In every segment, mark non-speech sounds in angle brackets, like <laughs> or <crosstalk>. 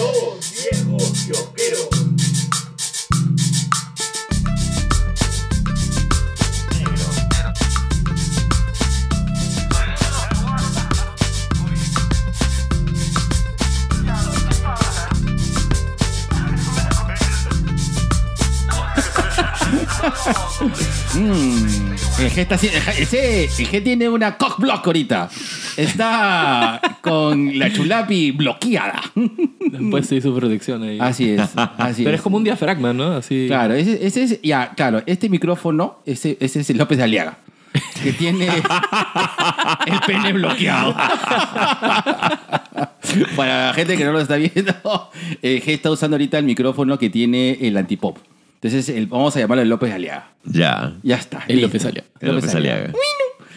Dos viejos kiosqueros. Mm, el G está el G- el tiene una cock block ahorita. Está con la chulapi bloqueada. Puesto ahí su protección ahí. Así es, así Pero es como un diafragma, ¿no? Así. Claro, ese, ese es, ya, claro, este micrófono, ese, ese es el López de Aliaga, que tiene el pene bloqueado. Para la gente que no lo está viendo, el G está usando ahorita el micrófono que tiene el antipop. Entonces, el- vamos a llamarlo el López de Aliaga. Ya. Ya está. El listo. López Aliaga. El López Aliaga.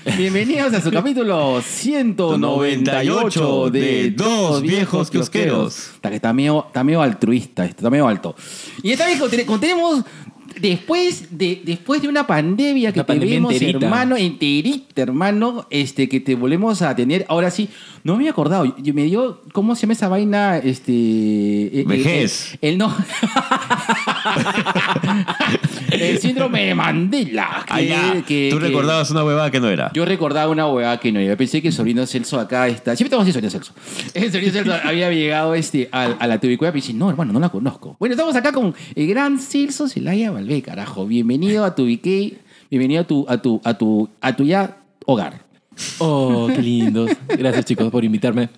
Bienvenidos a su capítulo 198 de Dos Viejos Kiosqueros. Está, que está, medio, está medio altruista, está medio alto. Y esta vez contemos, después de, después de una pandemia que tuvimos, hermano, enterita, hermano, este, que te volvemos a tener. Ahora sí, no me había acordado. yo- me dio, ¿cómo se llama esa vaina? Este, eh, Vejez. El, el no. <laughs> el síndrome de Mandela. Que- que- Tú que- recordabas una huevada que no era. yo recordaba una hueá que no iba. Pensé que el sobrino Celso acá está. Siempre estamos así, sobrino Celso. <laughs> El sobrino Celso había llegado este, a, a la Tubicueva y dice: No, hermano, no la conozco. Bueno, estamos acá con el gran Celso Celaya Valvé, carajo. Bienvenido a tu Tubiqué. Bienvenido a tu, a tu, a tu, a tu ya hogar. Oh, qué lindos. Gracias, chicos, por invitarme.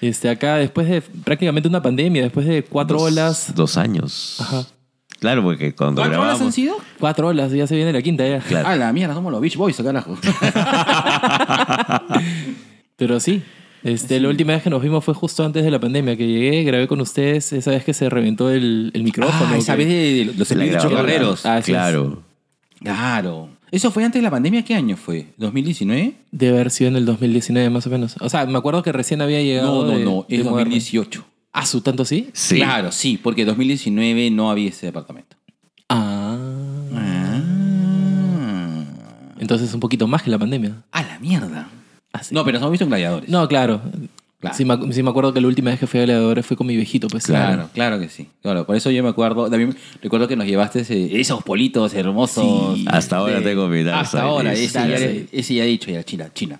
Este, acá, después de prácticamente una pandemia, después de cuatro Dos- olas. Dos años. Ajá. Claro, porque cuando ¿Cuántas horas grabamos. han sido? Cuatro olas, ya se viene la quinta ya. Claro. Ah, la mierda, somos los Beach Boys, carajo. <laughs> Pero sí. Este, La última vez que nos vimos fue justo antes de la pandemia, que llegué, grabé con ustedes, esa vez que se reventó el, el micrófono. ah, esa que- vez de los La espíritus grabadora. carreros. Ah, Así es. claro. Claro. ¿Eso fue antes de la pandemia? ¿Qué año fue? ¿2019? Debe haber sido en el 2019 más o menos. O sea, me acuerdo que recién había llegado No, no, de- no. de Es Moderna. 2018. Ah, ¿su tanto sí? Sí. Claro, sí, porque 2019 no había ese departamento. Ah. Ah, Entonces un poquito más que la pandemia. a la mierda. Ah. No, pero nos hemos visto en Gladiadores. No, claro. Claro. Sí, me, sí me acuerdo que la última vez que fui a Gladiadores fue con mi viejito, pues. Claro, claro que sí. Claro, por eso yo me acuerdo. También recuerdo que nos llevaste ese- esos politos hermosos. Sí, hasta ahora tengo mi Hasta ahora, Ese ya, ese ya he dicho, ya, China, China.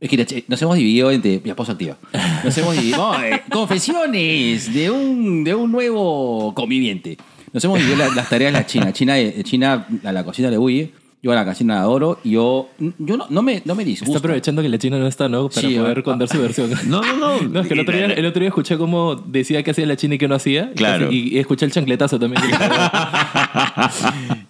Es que nos hemos dividido entre. Mi esposa activa. Nos hemos dividido. no, eh, confesiones de un, de un nuevo conviviente. Nos hemos dividido la- las tareas de la China. China, eh, China a la cocina le huye. Yo a la cocina la adoro. Y yo, yo no, no, me, no me disgusta. Está aprovechando que la China no está, ¿no? Para Sí, poder ah, contar su versión. <laughs> No, no, no. <laughs> No, es que el otro, día, el otro día escuché cómo decía que hacía la China y que no hacía. Claro. Y, y escuché el chancletazo también. <laughs>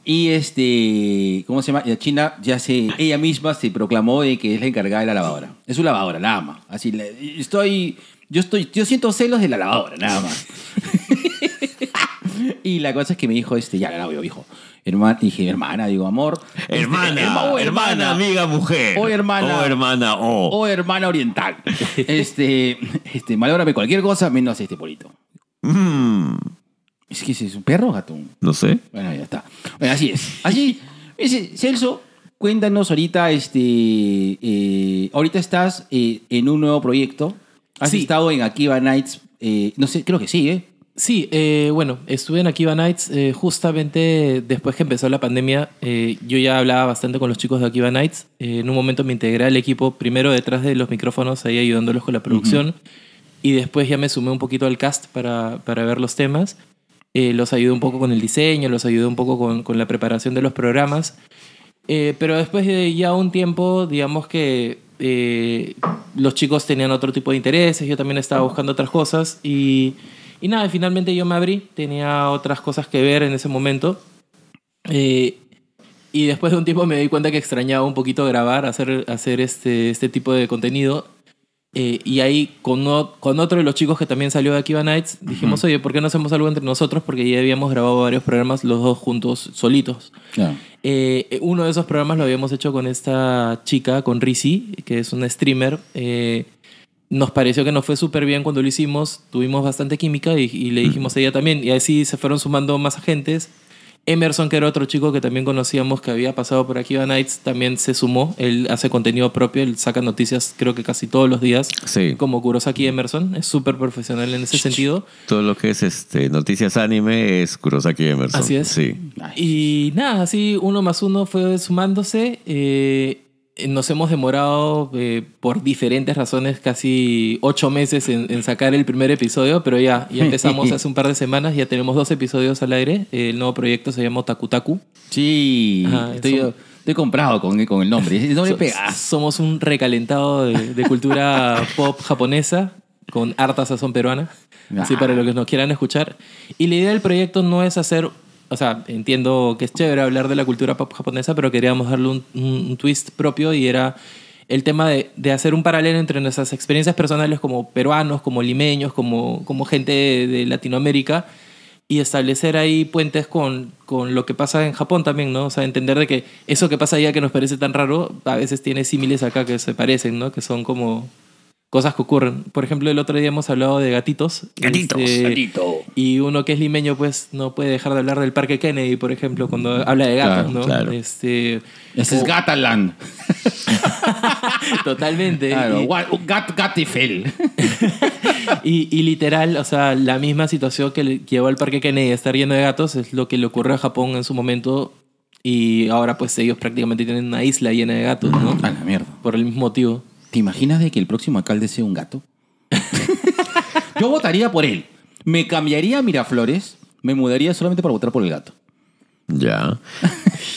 Y este, ¿cómo se llama? La China ya se, ella misma se proclamó de que es la encargada de la lavadora. Es su lavadora, la ama. Así, estoy, yo estoy, yo siento celos de la lavadora, nada más. Y la cosa es que me dijo, este, ya la yo, hijo. Hermana, dije, hermana, digo, amor. Este, Hermana, herma- oh, hermana, amiga, mujer. Oh, hermana. Oh, hermana, oh. O hermana oriental. <laughs> Este, este, malógrame cualquier cosa menos este polito. Mm, Es que es un perro o gato. no sé. Bueno, ya está. Bueno, así es. Así, ese, Celso, cuéntanos ahorita, este, eh, ahorita estás eh, en un nuevo proyecto. Has Sí. estado en Akiva Nights, eh, no sé, creo que sí, ¿eh? Sí, eh, bueno, estuve en Akiva Nights eh, justamente después que empezó la pandemia. eh, yo ya hablaba bastante con los chicos de Akiva Nights. Eh, en un momento me integré al equipo, primero detrás de los micrófonos, ahí ayudándolos con la producción. Y después ya me sumé un poquito al cast para, para ver los temas. Los ayudé un poco con el diseño, los ayudé un poco con, con la preparación de los programas. Pero después de ya un tiempo, digamos que los chicos tenían otro tipo de intereses, yo también estaba buscando otras cosas y, y nada, finalmente yo me abrí, tenía otras cosas que ver en ese momento. Eh, y después de un tiempo me di cuenta que extrañaba un poquito grabar, hacer, hacer este, este tipo de contenido. Eh, y ahí con, o- con otro de los chicos que también salió de Akiva Nights, dijimos, oye, ¿por qué no hacemos algo entre nosotros? Porque ya habíamos grabado varios programas los dos juntos, solitos. Claro. Eh, uno de esos programas lo habíamos hecho con esta chica, con Rizzi, que es una streamer. Eh, nos pareció que nos fue súper bien cuando lo hicimos, tuvimos bastante química y, y le dijimos a ella también. Y así se fueron sumando más agentes. Emerson, que era otro chico que también conocíamos que había pasado por Akiva Nights, también se sumó. Él hace contenido propio, él saca noticias creo que casi todos los días. Sí. Como Kurosaki Emerson, es súper profesional en ese sentido. Todo lo que es este noticias anime es Kurosaki Emerson. Así es. Sí. Y nada, así uno más uno fue sumándose. eh, nos hemos demorado eh, por diferentes razones casi ocho meses en, en sacar el primer episodio, pero ya, ya <laughs> empezamos hace un par de semanas, ya tenemos dos episodios al aire. El nuevo proyecto se llama Takutaku. Sí, Ajá, estoy, comprado con, con el nombre. El nombre So- pega. somos un recalentado de, de cultura <laughs> pop japonesa con harta sazón peruana. Así Ah. para los que nos quieran escuchar. Y la idea del proyecto no es hacer, o sea, entiendo que es chévere hablar de la cultura pop japonesa, pero queríamos darle un, un- twist propio y era el tema de, de hacer un paralelo entre nuestras experiencias personales como peruanos, como limeños, como, como gente de, de Latinoamérica y establecer ahí puentes con, con lo que pasa en Japón también, ¿no? O sea, entender de que eso que pasa allá que nos parece tan raro, a veces tiene símiles acá que se parecen, ¿no? Que son como cosas que ocurren. Por ejemplo, el otro día hemos hablado de gatitos. Gatitos, Este, gatito. Y uno que es limeño, pues no puede dejar de hablar del Parque Kennedy, por ejemplo, cuando habla de gatos, Claro, ¿no? claro. Este, Ese es Gataland. <laughs> Totalmente. Claro, Y- Gat, Gatifel. <laughs> Y, y literal, o sea, la misma situación que le llevó al Parque Kennedy a estar lleno de gatos es lo que le ocurrió a Japón en su momento. Y ahora, pues ellos prácticamente tienen una isla llena de gatos, ¿no? A la mierda. Por el mismo motivo. ¿Te imaginas de que el próximo alcalde sea un gato? <laughs> Yo votaría por él. Me cambiaría a Miraflores. Me mudaría solamente para votar por el gato. Ya.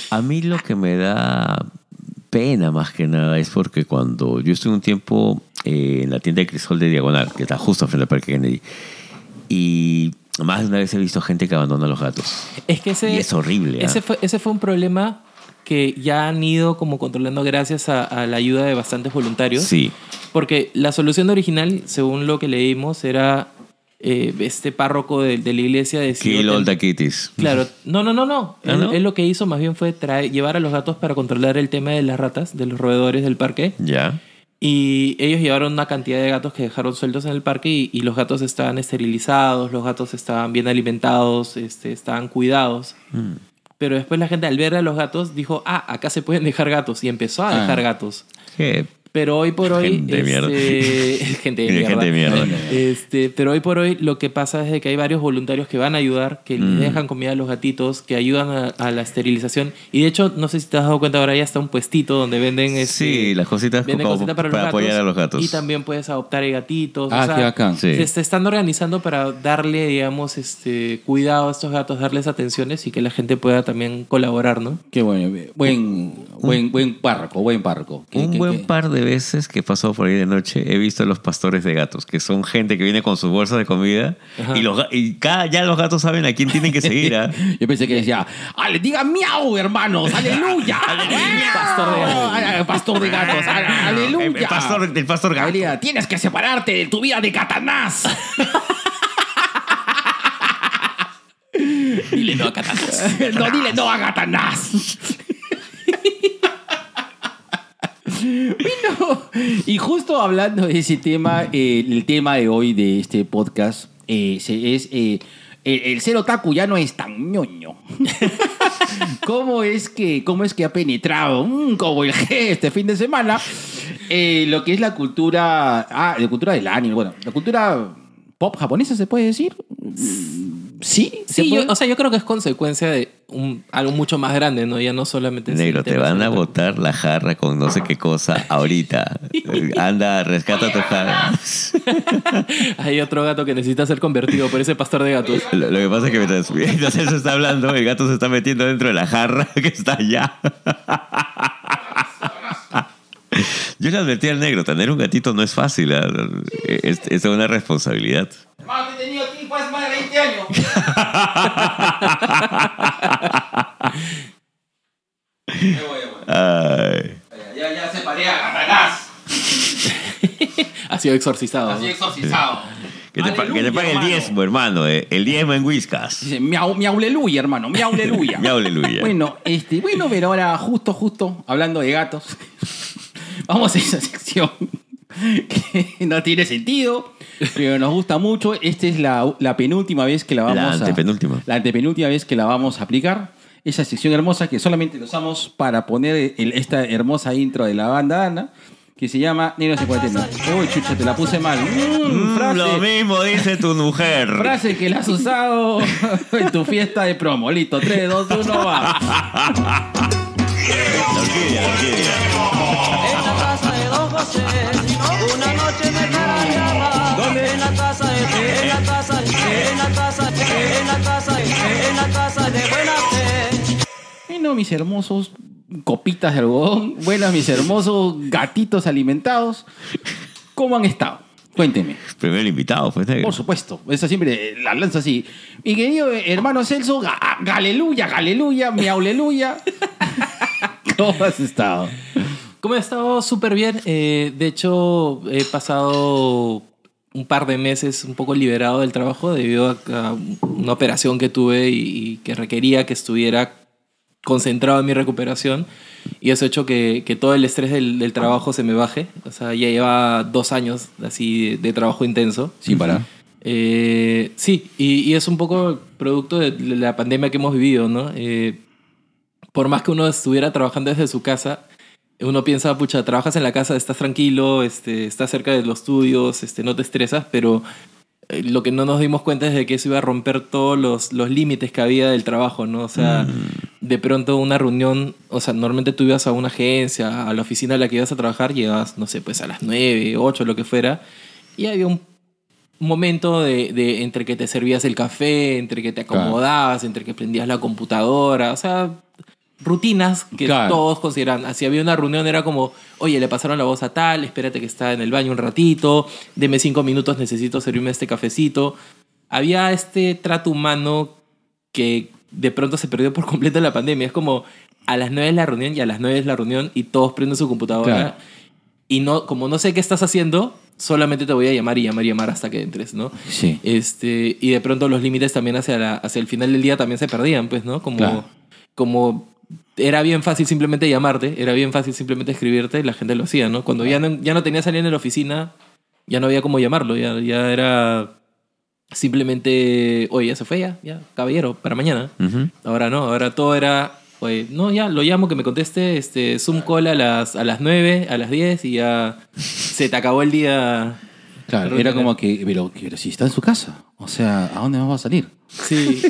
A mí lo que me da pena más que nada es porque cuando yo estuve un tiempo eh, en la tienda de crisol de Diagonal, que está justo frente al Parque Kennedy, y más de una vez he visto gente que abandona los gatos. Es que ese, Y es horrible, ¿ah? Ese, fue, ese fue un problema que ya han ido como controlando gracias a, a la ayuda de bastantes voluntarios. Sí. Porque la solución original, según lo que leímos, era eh, este párroco de, de la iglesia decidió Kill all the kitties. Claro, <laughs> no, no, no, no. ¿Ah, él, no? él lo que hizo más bien fue traer, llevar a los gatos para controlar el tema de las ratas, de los roedores del parque. Ya. Y ellos llevaron una cantidad de gatos que dejaron sueltos en el parque y, y los gatos estaban esterilizados, los gatos estaban bien alimentados, este, estaban cuidados. Mm. Pero después la gente al ver a los gatos dijo, ah, acá se pueden dejar gatos y empezó a Ah. dejar gatos. Qué Pero hoy por hoy... Gente de mierda. este, <laughs> gente de mierda. Gente de mierda. Este, pero hoy por hoy lo que pasa es de que hay varios voluntarios que van a ayudar, que Mm. le dejan comida a los gatitos, que ayudan a, a la esterilización. Y de hecho, no sé si te has dado cuenta, ahora ya está un puestito donde venden... este, Sí, las cositas venden cositas para, los gatos, apoyar a los gatos. Y también puedes adoptar gatitos. Ah, o sea, qué bacán. Sí. Se, se están organizando para darle, digamos, este, cuidado a estos gatos, darles atenciones y que la gente pueda también colaborar, ¿no? Qué bueno. Buen, buen, buen párroco, buen párroco. Un que- buen que- par de veces que he pasado por ahí de noche he visto a los pastores de gatos, que son gente que viene con sus bolsas de comida Ajá. y, los, y cada, ya los gatos saben a quién tienen que seguir. ¿ah? <laughs> Yo pensé que decía, ¡Ale, diga miau, hermanos! ¡Aleluya! <laughs> Pastor de gatos. Ah, Pastor de gatos. ah, ¡Aleluya! El, el pastor, el pastor gato. Aleluya, Tienes que separarte de tu vida de Catanás. <laughs> Dile no a Catanás. no, dile no a Gatanás. <laughs> Y justo hablando de ese tema, eh, el tema de hoy de este podcast eh, es eh, el, el ser ya no es tan ñoño. <laughs> ¿Cómo es que, cómo es que ha penetrado, mm, como el G este fin de semana, eh, lo que es la cultura, ah, la cultura del anime, bueno, la cultura pop japonesa se puede decir? Sí, Sí, yo- o sea, yo creo que es consecuencia de un- algo mucho más grande, ¿no? Ya no solamente... Negro, te van a botar la jarra con no sé qué cosa <laughs> ahorita. <laughs> Anda, rescata tu jarra. <laughs> Hay otro gato que necesita ser convertido por ese pastor de gatos. Lo, lo que pasa es que mientras, mientras eso está hablando, el gato se está metiendo dentro de la jarra que está allá. Yo le advertí al negro, tener un gatito no es fácil. ¿ah? Es, es una responsabilidad. Hermano, he tenido tiempo hace más de 20 años. <laughs> Ay. Ya, ya separé a Gatanás. <laughs> Ha sido exorcizado. Así exorcizado. <laughs> Que te, pa- que te Aleluya, pague el diezmo, hermano. eh. El diezmo en Whiskas. Dice, miau, miauleluya, hermano, miauleluya. Miauleluya. Bueno, este, bueno, pero ahora justo, justo, hablando de gatos, vamos a esa sección <laughs> que no tiene sentido, pero nos gusta mucho. Esta es la, la penúltima vez que la vamos La a... antepenúltima. La antepenúltima vez que la vamos a aplicar. esa sección hermosa que solamente lo usamos para poner el- esta hermosa intro de la banda Ana, que se llama Negro 59. Uy, chucha, te la puse mal. Mm, Mm, frase, Lo mismo dice tu mujer. <laughs> frase que la has usado <laughs> en tu fiesta de promo. Listo, 3, 2, 1, va. La orquídea, la orquídea. En la casa de Don José, la casa de buena fe. Bueno, mis hermosos copitas de algodón. Buenas, mis hermosos gatitos alimentados. ¿Cómo han estado? Cuénteme. Primer invitado, pues, negro. Por supuesto, esa siempre la lanza así. Mi querido hermano Celso, ga- galeluya, galeluya, miauleluya. <laughs> ¿Cómo has estado? ¿Cómo he estado? Súper bien. Eh, de hecho, he pasado un par de meses un poco liberado del trabajo debido a, una operación que tuve y, y que requería que estuviera concentrado en mi recuperación. Y eso ha hecho que, que todo el estrés del, del trabajo se me baje. O sea, ya lleva dos años así de, de trabajo intenso. Sin parar. Eh, sí, y, y es un poco producto de la pandemia que hemos vivido, ¿no? Eh, por más que uno estuviera trabajando desde su casa, uno piensa, pucha, trabajas en la casa, estás tranquilo, este, estás cerca de los estudios, este, no te estresas, pero eh, lo que no nos dimos cuenta es de que eso iba a romper todos los, los límites que había del trabajo, ¿no? O sea, de pronto una reunión, o sea, normalmente tú ibas a una agencia, a la oficina a la que ibas a trabajar, llegabas, no sé, pues a las 9, 8, lo que fuera, y había un momento de, de entre que te servías el café, entre que te Claro. acomodabas, entre que prendías la computadora, o sea, rutinas que Claro. todos consideran. Si había una reunión era como, oye, le pasaron la voz a tal, espérate que está en el baño un ratito, deme cinco minutos, necesito servirme este cafecito. Había este trato humano que de pronto se perdió por completo en la pandemia. Es como a las nueve es la reunión y a las nueve es la reunión y todos prenden su computadora. Claro. Y no, como no sé qué estás haciendo, solamente te voy a llamar y llamar y llamar hasta que entres, ¿no? Sí. Este, y de pronto los límites también hacia, la- hacia el final del día también se perdían, pues, ¿no? Como, Claro. como era bien fácil simplemente llamarte, era bien fácil simplemente escribirte y la gente lo hacía, ¿no? Cuando ya no, ya no tenías a alguien en la oficina, ya no había cómo llamarlo, ya, ya era simplemente, oye, ya se fue ya, ya, caballero, para mañana. Ahora no, ahora todo era, oye, no, ya, lo llamo que me conteste, este, Zoom call a las, a las 9, a las 10 y ya se te acabó el día. Claro, era como que, pero, pero si está en su casa. O sea, ¿a dónde más va a salir? Sí.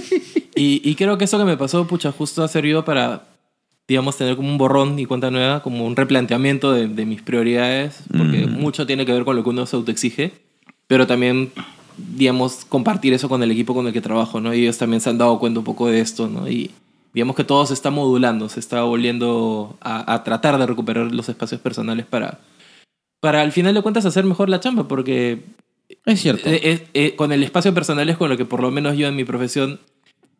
Y, y creo que eso que me pasó, pucha, justo ha servido para, digamos, tener como un borrón y cuenta nueva, como un replanteamiento de, de mis prioridades, porque mucho tiene que ver con lo que uno se autoexige, pero también, digamos, compartir eso con el equipo con el que trabajo, ¿no? Y ellos también se han dado cuenta un poco de esto, ¿no? Y digamos que todo se está modulando, se está volviendo a, a tratar de recuperar los espacios personales para, para al final de cuentas hacer mejor la chamba, porque Es cierto. eh, eh, eh, con el espacio personal es con lo que por lo menos yo en mi profesión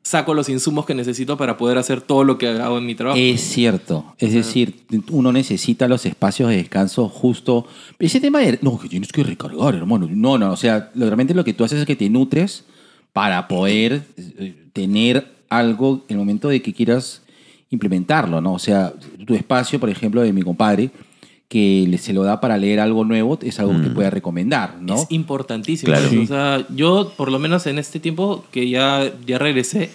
saco los insumos que necesito para poder hacer todo lo que hago en mi trabajo. Es cierto. Es decir, uno necesita los espacios de descanso justo. Ese tema de. No, que tienes que recargar, hermano. No, no. O sea, realmente lo que tú haces es que te nutres para poder eh, tener algo en el momento de que quieras implementarlo, ¿no? O sea, tu espacio, por ejemplo, de mi compadre, que se lo da para leer algo nuevo, es algo que puede recomendar, ¿no? Es importantísimo. Claro. eso. O sea, yo, por lo menos en este tiempo que ya, ya regresé,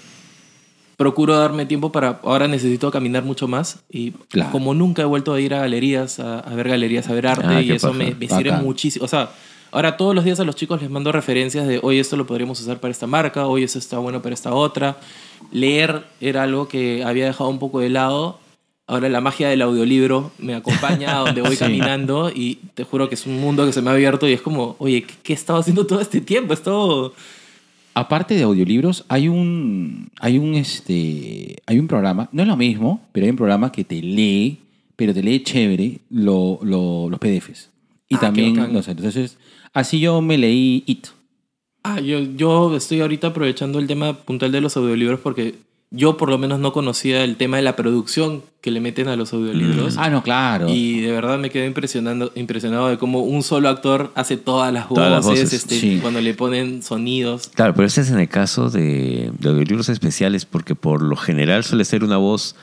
procuro darme tiempo para. Ahora necesito caminar mucho más. Y Claro. como nunca he vuelto a ir a galerías, a, a ver galerías, a ver arte, Ah, y eso paja. me, me sirve muchísimo. O sea, ahora todos los días a los chicos les mando referencias de hoy esto lo podríamos usar para esta marca, hoy esto está bueno para esta otra. Leer era algo que había dejado un poco de lado. Ahora la magia del audiolibro me acompaña a donde voy <laughs> caminando y te juro que es un mundo que se me ha abierto y es como, oye, ¿qué, qué he estado haciendo todo este tiempo? Es todo... Aparte de audiolibros, hay un, hay un, este, hay un programa, no es lo mismo, pero hay un programa que te lee, pero te lee chévere lo- lo- los PDFs. Y Ah, también, bacán. no sé, entonces, así yo me leí It. Ah, yo, yo estoy ahorita aprovechando el tema puntual de los audiolibros porque yo por lo menos no conocía el tema de la producción que le meten a los audiolibros. Ah, no, claro. Y de verdad me quedé impresionando, impresionado de cómo un solo actor hace todas las voces, Todas las voces, este, sí. cuando le ponen sonidos. Claro, pero este es en el caso de, de audiolibros especiales porque por lo general suele ser una voz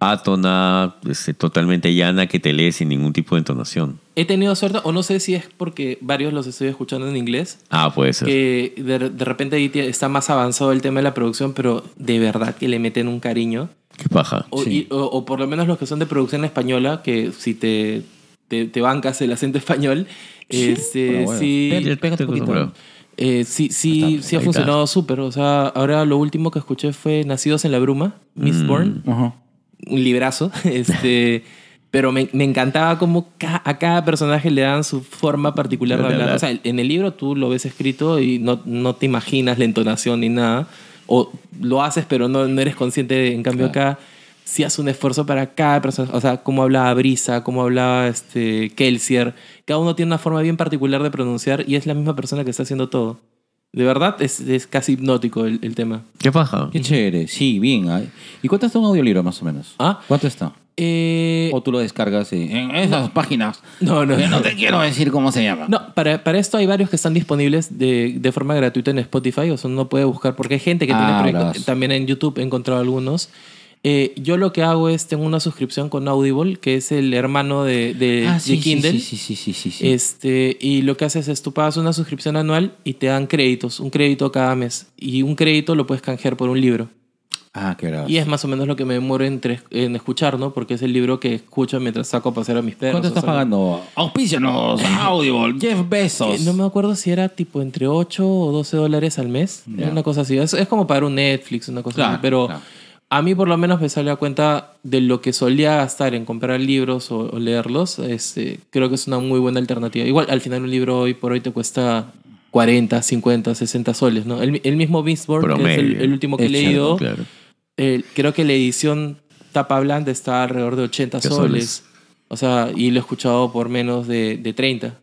átona, este, totalmente llana que te lee sin ningún tipo de entonación. He tenido suerte, o no sé si es porque varios los estoy escuchando en inglés, Ah, puede ser. que de, de repente ahí está más avanzado el tema de la producción, pero de verdad que le meten un cariño. Qué paja. O, Sí. y- o- o por lo menos los que son de producción española, que si te, te, te bancas el acento español, este, bueno, sí, pégate- pégate un poquito. Bro. eh, sí, sí, sí ha funcionado súper. O sea, ahora lo último que escuché fue Nacidos en la Bruma, Mistborn, Ajá. Un librazo. <laughs> Este, pero me, me encantaba cómo ca- a cada personaje le dan su forma particular de hablar. O sea, en el libro tú lo ves escrito y no, no te imaginas la entonación ni nada. O lo haces, pero no, no eres consciente. de- en cambio, acá sí hace un esfuerzo para cada persona. O sea, cómo hablaba Brisa, cómo hablaba este, Kelsier. Cada uno tiene una forma bien particular de pronunciar y es la misma persona que está haciendo todo. De verdad, es, es casi hipnótico el, el tema. Qué paja. Qué chévere. Sí, bien. ay. ¿Y cuánto está un audiolibro más o menos? ¿Ah? ¿Cuánto está? Eh, O tú lo descargas en, en esas páginas. no, no, Que no te quiero decir cómo se llama. No, para, para esto hay varios que están disponibles de, de forma gratuita en Spotify, o sea, uno puede buscar, porque hay gente que Ah, tiene proyectos, también en YouTube he encontrado algunos. Eh, yo lo que hago es, tengo una suscripción con Audible, que es el hermano de, de, Ah, sí, Kindle. sí, sí, sí, sí, sí, sí. Este, y lo que haces es tú pagas una suscripción anual y te dan créditos, un crédito cada mes. Y un crédito lo puedes canjear por un libro. Ah, qué bravo. Y es más o menos lo que me demoro entre, en escuchar, ¿no? Porque es el libro que escucho mientras saco a pasear a mis perros. ¿Cuánto o estás sea, pagando? Auspícianos, <laughs> Audible, Jeff Bezos. Eh, no me acuerdo si era tipo entre 8 o 12 dólares al mes. Ya. Una cosa así. Es, es como pagar un Netflix, una cosa Claro, así. Pero claro. A mí por lo menos me sale a cuenta de lo que solía gastar en comprar libros o, o leerlos. Este, creo que es una muy buena alternativa. Igual al final un libro hoy por hoy te cuesta 40, 50, 60 soles. ¿no? El, el mismo Mistborn, que es el, último que he leído, Claro. eh, creo que la edición tapa blanda está alrededor de 80 ¿Qué soles. soles? O sea, y lo he escuchado por menos de, de 30.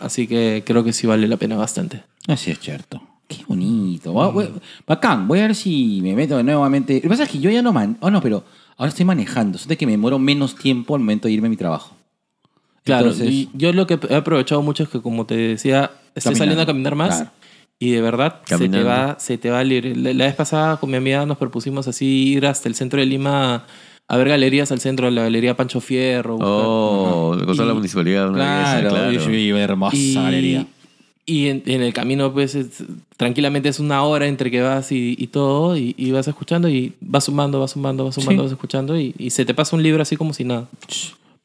Así que creo que sí vale la pena bastante. Así es cierto. Qué bonito. Va- voy- Bacán. Voy a ver si me meto nuevamente. Lo que pasa es que yo ya no man... Oh, no, pero ahora estoy manejando. De que me demoro menos tiempo al momento de irme a mi trabajo. Claro, Entonces- y yo lo que he aprovechado mucho es que, como te decía, estoy Caminando, saliendo a caminar más. claro. Y de verdad, se te, Caminando. va, se te va a ir. La, la vez pasada con mi amiga nos propusimos así ir hasta el centro de Lima a ver galerías al centro, la galería Pancho Fierro. buscar- Oh, le costó la municipalidad una Claro, belleza, claro. y- y hermosa y, galería. Y en, en el camino, pues, es- tranquilamente es una hora entre que vas y, y todo, y, y vas escuchando, y vas sumando, vas sumando, vas sumando, Sí. vas escuchando, y, y se te pasa un libro así como si nada.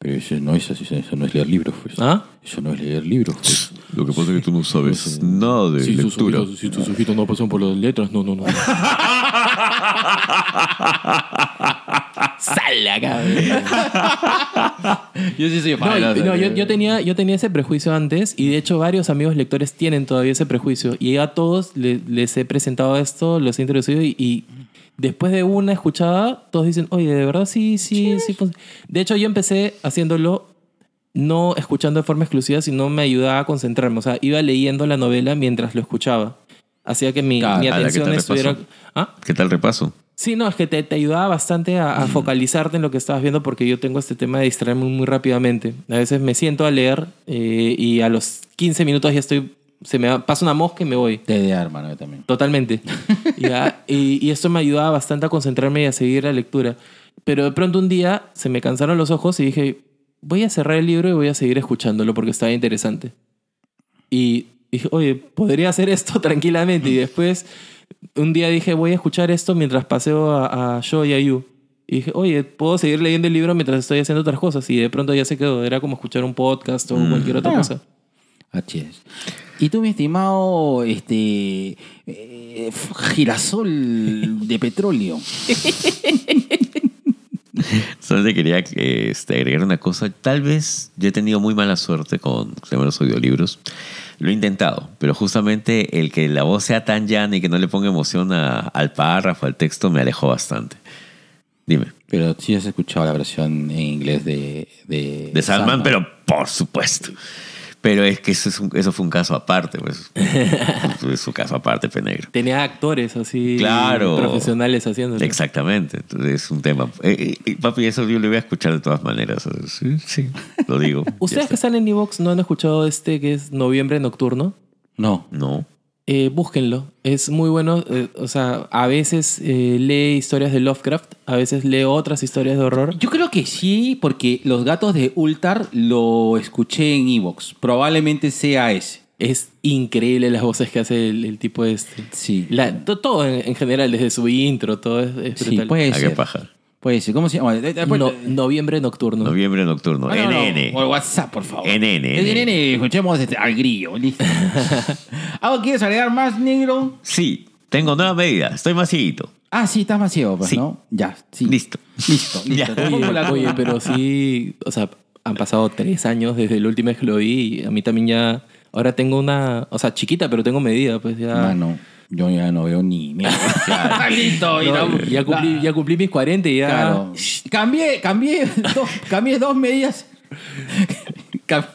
Pero eso no es así, eso no es leer libros, pues. ¿Ah? Eso no es leer libros, pues. Lo que pasa es que tú no sabes nada de lectura. si tus ojitos no pasan por las letras, no, no, no. <laughs> Sale acá. Yo sí soy No, fan. y- no, yo, yo tenía, yo tenía ese prejuicio antes y de hecho varios amigos lectores tienen todavía ese prejuicio y a todos le- les he presentado esto, los he introducido y, y después de una escuchada todos dicen, oye, de verdad sí, sí, sí. fun-". De hecho yo empecé haciéndolo no escuchando de forma exclusiva, sino me ayudaba a concentrarme. O sea, iba leyendo la novela mientras lo escuchaba. Hacía que mi, Claro, mi ¿qué atención tal estuviera... repaso? ¿Ah? ¿Qué tal repaso? Sí, no, es que te, te ayudaba bastante a, a focalizarte en lo que estabas viendo porque yo tengo este tema de distraerme muy, muy rápidamente. A veces me siento a leer eh, y a los 15 minutos ya estoy, se me pasa una mosca y me voy. TDA, hermano, yo también. Totalmente. <laughs> Ya, y, y esto me ayudaba bastante a concentrarme y a seguir la lectura. Pero de pronto un día se me cansaron los ojos y dije, voy a cerrar el libro y voy a seguir escuchándolo porque estaba interesante. Y dije, oye, podría hacer esto <laughs> tranquilamente. Y después un día dije, voy a escuchar esto mientras paseo a, a Sho y a Yu. Y dije, oye, puedo seguir leyendo el libro mientras estoy haciendo otras cosas. Y de pronto ya se quedó. Era como escuchar un podcast o cualquier otra Ah. cosa. Así es. Y tú, mi estimado este, eh, girasol de petróleo. <laughs> Solamente quería eh, este, agregar una cosa. Tal vez yo he tenido muy mala suerte con los audiolibros. Lo he intentado, pero justamente el que la voz sea tan llana y que no le ponga emoción a- al párrafo, al texto, me alejó bastante. Dime. Pero sí has escuchado la versión en inglés de... De, De Sandman, pero por supuesto. Pero es que eso, es un- eso fue un caso aparte, pues. <laughs> es un caso aparte, Penegro. Tenía actores así Claro. profesionales haciéndolo. Exactamente. Entonces es un tema. Eh, eh, papi, eso yo lo voy a escuchar de todas maneras. Sí, sí, lo digo. <laughs> ¿Ustedes que está. están en Evox no han escuchado este que es Noviembre Nocturno? No. No. Eh, búsquenlo. Es muy bueno. eh, o sea, a veces eh, lee historias de Lovecraft, a veces lee otras historias de horror. Yo creo que sí, porque Los Gatos de Ultar lo escuché en Evox. Probablemente sea ese. Es increíble las voces que hace el, el tipo este. Sí. La- to- todo en, en general, desde su intro, todo es, es Sí, puede ¿A qué ser. paja? Puede ser, ¿cómo se llama? Después- No- noviembre nocturno. Noviembre nocturno. Ah, no, no, NN. Por WhatsApp, por favor. NN. NN, escuchemos este, al grillo, listo. <laughs> ¿Algo quieres agregar más, negro? Sí, tengo nueva medida. Estoy más cieguito. Ah, sí, estás más ciego, pues, Sí. ¿no? Ya, sí. Listo. Listo, <laughs> listo. Oye, oye, pero sí, o sea, han pasado tres años desde la última vez que lo vi y a mí también ya, ahora tengo una, o sea, chiquita, pero tengo medida, pues ya. Mano, yo ya no veo ni mierda. <laughs> <laughs> listo. y No, la- ya, cumplí, ya cumplí mis 40 y ya. Claro. Cambié, cambié, <laughs> dos, cambié dos medidas. Cam-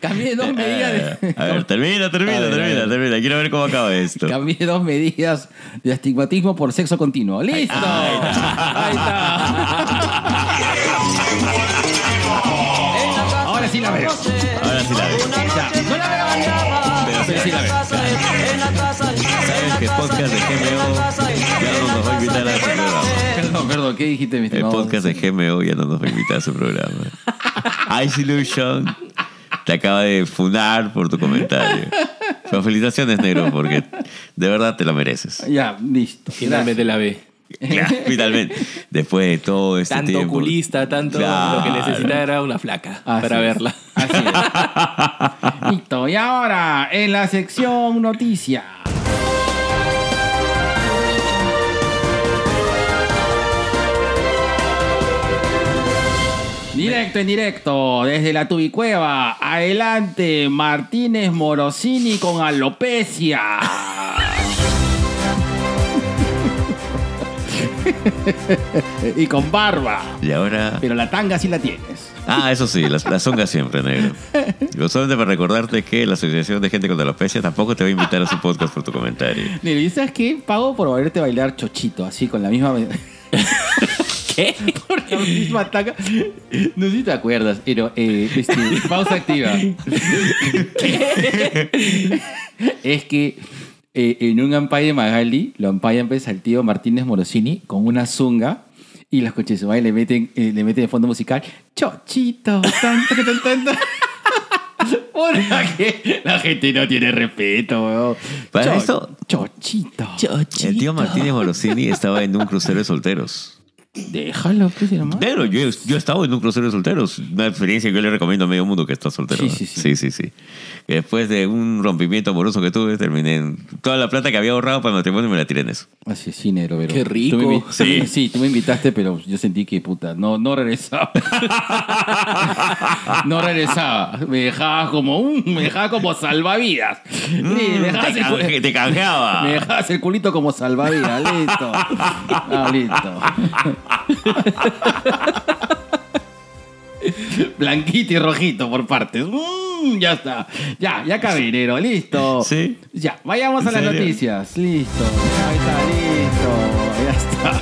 cambié dos medidas de, A ver, termina, termina, ver, termina, termina. Quiero ver cómo acaba esto. cambié dos medidas de astigmatismo por sexo continuo. ¡Listo! Ahí casa Ahora sí la veo. Ahora sí la veo. No la veo. Pero sí, la veo. Podcast de GMO la ya no nos va a invitar a su programa. Perdón, perdón, ¿qué dijiste, mi El estimado? podcast de GMO ya no nos va a invitar a su programa. Ice Illusion te acaba de funar por tu comentario. Pero felicitaciones, negro, porque de verdad te lo mereces. Ya, listo. Finalmente la ve. Claro, finalmente. Después de todo este Tanto tiempo. oculista, tanto Claro. lo que necesitaba era una flaca Así para es. verla. Así es. Listo. Y ahora, en la sección noticias. Directo en directo, desde la Tubicueva. Adelante, Martínez Morosini con alopecia. <laughs> y con barba. Y ahora. Pero la tanga sí la tienes. Ah, eso sí, las, las zongas siempre, negro. Yo solamente para recordarte que la Asociación de Gente con Alopecia tampoco te va a invitar a su podcast por tu comentario. Mira, ¿y sabes qué? Pago por verte bailar chochito, así con la misma. <laughs> ¿Qué? <laughs> Por la misma tanga. No sé si te acuerdas, pero. Eh, este, <laughs> pausa activa. es que. eh, en un ampay de Magali, lo ampayan pues al tío Martínez Morosini con una zunga y los coches le meten, eh, le meten de fondo musical Chochito, tan, tan, tan, tan, tan. <laughs> Puta que la gente no tiene respeto, weón. Para esto- Chochito. El tío Martínez Morosini estaba en un crucero de solteros. Déjalo, pues, hermano. Negro, yo, yo he estado en un crucero de solteros. Una experiencia que yo le recomiendo a medio mundo que está soltero. Sí, sí, sí. sí, sí, sí. Después de un rompimiento amoroso que tuve, terminé en toda la plata que había ahorrado para el matrimonio me la tiré en eso. Así es, sí, negro, pero. Qué rico. tú me invi- Sí. Sí, tú me invitaste, pero yo sentí que, puta, no, no regresaba. <laughs> no regresaba. Me dejaba como un. Me dejaba como salvavidas. Sí, me, dejabas te, el, canje- te canjeaba. <laughs> me dejabas el culito como salvavidas. Listo. <laughs> Ah, listo. <laughs> Blanquito y rojito por partes. Mm, ya está. Ya, ya acabé, negro. Listo. Sí. Ya, vayamos a ¿En las serio? noticias. Listo. Ahí está, listo. Ya está.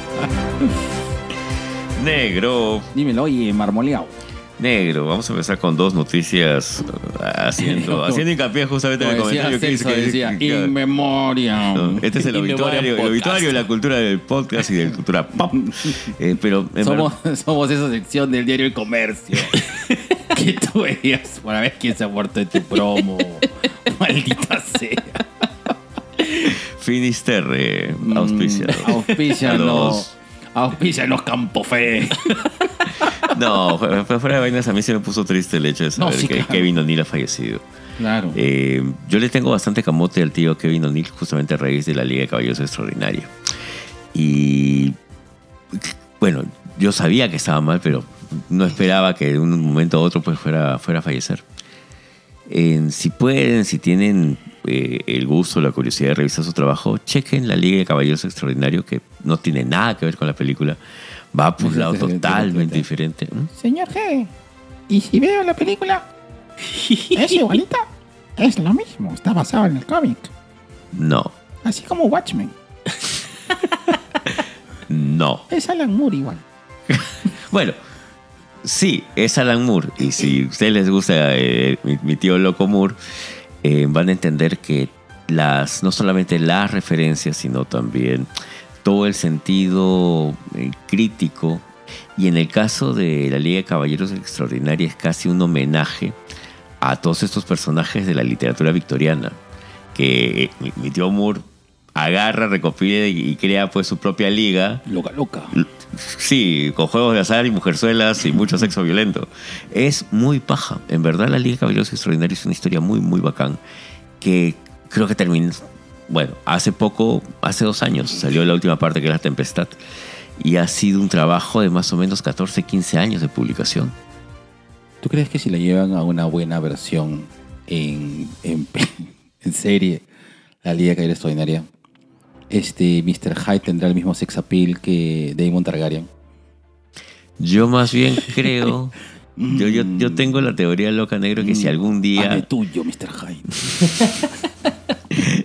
Negro, Dímelo, oye, marmoleado. Negro. Vamos a empezar con dos noticias uh, haciendo, <laughs> haciendo hincapié justamente en el comentario que dice que in memoriam. No, Este es el <laughs> obituario, el obituario de la cultura del podcast y de la cultura pop. <laughs> Eh, pero en Somos, verdad- somos esa sección del diario El Comercio. que tú veías para ver quién se ha muerto en tu promo. Maldita sea. Finisterre auspicia. Mm, Auspicianos. Los- Auspicianos Campo Fe. No, fu- fu- fuera de vainas, a mí se me puso triste el hecho de saber No, sí, que claro. Kevin O'Neill ha fallecido. Claro. Eh, yo le tengo bastante camote al tío Kevin O'Neill justamente a raíz de la Liga de Caballeros Extraordinaria. Y bueno, yo sabía que estaba mal, pero no esperaba que de un momento a otro pues fuera, fuera a fallecer. Si pueden, si tienen eh, el gusto, la curiosidad de revisar su trabajo, chequen la Liga de Caballeros Extraordinario, que no tiene nada que ver con la película. Va por un lado totalmente diferente. ¿Mm? Señor G, ¿y si veo la película? ¿Es igualita? Es lo mismo, está basado en el cómic. No, Así como Watchmen. <laughs> no. Es Alan Moore igual. <laughs> Bueno, sí, es Alan Moore. Y si a ustedes les gusta eh, mi, mi tío Loco Moore, eh, van a entender que las, no solamente las referencias, sino también todo el sentido eh, crítico. Y en el caso de la Liga de Caballeros Extraordinaria es casi un homenaje a todos estos personajes de la literatura victoriana. Que eh, mi, tío Moore agarra, recopila y, y crea pues su propia liga. Loca, loca. Sí, con juegos de azar y mujerzuelas y mucho sexo violento. Es muy paja. En verdad, la Liga de Caballeros Extraordinarios es una historia muy, muy bacán. Que creo que terminó. Bueno, hace poco, hace dos años, salió la última parte que es La Tempestad. Y ha sido un trabajo de más o menos 14, 15 años de publicación. ¿Tú crees que si la llevan a una buena versión en, en, <laughs> en serie, la Liga Caída Extraordinaria, este Mr. Hyde tendrá el mismo sex appeal que Damon Targaryen? Yo más bien <laughs> creo. Yo, yo, yo tengo la teoría loca negro que si algún Hazme día, tuyo, Mr. Hyde. <laughs>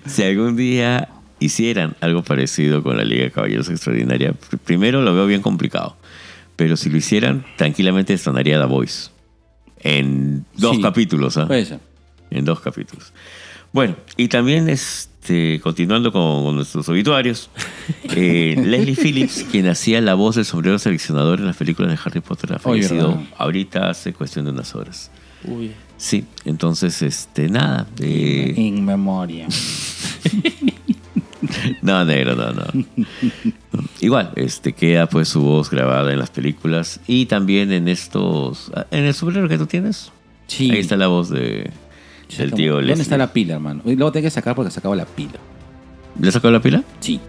si algún día hicieran algo parecido con la Liga de Caballeros Extraordinaria, pr- primero lo veo bien complicado. Pero si lo hicieran, tranquilamente estrenaría The Voice. En dos Sí. capítulos, ¿ah? En dos capítulos. Bueno, y también este, continuando con, con nuestros obituarios, <laughs> eh, Leslie Phillips, quien hacía la voz del sombrero seleccionador en las películas de Harry Potter, ha fallecido ahorita hace cuestión de unas horas. Uy. Sí, entonces, este, nada. eh, In memoria. <laughs> no, negro, no, no. Igual, este, queda pues su voz grabada en las películas y también en estos. En el sombrero que tú tienes. Sí. Ahí está la voz de, del tío ¿Dónde Leslie. está la pila, hermano? Y luego tengo que sacar porque se acaba la pila. ¿Le sacó la pila? Sí.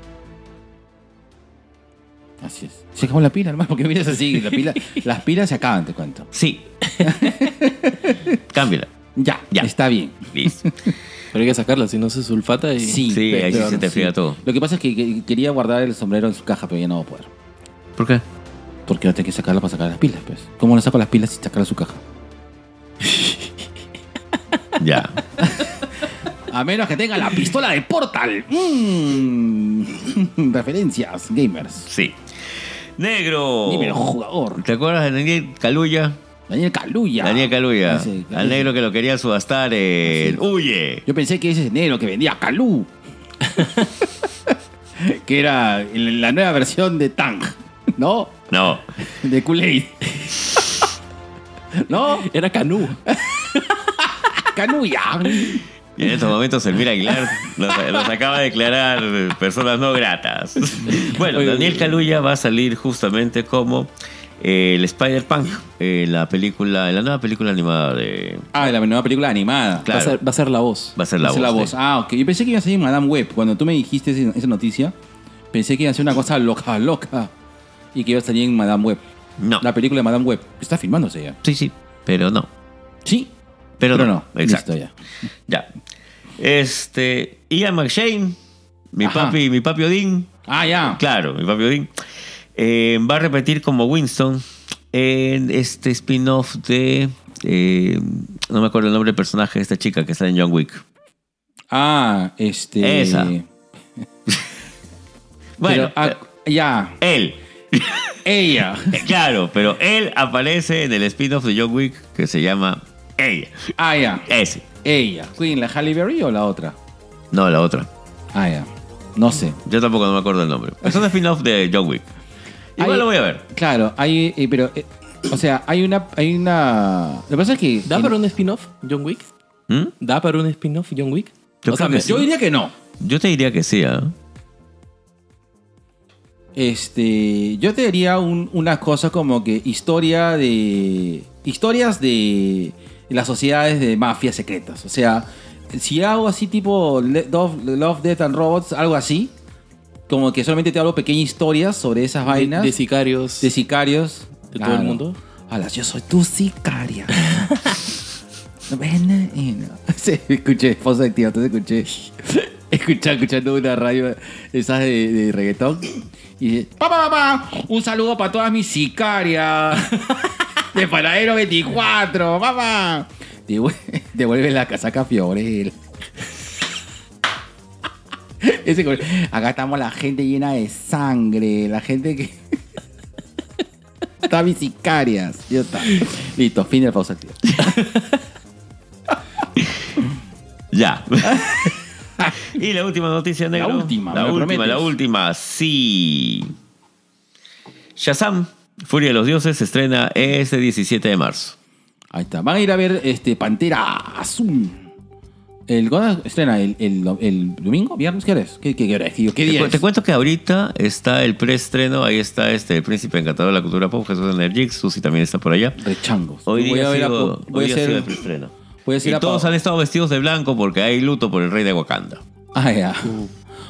Así es. Se acabó la pila, hermano, porque miras así, la pila, <laughs> las pilas se acaban, te cuento. Sí. <laughs> Cámbiala. Ya, Ya. está bien. Listo. <laughs> Pero hay que sacarla, si no se sulfata y... Sí, Sí, ahí sí se te friega todo. Lo que pasa es que, que quería guardar el sombrero en su caja, pero ya no va a poder. ¿Por qué? Porque no tengo que sacarla para sacar las pilas, pues. ¿Cómo le saco las pilas sin sacarla de su caja? Ya. <laughs> A menos que tenga la pistola de Portal. Mm. <laughs> Referencias, gamers. Sí. Negro. Dímelo, jugador. ¿Te acuerdas de Daniel Caluya? Daniel Caluya. Daniel Caluya. Al negro que lo quería subastar en Sí. Huye. Yo pensé que ese es negro que vendía Calú. <laughs> que era la nueva versión de Tang. ¿No? No. De Kool-Aid. ¿No? Era Canú. Canuya. Y en estos momentos Elvira Aguilar nos, nos acaba de declarar personas no gratas. Bueno, Daniel. Caluya va a salir justamente como eh, el Spider-Punk en la película, en la nueva película animada de. Ah, la nueva película animada. Claro. Va, a ser, va a ser la voz. Va a ser la voz. la. Ah, ok. Yo pensé que iba a salir Madame Web. Cuando tú me dijiste esa noticia, pensé que iba a ser una cosa loca, <laughs> loca. Y que iba a salir en Madame Web. No. La película de Madame Web. Está filmándose ya. Sí, sí, pero no. Sí. Pero, Pero no. no. Exacto. Listo ya. Ya. Este. Ian McShane, mi Ajá. papi, mi papi Odín. Ah, ya. Claro, mi papi Odín. eh, va a repetir como Winston en este spin-off de. eh, no me acuerdo el nombre del personaje de esta chica que está en John Wick. Ah, este. Esa. <laughs> Bueno, Pero, ah, ya. él. Ella. Eh, <laughs> Claro, pero él aparece en el spin-off de John Wick que se llama Ella. Ah, ya. Ese. Ella. ¿Queen, la Halle Berry o la otra? No, la otra. Ah, ya. No sé. Yo tampoco no me acuerdo el nombre. <laughs> Es un spin-off de John Wick. Igual Hay- lo voy a ver. Claro, hay. eh, pero. eh, o sea, hay una. Hay una. Lo que pasa es que. ¿Da para un spin-off, John Wick? ¿Mm? ¿Da para un spin-off, John Wick? Yo O sea, creo que me- sí. Yo diría que no. Yo te diría que sí, ¿ah? Este, yo te diría un- una cosa como que historia de historias de las sociedades de mafias secretas. O sea, si hago así tipo Love, Love, Death and Robots, algo así, como que solamente te hablo pequeñas historias sobre esas vainas de de, sicarios. sicarios de todo el mundo. Alas, yo soy tu sicaria. <laughs> Ven, eh, no. <laughs> Sí, escuché, esposa de tío, entonces escuché. <laughs> Escuché, escuchando una radio esas de, de reggaetón. Y dice, papá, papá, un saludo para todas mis sicarias. De Paradero 24, papá. <laughs> Devuelve, la casaca Fiorel. Ese acá estamos la gente llena de sangre, la gente que. Está mis sicarias. Ya está. Listo, fin de la pausa activa. <laughs> Ya. <laughs> y la última noticia, negro. La última, La última, prometes. la última. Sí. Shazam, Furia de los Dioses, se estrena este 17 de marzo. Ahí está. Van a ir a ver este Pantera Azul. El estrena el, el, el domingo, viernes, ¿qué hora es? ¿Qué, qué, qué? ¿Qué, Te, día cu- es? te cuento que ahorita está el preestreno, ahí está este el príncipe encantador de la cultura pop, Jesús Energix, Susi también está por allá. Rechangos. Hoy Voy día, a sido, voy hoy a sido el preestreno. Voy a hacer Y a todos han estado vestidos de blanco porque hay luto por el rey de Wakanda. Ah, ya.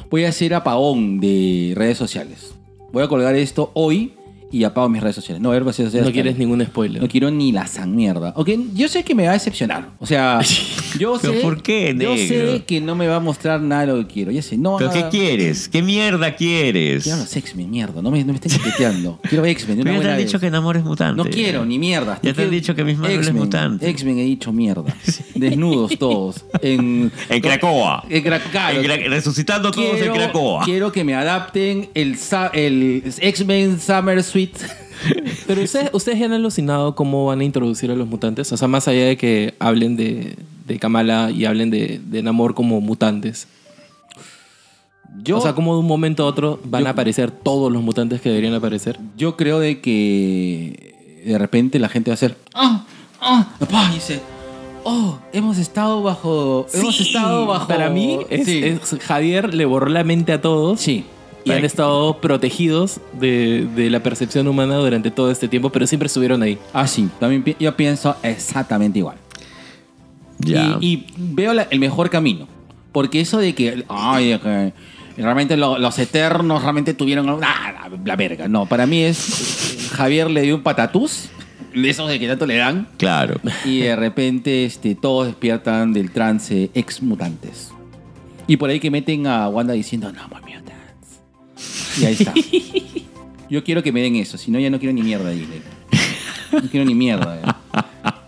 Voy a hacer apagón de redes sociales. Voy a colgar esto hoy y apago mis redes sociales. No, ver, redes sociales. No quieres ningún spoiler. No quiero ni la san mierda. Ok, yo sé que me va a decepcionar. O sea, <laughs> yo sé. ¿Pero por qué, Yo sé que no me va a mostrar nada de lo que quiero. Ya sé, no. ¿Pero van qué quieres? ¿Qué mierda quieres? Quiero los X-Men, mierda. No me, no me estén chaqueteando. <laughs> Quiero X-Men. Pero ya te han dicho que Namor es mutante. No quiero, ni mierda. Ya te han dicho que Miss Marvel es mutante. X-Men he dicho mierda. <laughs> Desnudos todos. En, En Cracoa. En Cracoa. Resucitando todos en Cracoa. quiero que me adapten el, el X-Men Summer Suite. <laughs> Pero ustedes, ustedes ya han alucinado cómo van a introducir a los mutantes. O sea, más allá de que hablen de, de Kamala y hablen de, de Namor como mutantes. Yo, o sea, como de un momento a otro van yo- a aparecer todos los mutantes que deberían aparecer. yo creo de que de repente la gente va a hacer. ¡Ah! ¡Ah! papá", y dice. Oh, hemos estado bajo. hemos estado bajo. Para mí, es, Sí. es- Javier le borró la mente a todos. Sí. Y han estado protegidos de, de la percepción humana durante todo este tiempo, pero siempre estuvieron ahí. Ah, sí. También pi- yo pienso exactamente igual. Ya. Y, y veo la- el mejor camino. Porque eso de que, ay, de que realmente lo- los eternos realmente tuvieron ah, la, la verga. No, para mí es Javier le dio un patatús, de esos de que tanto le dan, Claro. y de repente este, todos despiertan del trance ex mutantes. Y por ahí que meten a Wanda diciendo, no, mutants. Y ahí está. <laughs> Yo quiero que me den eso, si no ya no quiero ni mierda de Disney. No quiero ni mierda.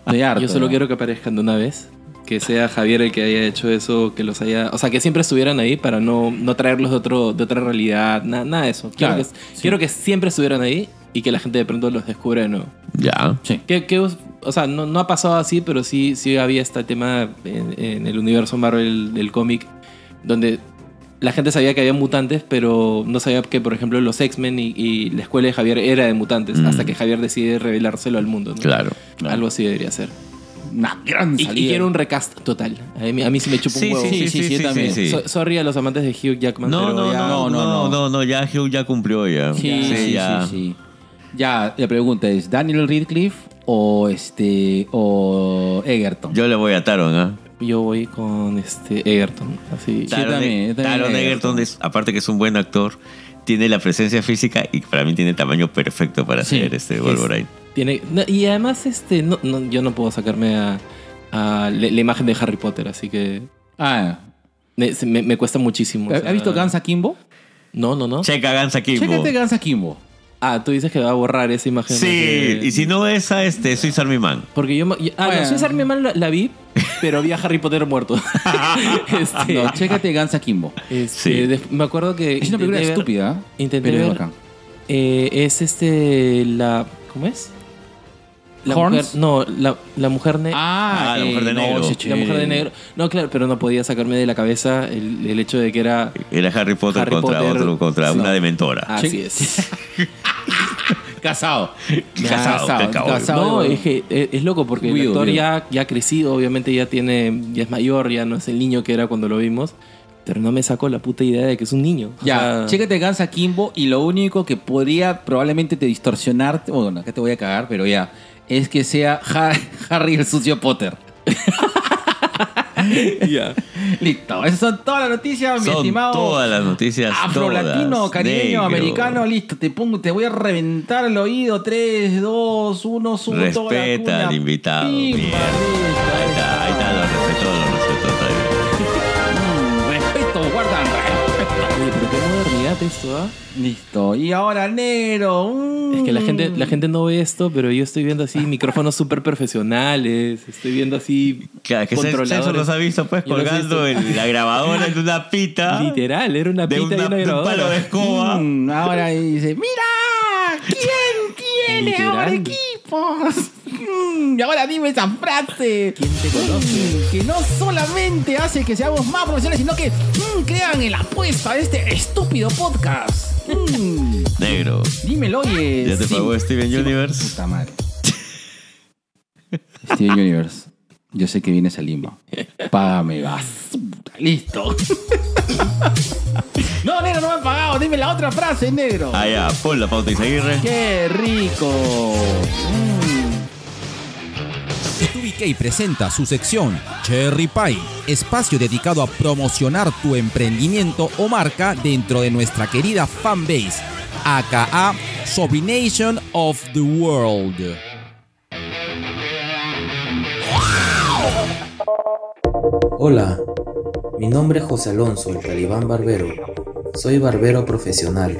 Estoy harto, Yo solo ya. quiero que aparezcan de una vez. Que sea Javier el que haya hecho eso, que los haya. O sea, que siempre estuvieran ahí para no, no traerlos de, otro, de otra realidad, na- nada de eso. Quiero, Claro, que, sí. quiero que siempre estuvieran ahí y que la gente de pronto los descubra de nuevo. Ya. Sí. Que, que, o sea, no, no ha pasado así, pero sí, sí había este tema en, en el universo Marvel del cómic, donde la gente sabía que había mutantes, pero no sabía que, por ejemplo, los X-Men y, y la escuela de Javier era de mutantes, Mm. hasta que Javier decide revelárselo al mundo. ¿no? Claro. Algo así debería ser. Una gran Y, y salida. quiero un recast total. A mí, a mí sí me chupa Sí, un huevo. sí, sí, sí, también. sí. So- sorry a los amantes de Hugh Jackman, No, pero no, ya- no, no, no, no, no, ya Hugh ya cumplió ya. Sí, sí, sí, ya. sí. Ya, la pregunta es, ¿Daniel Radcliffe o este o Egerton? Yo le voy a Taron, ¿ah? Yo voy con este Egerton. Así. Ta- también, yo también Taron Egerton. Egerton, es- aparte que es un buen actor, tiene la presencia física y para mí tiene el tamaño perfecto para Sí, ser este Es- Wolverine. Tiene, no, y además, este, no, no, yo no puedo sacarme a, a la, la imagen de Harry Potter, así que Ah, me, me- me cuesta muchísimo. o ¿has sea, visto Guns Akimbo? No, no, no. Checa Gansa Kimbo. Chécate Guns Akimbo. Ah, tú dices que va a borrar esa imagen. Sí, de- y si no esa, este, Swiss Army Man. Porque yo... ah, Bueno. no, Swiss Army Man la, la vi, <laughs> pero vi a Harry Potter muerto. <laughs> <laughs> este, No, chécate Guns Akimbo. este, Sí. de- me acuerdo que... Es una película ver- estúpida, ¿eh? Intenté pero es ver... bacán. eh, es este... La... ¿Cómo es? La Horns. mujer, no, la, la mujer negra. Ah, la mujer de negro. La mujer de negro. No, claro, pero no podía sacarme de la cabeza el, el hecho de que era. Era Harry Potter Harry contra Potter, otro, contra sí. una dementora. Así es. <laughs> Casado. Casado, casado. No, es que es, es loco porque el Guido, actor ya, ya ha crecido, obviamente ya tiene, ya es mayor, ya no es el niño que era cuando lo vimos. Pero no me sacó la puta idea de que es un niño. O Ya, sea, chécate Guns Akimbo y lo único que podría probablemente te distorsionar, bueno, acá te voy a cagar, pero ya, es que sea Ha- Harry el sucio Potter. <laughs> ya. Listo, esas son todas las noticias, mi Son estimado. todas las noticias. Afro-latino, caribeño, Negro. americano, listo, te pongo, te voy a reventar el oído. 3, 2, 1, subo toda la Respeta al invitado. Pimba, listo, Ahí está, ahí está, lo respetó, lo respetó. ¿Ah? Listo, y ahora negro. mm. Es que la gente, la gente no ve esto, pero yo estoy viendo así micrófonos <laughs> súper profesionales, estoy viendo así Claro, que controladores. los ha visto pues Yo colgando en la grabadora en una pita. <laughs> Literal, era una De, pita una- y una de un palo de escoba. Mm, ahora dice, mira, ¿quién tiene ahora equipos? Mm, y ahora dime esa frase. ¿Quién te conoce? Mm, que no solamente hace que seamos más profesionales, sino que mm, crean en la apuesta de este estúpido podcast. Negro. dímelo, oye. ¿Ya te sí. pagó Steven Sí, Universe? Puta madre. <laughs> Steven Universe. Yo sé que vienes a Lima. Págame basura. Listo. <laughs> no, negro, no me han pagado. Dime la otra frase, negro. Ah, ya, pon la pauta Isaguirre. ¡Qué rico! TubiK presenta su sección Cherry Pie, espacio dedicado a promocionar tu emprendimiento o marca dentro de nuestra querida fanbase, aka Sobrination of the World. Hola, mi nombre es José Alonso, el talibán barbero. Soy barbero profesional.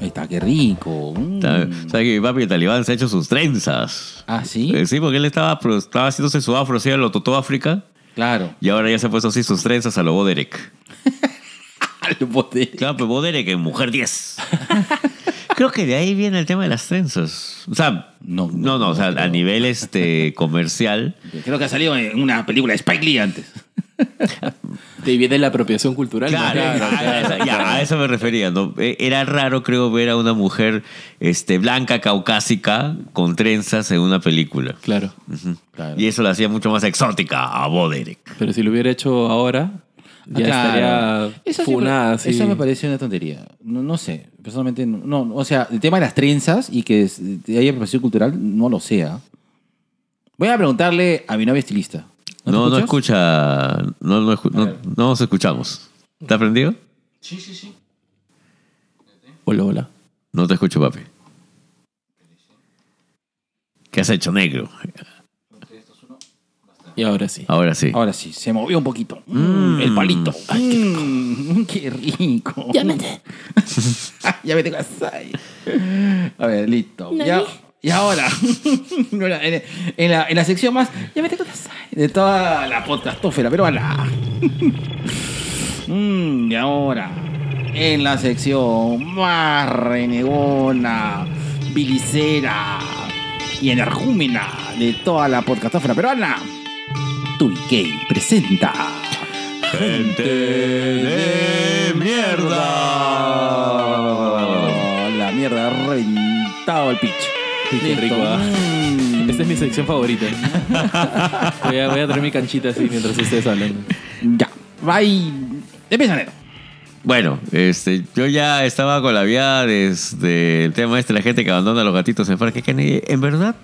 Ahí está, qué rico. Mm. ¿Sabes que mi papi el talibán se ha hecho sus trenzas? Ah, sí. Eh, Sí, porque él estaba, estaba haciéndose su afro, así a lo Totó África. Claro. Y ahora ya se ha puesto así sus trenzas a lo Boderek. <laughs> Al bote. Claro, pero Boderek en Mujer 10. <laughs> Creo que de ahí viene el tema de las trenzas. O sea, No, no, no, no, o sea, a nivel este, comercial. Creo que ha salido en una película de Spike Lee antes. Ahí viene la apropiación cultural. ¿no? Claro, a, eso- ya, a eso me refería. ¿no? Eh, Era raro, creo, ver a una mujer este, blanca, caucásica, con trenzas en una película. Claro. Claro. Y eso la hacía mucho más exótica a Boderek. Pero si lo hubiera hecho ahora, ya Claro. estaría Eso funada. Eso me parece una tontería. No, no sé. Personalmente, no, no. O sea, el tema de las trenzas y que haya apropiación cultural, no lo sea. Voy a preguntarle a mi novia estilista. No, te no, escucha. No, no, escu- no, no nos escuchamos. ¿Te aprendido? Hola, hola. No te escucho, papi. ¿Qué has hecho, negro? Y ahora sí. Ahora sí. Ahora sí, se movió un poquito. Mm, el palito. Mm, <laughs> qué rico. Ya me <laughs> Ya me. A ver, listo. Ya, y ahora, <laughs> en, en la, en la sección más, ya me tengo asai de toda la podcastófera peruana. <laughs> Mm, y ahora, en la sección más renegona, bilicera y energúmena de toda la podcastófera peruana. Tuikei presenta. Gente de mierda. la mierda ha reventado el pitch. Qué Listo. rico, ¿ah? Mm. Esta es mi sección favorita. <laughs> voy, a, voy a traer mi canchita así mientras ustedes hablan. Ya. Bye. Empieza, Nero. Bueno, este, yo ya estaba con la vía desde el tema este, la gente que abandona a los gatitos en Parque Kennedy. En verdad,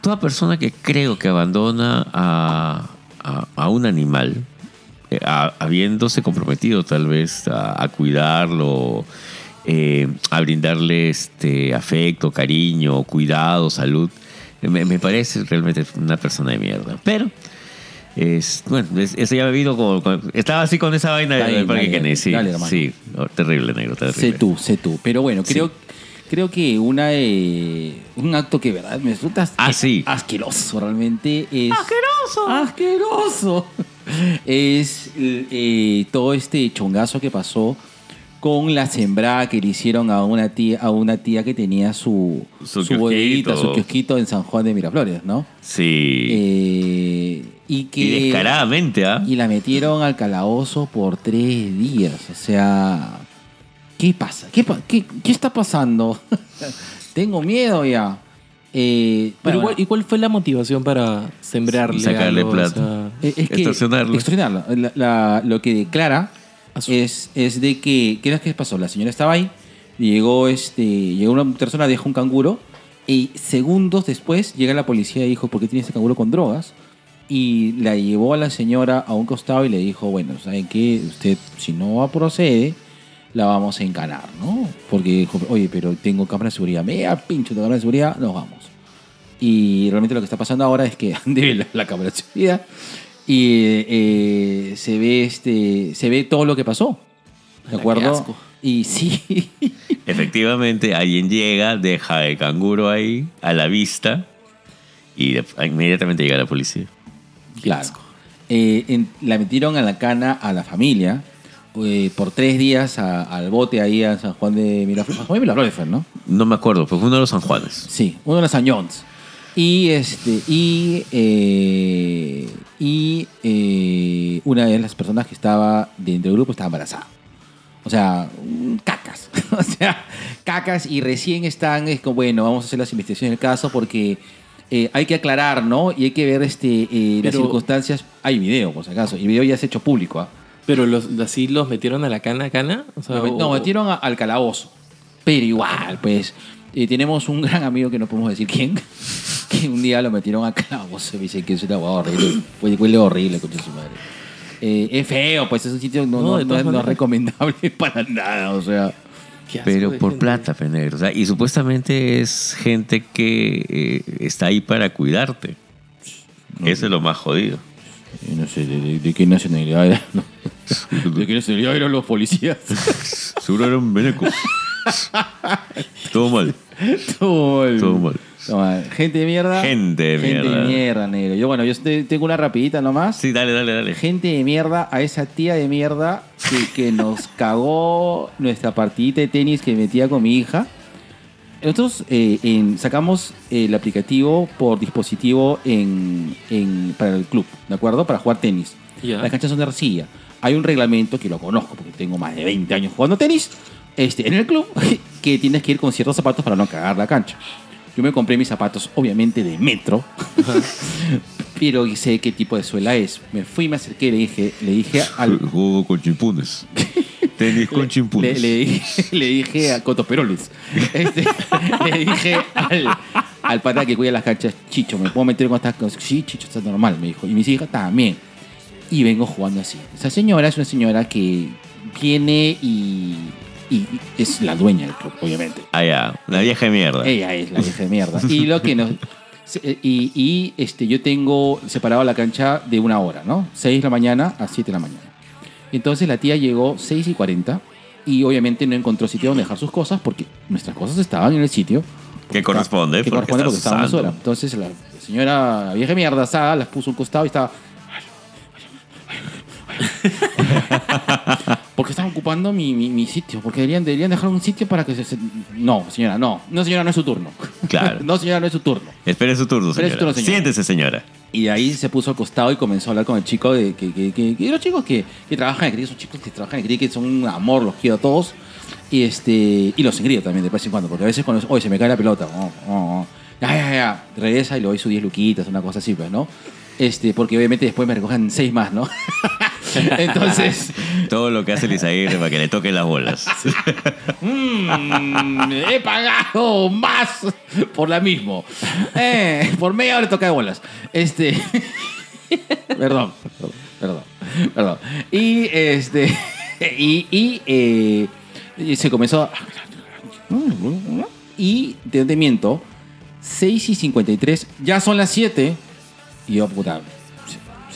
toda persona que creo que abandona a, a- a un animal, eh, a- habiéndose comprometido tal vez a, a cuidarlo, eh, a brindarle este afecto, cariño, cuidado, salud, me, me parece realmente una persona de mierda. Pero es, bueno, es- eso ya he vivido con, con- Estaba así con esa vaina del Parque dale, Kennedy. Sí, dale, hermano. sí. Terrible, negro, terrible. Sé tú, sé tú. Pero bueno, creo, creo que una eh, un acto que verdad me resulta as- Ah, sí. asqueroso realmente es. ¡Asqueroso! ¡Asqueroso! <laughs> es eh, todo este chongazo que pasó con la sembrada que le hicieron a una tía, a una tía que tenía su, Su su bodeguita, su kiosquito en San Juan de Miraflores, ¿no? Sí. Eh, y que. y descaradamente, ¿ah? Y la metieron al calabozo por tres días. O sea, ¿qué pasa? ¿Qué, pa- qué, qué está pasando? <laughs> Tengo miedo ya. Eh, Pero bueno, igual, ¿y cuál fue la motivación para sembrarle Sacarle algo? plata. O sea, es que, extorsionarlo. extorsionarlo. La- la- lo que declara es, es de que. ¿Qué es que pasó? La señora estaba ahí. Llegó, este, llegó una persona, dejó un canguro. Y segundos después llega la policía y dijo: ¿Por qué tiene ese canguro con drogas? y la llevó a la señora a un costado y le dijo, bueno, ¿saben qué? Usted, si no procede, la vamos a encanar, ¿no? Porque dijo, oye, pero tengo cámara de seguridad. Me da pincho, tengo cámara de seguridad, nos vamos. Y realmente lo que está pasando ahora es que <laughs> de la, la cámara de seguridad y eh, se ve este se ve todo lo que pasó. ¿De Ala, acuerdo? qué asco. Y sí, <laughs> Efectivamente, alguien llega, deja el canguro ahí, a la vista, y inmediatamente llega la policía. Claro. Eh, en- la metieron a la cana a la familia eh, por tres días a- al bote ahí a San Juan de Miraflores. San Juan de Miraflores, fue, ¿no? No me acuerdo, fue uno de los San Juanes. Sí, uno de los añons. Y este y eh, y eh, una de las personas que estaba dentro del grupo estaba embarazada. O sea, cacas. <laughs> o sea, cacas y recién están, es como, bueno, vamos a hacer las investigaciones del caso porque eh, hay que aclarar, ¿no? Y hay que ver este, eh, las Pero- circunstancias. Hay video, por si acaso. Y el video ya se ha hecho público. ¿ah? Pero los, así los metieron a la cana cana. O sea, no, o- metieron a- al calabozo. Pero igual, pues. Eh, tenemos un gran amigo que no podemos decir quién. <laughs> Que un día lo metieron al calabozo. Me dice que es una hueá horrible. Huele, huele horrible, concha de su madre. Eh, es feo, pues es un sitio no, No, no, no es, no es maneras. recomendable <laughs> para nada. O sea, Pero por gente. plata, Penegro. O sea, y supuestamente es gente que eh, está ahí para cuidarte. Eso es lo más jodido. yo no sé de, de- de qué nacionalidad eran. ¿no? <laughs> ¿De qué nacionalidad eran los policías? Seguro eran venecos. <laughs> Todo mal. Todo mal. Todo mal. Gente de mierda. Gente de Gente mierda. de mierda, negro. Yo, bueno, yo te- tengo una rapidita nomás. Sí, dale, dale, dale. Gente de mierda, a esa tía de mierda que, que nos <laughs> cagó nuestra partidita de tenis que metía con mi hija. Nosotros eh, en- sacamos el aplicativo por dispositivo en, en- para el club, ¿de acuerdo? Para jugar tenis. Ya. Las canchas son de arcilla. Hay un reglamento que lo conozco porque tengo más de 20 años jugando tenis este, en el club <laughs> que tienes que ir con ciertos zapatos para no cagar la cancha. Yo me compré mis zapatos, obviamente de metro, <laughs> pero sé qué tipo de suela es. Me fui, me acerqué y le dije, le dije al, <laughs> Juego con chimpunes. Tenis con le, chimpunes. le dije, le dije a Cotoperoles. Este, le dije al, al pata que cuida las canchas, Chicho, ¿me puedo meter con estas cosas? Sí, Chicho, está normal, me dijo. Y mis hijas también. Y vengo jugando así. Esa señora es una señora que viene y, y es la dueña del club, obviamente. Ah, ya. La vieja de mierda. Ella es la vieja de mierda. Y lo que nos. se- Y, y, este, yo tengo separado la cancha de una hora, ¿no? 6 de la mañana a 7 de la mañana. Entonces la tía llegó 6 y 40 y obviamente no encontró sitio donde dejar sus cosas porque nuestras cosas estaban en el sitio. Que corresponde, Que porque corresponde porque estábamos usando. sola. Entonces la señora la vieja mierda asada las puso a un costado y estaba. <laughs> Porque estaban ocupando mi, mi- mi sitio. Porque deberían, deberían dejar un sitio para que se, se- No, señora, no. No, señora, no es su turno. Claro. <laughs> no, señora, no es su turno. Espere su turno, Espere su señora. turno, señora. Siéntese, señora. Y ahí se puso al costado y comenzó a hablar con el chico de que, que, que- que los chicos que, que trabajan en cricket, son chicos que trabajan en cricket, son un amor, los quiero a todos. Y este y los engrío también de vez en cuando, porque a veces cuando hoy se me cae la pelota, oh, oh, oh. ya, ya, ya, regresa y le doy sus 10 luquitas, una cosa así, pues, ¿no? Este, porque obviamente después me recogen 6 más, ¿no? <laughs> Entonces, Todo lo que hace Lizaguirre para que le toquen las bolas. <laughs> mm, he pagado más por la mismo. Eh, por media hora toca de bolas. Este. <laughs> perdón, perdón, perdón, perdón. Y este. Y, y, eh, y se comenzó. a- Y te, te miento. 6 y 53, ya son las 7. Y yo, puta,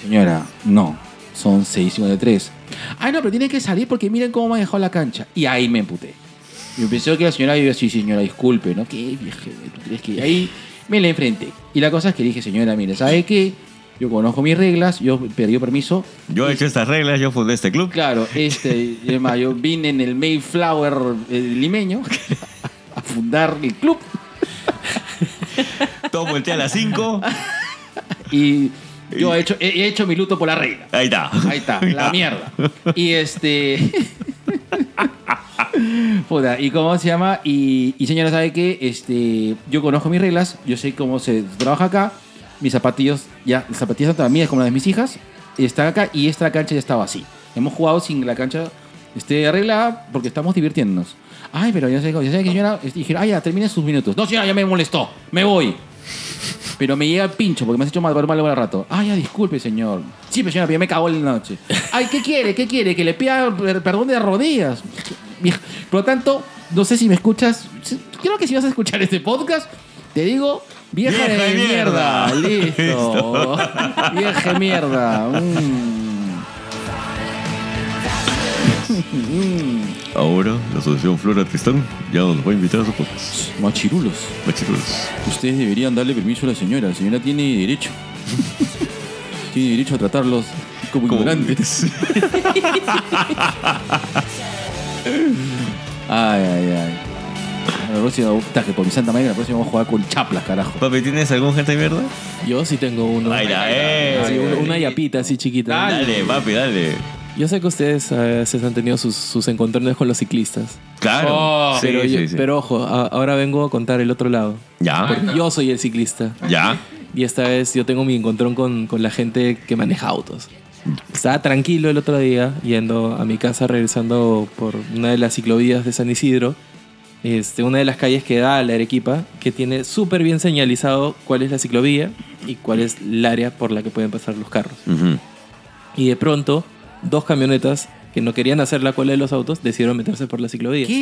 señora, no, son 6 y 53. Ay, no, pero tiene que salir porque miren cómo me ha dejado la cancha. Y ahí me emputé. Y pensé que la señora iba así, señora, disculpe, ¿no? ¿Qué vieje? ¿Tú crees que <laughs> ahí me la enfrenté? Y la cosa es que dije, señora, mire, ¿sabe qué? Yo conozco mis reglas, yo pedí permiso. Yo he hecho estas reglas, yo fundé este club. Claro, este, <laughs> además, yo vine en el Mayflower eh, limeño <laughs> a fundar el club Todo voltea a las 5. Y yo he hecho, he, he hecho mi luto por la regla. Ahí está. Ahí está, la mierda. Y este. <laughs> Puta, ¿y cómo se llama? Y, y señora, ¿sabe qué? Este, yo conozco mis reglas, yo sé cómo se trabaja acá. Mis zapatillos, ya, las zapatillas tanto mías como las de mis hijas, están acá y esta cancha ya estaba así. Hemos jugado sin la cancha esté arreglada porque estamos divirtiéndonos. Ay, pero ya sé, ya sé que señora, dijeron, ay, ya, termine sus minutos. No, señora, ya me molestó, me voy. Pero me llega el pincho porque me has hecho mal, mal al rato. Ay, ya, disculpe, señor. Sí, pero señora, pero ya me cagó en la noche. Ay, ¿qué quiere? ¿Qué quiere? Que le pida per- perdón de rodillas. Por lo tanto, no sé si me escuchas. Creo que si vas a escuchar este podcast, te digo, vieja, Vieja de mierda. mierda. <laughs> Listo. vieja de mierda. Mm. <laughs> Ahora, la Asociación Flora Tristán ya nos va a invitar a su podcast. Machirulos. Machirulos. Ustedes deberían darle permiso a la señora. La señora tiene derecho. <laughs> tiene derecho a tratarlos como, Como- ignorantes. <laughs> ay, ay, ay. La próxima, que por mi santa madre, la próxima vamos a jugar con chaplas, carajo. Papi, ¿tienes algún gente de mierda? Yo sí tengo uno. Ay, la- eh. Sí, una, una yapita así chiquita. Dale, papi, dale. Yo sé que ustedes a veces han tenido sus, sus encontrones con los ciclistas. Claro. Oh, Sí, pero, sí, yo- sí. pero ojo, a- ahora vengo a contar el otro lado. Ya, Porque yo soy el ciclista. ya. Y esta vez yo tengo mi encontrón con, con la gente que maneja autos. Estaba tranquilo el otro día, yendo a mi casa, regresando por una de las ciclovías de San Isidro. Este, una de las calles que da a la Arequipa, que tiene súper bien señalizado cuál es la ciclovía y cuál es el área por la que pueden pasar los carros. Ujú. Y de pronto, dos camionetas que no querían hacer la cola de los autos decidieron meterse por la ciclovía. ¿Qué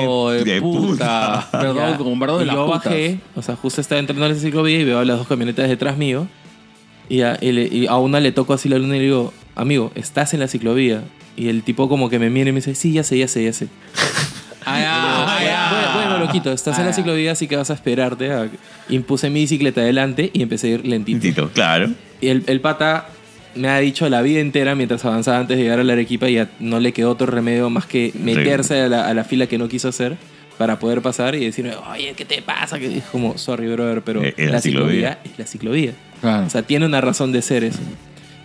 hijo de, de puta? <laughs> Perdón, con perdón de Y las yo putas. bajé, o sea, justo estaba entrando a la ciclovía y veo a las dos camionetas detrás mío. Y a, y le- y a una le toco así la luna y le digo, amigo, estás en la ciclovía. Y el tipo como que me mira y me dice, sí, ya sé, ya sé, ya sé. Ay, <laughs> ay, ay. bueno, bueno, loquito, estás en la ciclovía, así que vas a esperarte. a- Impuse mi bicicleta adelante y empecé a ir lentito. Tito, claro. Y el, el pata me ha dicho la vida entera mientras avanzaba antes de llegar a la Arequipa y ya no le quedó otro remedio más que meterse a la, a la fila que no quiso hacer para poder pasar y decirme, oye, ¿qué te pasa? Que es como, sorry, brother, pero Eh, es la ciclovía. ciclovía es la ciclovía. O sea, tiene una razón de ser eso.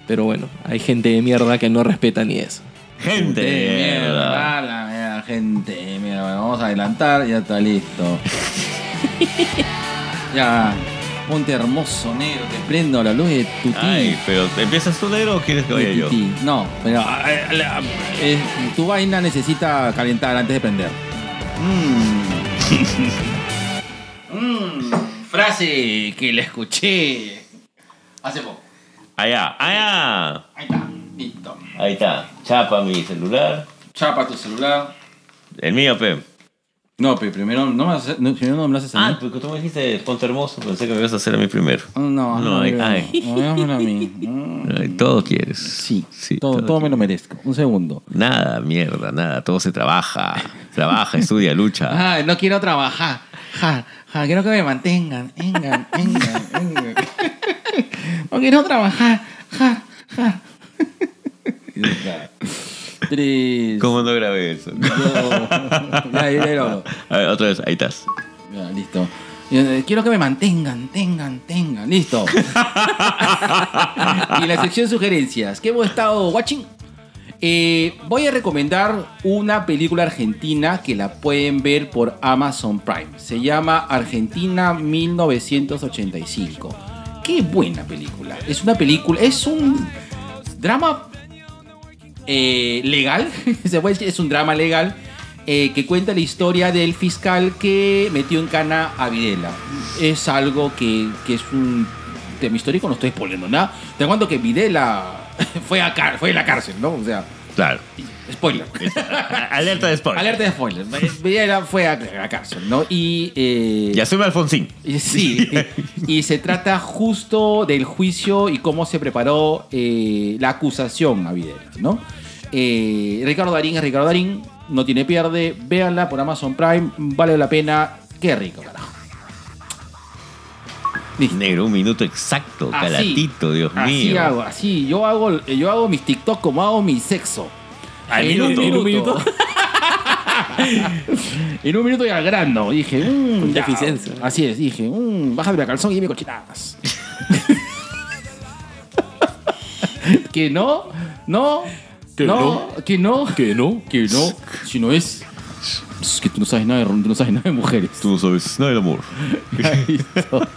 Pero bueno, hay gente de mierda que no respeta ni eso. Gente de De mierda. mierda, la mierda, gente de mierda. Bueno, Vamos a adelantar, ya está listo. <laughs> ya, ponte hermoso negro, te prendo la luz de tu ti. Ay, pero ¿empiezas tú negro o quieres que vaya yo? No, pero eh, la- eh, tu vaina necesita calentar antes de prender. Mm. <laughs> Mm, frase que la escuché hace poco. Allá, allá. Ahí está, listo. Ahí está. Chapa mi celular. Chapa tu celular. El mío, pe. No, pero primero no me, haces- no, primero no me lo haces a Ah, mí. porque tú me dijiste ponte hermoso, pensé que me ibas a hacer a mí primero. No, no, No, ay, no, ay. no, a mí. Mm. Ay, todo quieres. Sí, sí todo, todo me lo merezco. Un segundo. Nada, mierda, nada. Todo se trabaja. Trabaja, estudia, lucha. Ah, no quiero trabajar. Ja, ja, quiero que me mantengan. Vengan, vengan, vengan. No quiero trabajar. Ja, ja. Tres. ¿Cómo no grabé eso? Ya, <laughs> ya, A ver, otra vez, ahí estás. ya, listo. Eh, Quiero que me mantengan, tengan, tengan. Listo. <laughs> y la sección sugerencias. ¿Qué hemos estado watching? Eh, voy a recomendar una película argentina que la pueden ver por Amazon Prime. Se llama Argentina 1985. Qué buena película. Es una película, es un drama eh, legal, <laughs> es un drama legal eh, que cuenta la historia del fiscal que metió en cana a Videla. Es algo que, es un tema histórico, no estoy spoilando nada. Te cuento que Videla <laughs> fue a, fue a la cárcel, ¿no? O sea, Claro. Spoiler. Alerta de spoiler. Alerta de spoiler. <laughs> Videla fue a la cárcel, ¿no? Y... eh, Ya soy Alfonsín. y Sí, <laughs> y se trata justo del juicio y cómo se preparó eh, la acusación a Videla, ¿no? Eh, Ricardo Darín es Ricardo Darín, no tiene pierde, véanla por Amazon Prime, vale la pena, qué rico, carajo. Listo. Negro, un minuto exacto, Así. calatito, Dios Así mío. hago, así, yo hago, yo hago mis TikTok como hago mi sexo. Al En un minuto. en un minuto. <laughs> en un minuto y al grano. Dije, mmm, Con ya. deficiencia. Así es, dije, mmm, bájame la calzón y dime cochinadas. <laughs> que no, no, Que no, que no, ¿Que no? que no, si no es. Es que tú no sabes nada de, tú no sabes nada de mujeres. Tú no sabes nada del amor. <laughs>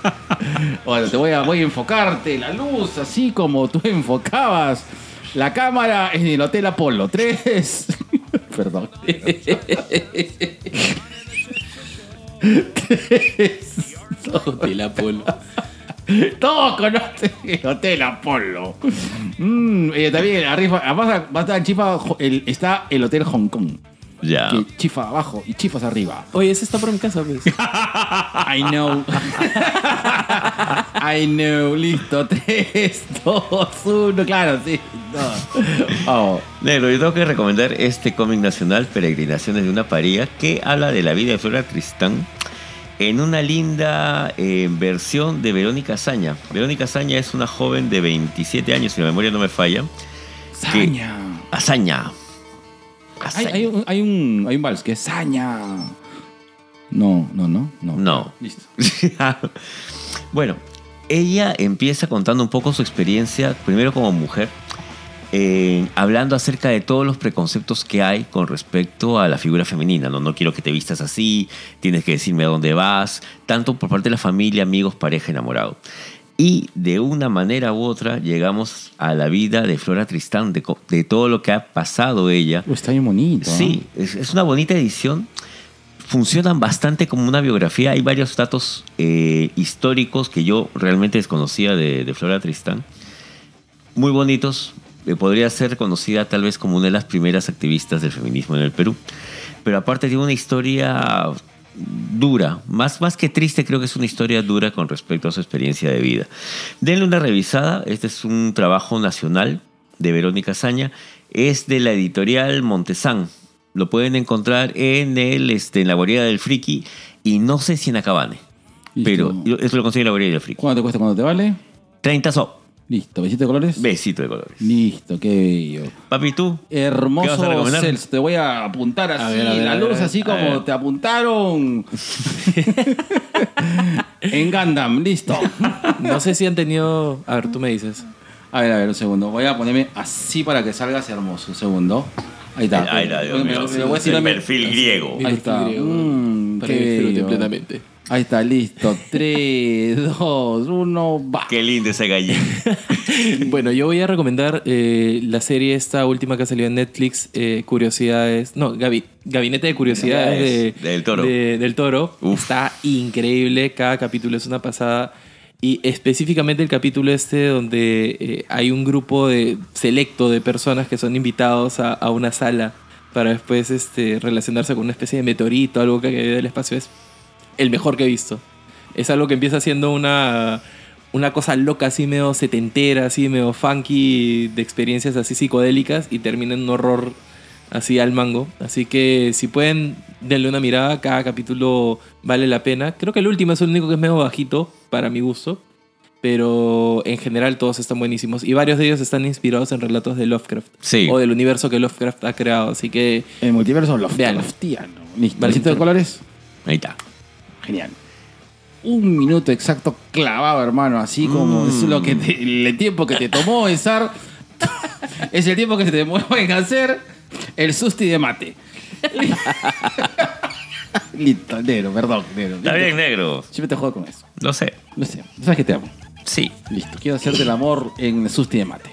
Bueno, te voy a, voy a enfocarte la luz así como tú enfocabas la cámara en el Hotel Apolo 3. <laughs> Perdón. Hotel Apolo. Todos conocen el Hotel Apolo. Mm, eh, también arriba, además va a estar en Chifa, el- está el Hotel Hong Kong. Ya. Que chifa abajo y chifas arriba. Oye, ese está por mi casa, pues. <laughs> I know. <laughs> I know. Listo. 3, 2, 1. Claro, sí. No. Vamos. Negro, yo tengo que recomendar este cómic nacional, Peregrinaciones de una paría, que habla de la vida de Flora Tristán en una linda eh, versión de Verónica Saña. Verónica Saña es una joven de 27 años, si la memoria no me falla, que- Saña. Hay, un, hay, un, hay un vals que es Saña. No, no, no. No. No. Listo. <laughs> bueno, ella empieza contando un poco su experiencia, primero como mujer, eh, hablando acerca de todos los preconceptos que hay con respecto a la figura femenina. No, no quiero que te vistas así, tienes que decirme a dónde vas, tanto por parte de la familia, amigos, pareja, enamorado. Y de una manera u otra llegamos a la vida de Flora Tristán, de, todo lo que ha pasado ella. Está bien bonito. ¿eh? Sí, es, es una bonita edición. Funcionan bastante como una biografía. Hay varios datos eh, históricos que yo realmente desconocía de, de Flora Tristán. Muy bonitos. Eh, podría ser reconocida tal vez como una de las primeras activistas del feminismo en el Perú. Pero aparte tiene una historia dura. Más, más que triste, creo que es una historia dura con respecto a su experiencia de vida. Denle una revisada. Este es un trabajo nacional de Verónica Saña. Es de la editorial Montesán. Lo pueden encontrar en, el, este, en la guarida del friki y no sé si en Acabane. Pero eso lo consigo en la guarida del friki. ¿Cuánto te cuesta? ¿Cuánto te vale? 30 so. Listo. ¿Besito de colores? Besito de colores. Listo, qué bello. Papi, ¿tú? ¿Qué vas a Hermoso recomendar? Celso. Te voy a apuntar así, ver, a ver, la luz, a ver. así A como ver. te apuntaron. <laughs> en Gundam, listo. No sé si han tenido. A ver, tú me dices. A ver, a ver, un segundo. Voy a ponerme así para que salgas hermoso. Un segundo. Ahí está. Ay, la Dios Me- mío, me- sí, me voy a es el perfil griego. Ahí está. Mm, qué disfruten bello. plenamente. Ahí está, listo. 3, 2, 1, va. Qué lindo ese gallín. <laughs> Bueno, yo voy a recomendar eh, la serie esta última que ha salido en Netflix, eh, Curiosidades, no, Gabi- Gabinete de Curiosidades de- del Toro. de- del Toro. Uf. Está increíble, cada capítulo es una pasada. Y específicamente el capítulo este donde eh, hay un grupo de selecto de personas que son invitados a, a una sala para después este, relacionarse con una especie de meteorito, algo que cae del espacio, es el mejor que he visto. Es algo que empieza siendo una, una cosa loca, así medio setentera, así medio funky, de experiencias así psicodélicas y termina en un horror así al mango. Así que si pueden, denle una mirada, cada capítulo vale la pena. Creo que el último es el único que es medio bajito, para mi gusto. Pero en general todos están buenísimos. Y varios de ellos están inspirados en relatos de Lovecraft. Sí. O del universo que Lovecraft ha creado. Así que El multiverso. Loftiano. Listo. Vale. ¿Besito de colores? Ahí está. Genial. Un minuto exacto clavado, hermano. Así como es lo que te- el tiempo que te tomó <laughs> pensar. es el tiempo que se te demoró <laughs> en hacer el susti de mate. <laughs> Listo, negro, perdón, negro. Está bien, negro. Siempre te juego con eso. Lo sé. No sé, sabes que te amo. Sí. Listo, quiero hacerte el amor en el susti de mate.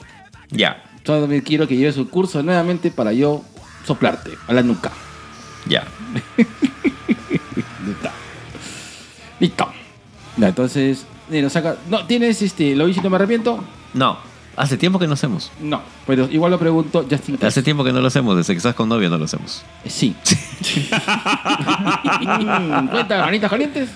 Ya. Todavía quiero que lleves su curso nuevamente para yo soplarte a la nuca. Ya. Listo. Listo. Ya, entonces, negro, saca. No, ¿tienes este, lo hice y no me arrepiento? No. Hace tiempo que no hacemos. No, pero igual lo pregunto Justin Case. Hace tiempo que no lo hacemos. Desde que estás con novia no lo hacemos. Eh, Sí. Mm, <laughs> ¿Cuenta manitas calientes?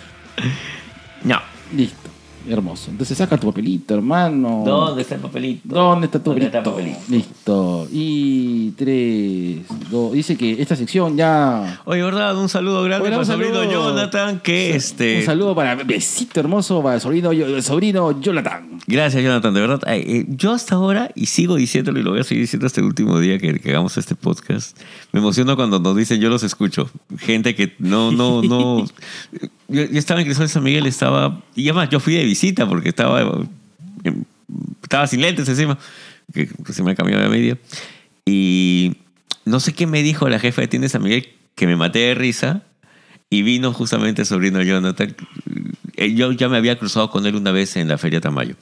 No. Listo. Hermoso. Entonces saca tu papelito, hermano. está el papelito? ¿Dónde está tu ¿Dónde está el papelito? papelito? Listo. Y tres, dos. Dice que esta sección ya. Oye, ¿verdad? Un saludo grande Bueno, para sobrino saludo. Jonathan, que este... Un saludo para besito hermoso para el sobrino, el sobrino Jonathan. Gracias, Jonathan, de verdad. Eh, yo hasta ahora, y sigo diciéndolo y lo voy a seguir diciendo hasta el último día que, que hagamos este podcast, me emociono cuando nos dicen yo los escucho. Gente que no, no, no... <laughs> Yo, yo estaba en Crisol San Miguel, estaba... Y además, yo fui de visita porque estaba... eh, Estaba sin lentes encima, que se me cambió de media. Y no sé qué me dijo la jefa de tienda de San Miguel, que me maté de risa. Y vino justamente el sobrino Jonathan. Eh, Yo ya me había cruzado con él una vez en la Feria Tamayo.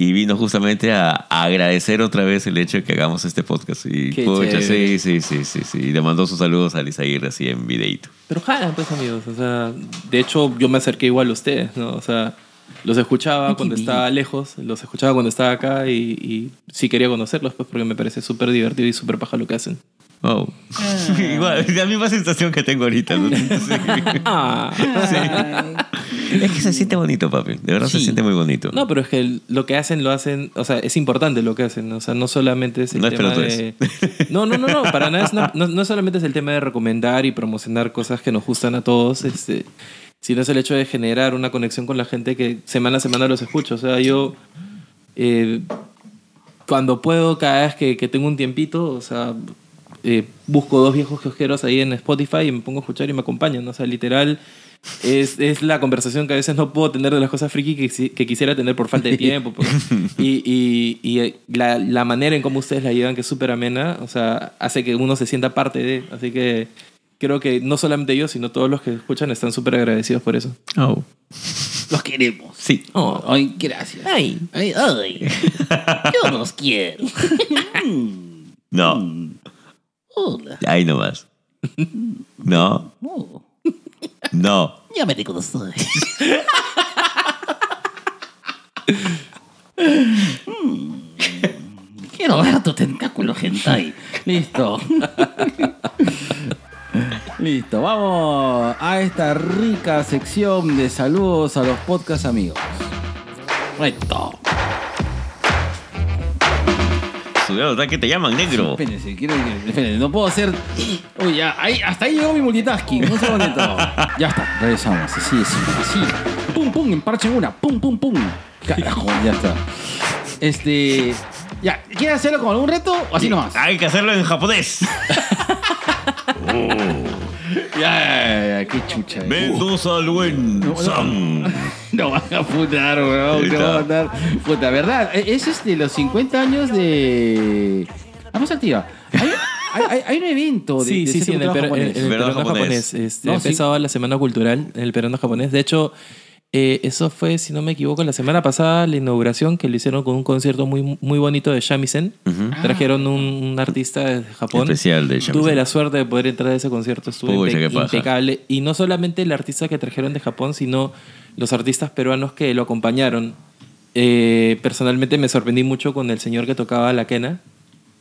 Y vino justamente a, a agradecer otra vez el hecho de que hagamos este podcast. Y chévere. sí, sí, sí, sí, sí. Y le mandó sus saludos a Lisa Aguirre así en videito. Pero jalan, pues, amigos. O sea, de hecho, yo me acerqué igual a ustedes, ¿no? O sea, los escuchaba cuando estaba lejos, los escuchaba cuando estaba acá y, y sí quería conocerlos, pues, porque me parece súper divertido y súper paja lo que hacen. Oh. <laughs> Igual, la misma sensación que tengo ahorita. ¿no? Sí. <laughs> Es que se siente bonito, papi. De verdad se Sí. siente muy bonito. No, pero es que lo que hacen, lo hacen, o sea, es importante lo que hacen, o sea, no solamente es el No tema de... No, no, no, no, para nada, es no, no solamente es el tema de recomendar y promocionar cosas que nos gustan a todos, este, sino es el hecho de generar una conexión con la gente que semana a semana los escucha, o sea, yo... eh, cuando puedo, cada vez que, que tengo un tiempito, o sea, eh, busco dos viejos kiosqueros ahí en Spotify y me pongo a escuchar y me acompañan. O sea, literal, es, es la conversación que a veces no puedo tener de las cosas friki que, que quisiera tener por falta de <laughs> tiempo. por- y y, y, eh, la, la manera en cómo ustedes la llevan, que es súper amena, o sea, hace que uno se sienta parte de. Así que creo que no solamente yo, sino todos los que escuchan están súper agradecidos por eso. Oh. Los queremos. Sí. Ay, gracias. Ay, Ay, ay. <laughs> Yo los quiero. <laughs> No. Hola. Ahí nomás. No. Oh, No. <laughs> ya me reconocí. Mm. Quiero ver tu tentáculo, hentai. Listo. Listo, vamos a esta rica sección de saludos a los podcast amigos. Reto. Estudiado, que te llaman negro. Espérense, quiero que. Espérense, no puedo hacer. Uy, ya, ahí, hasta ahí llegó mi multitasking. Un segundito. <laughs> Ya está, regresamos. Así, así, así. Pum, pum, en parche en una. Pum, pum, pum. Carajo, ya está. Este. Ya, ¿quieres hacerlo con algún reto o así nomás? Hay que hacerlo en japonés. Ya, <laughs> ya, ya, qué chucha. Mendoza Luen-san. No van a putar, weón. No van a dar. Puta, ¿verdad? E, Es este, los 50 años de. Vamos activa. Hay, hay, hay- hay un evento de. Sí, de sí, sí, en el, per- en- en japonés. el Verano peruano japonés. japonés. Este, No, ha sí. empezado la semana cultural en el peruano japonés. De hecho, eh, eso fue, si no me equivoco, la semana pasada, la inauguración que lo hicieron con un concierto muy, muy bonito de shamisen. Trajeron un, un artista de Japón. Especial de shamisen. Tuve la suerte de poder entrar a ese concierto. Estuvo Pucha, impe- impecable. Y no solamente el artista que trajeron de Japón, sino los artistas peruanos que lo acompañaron. Eh, personalmente me sorprendí mucho con el señor que tocaba la quena.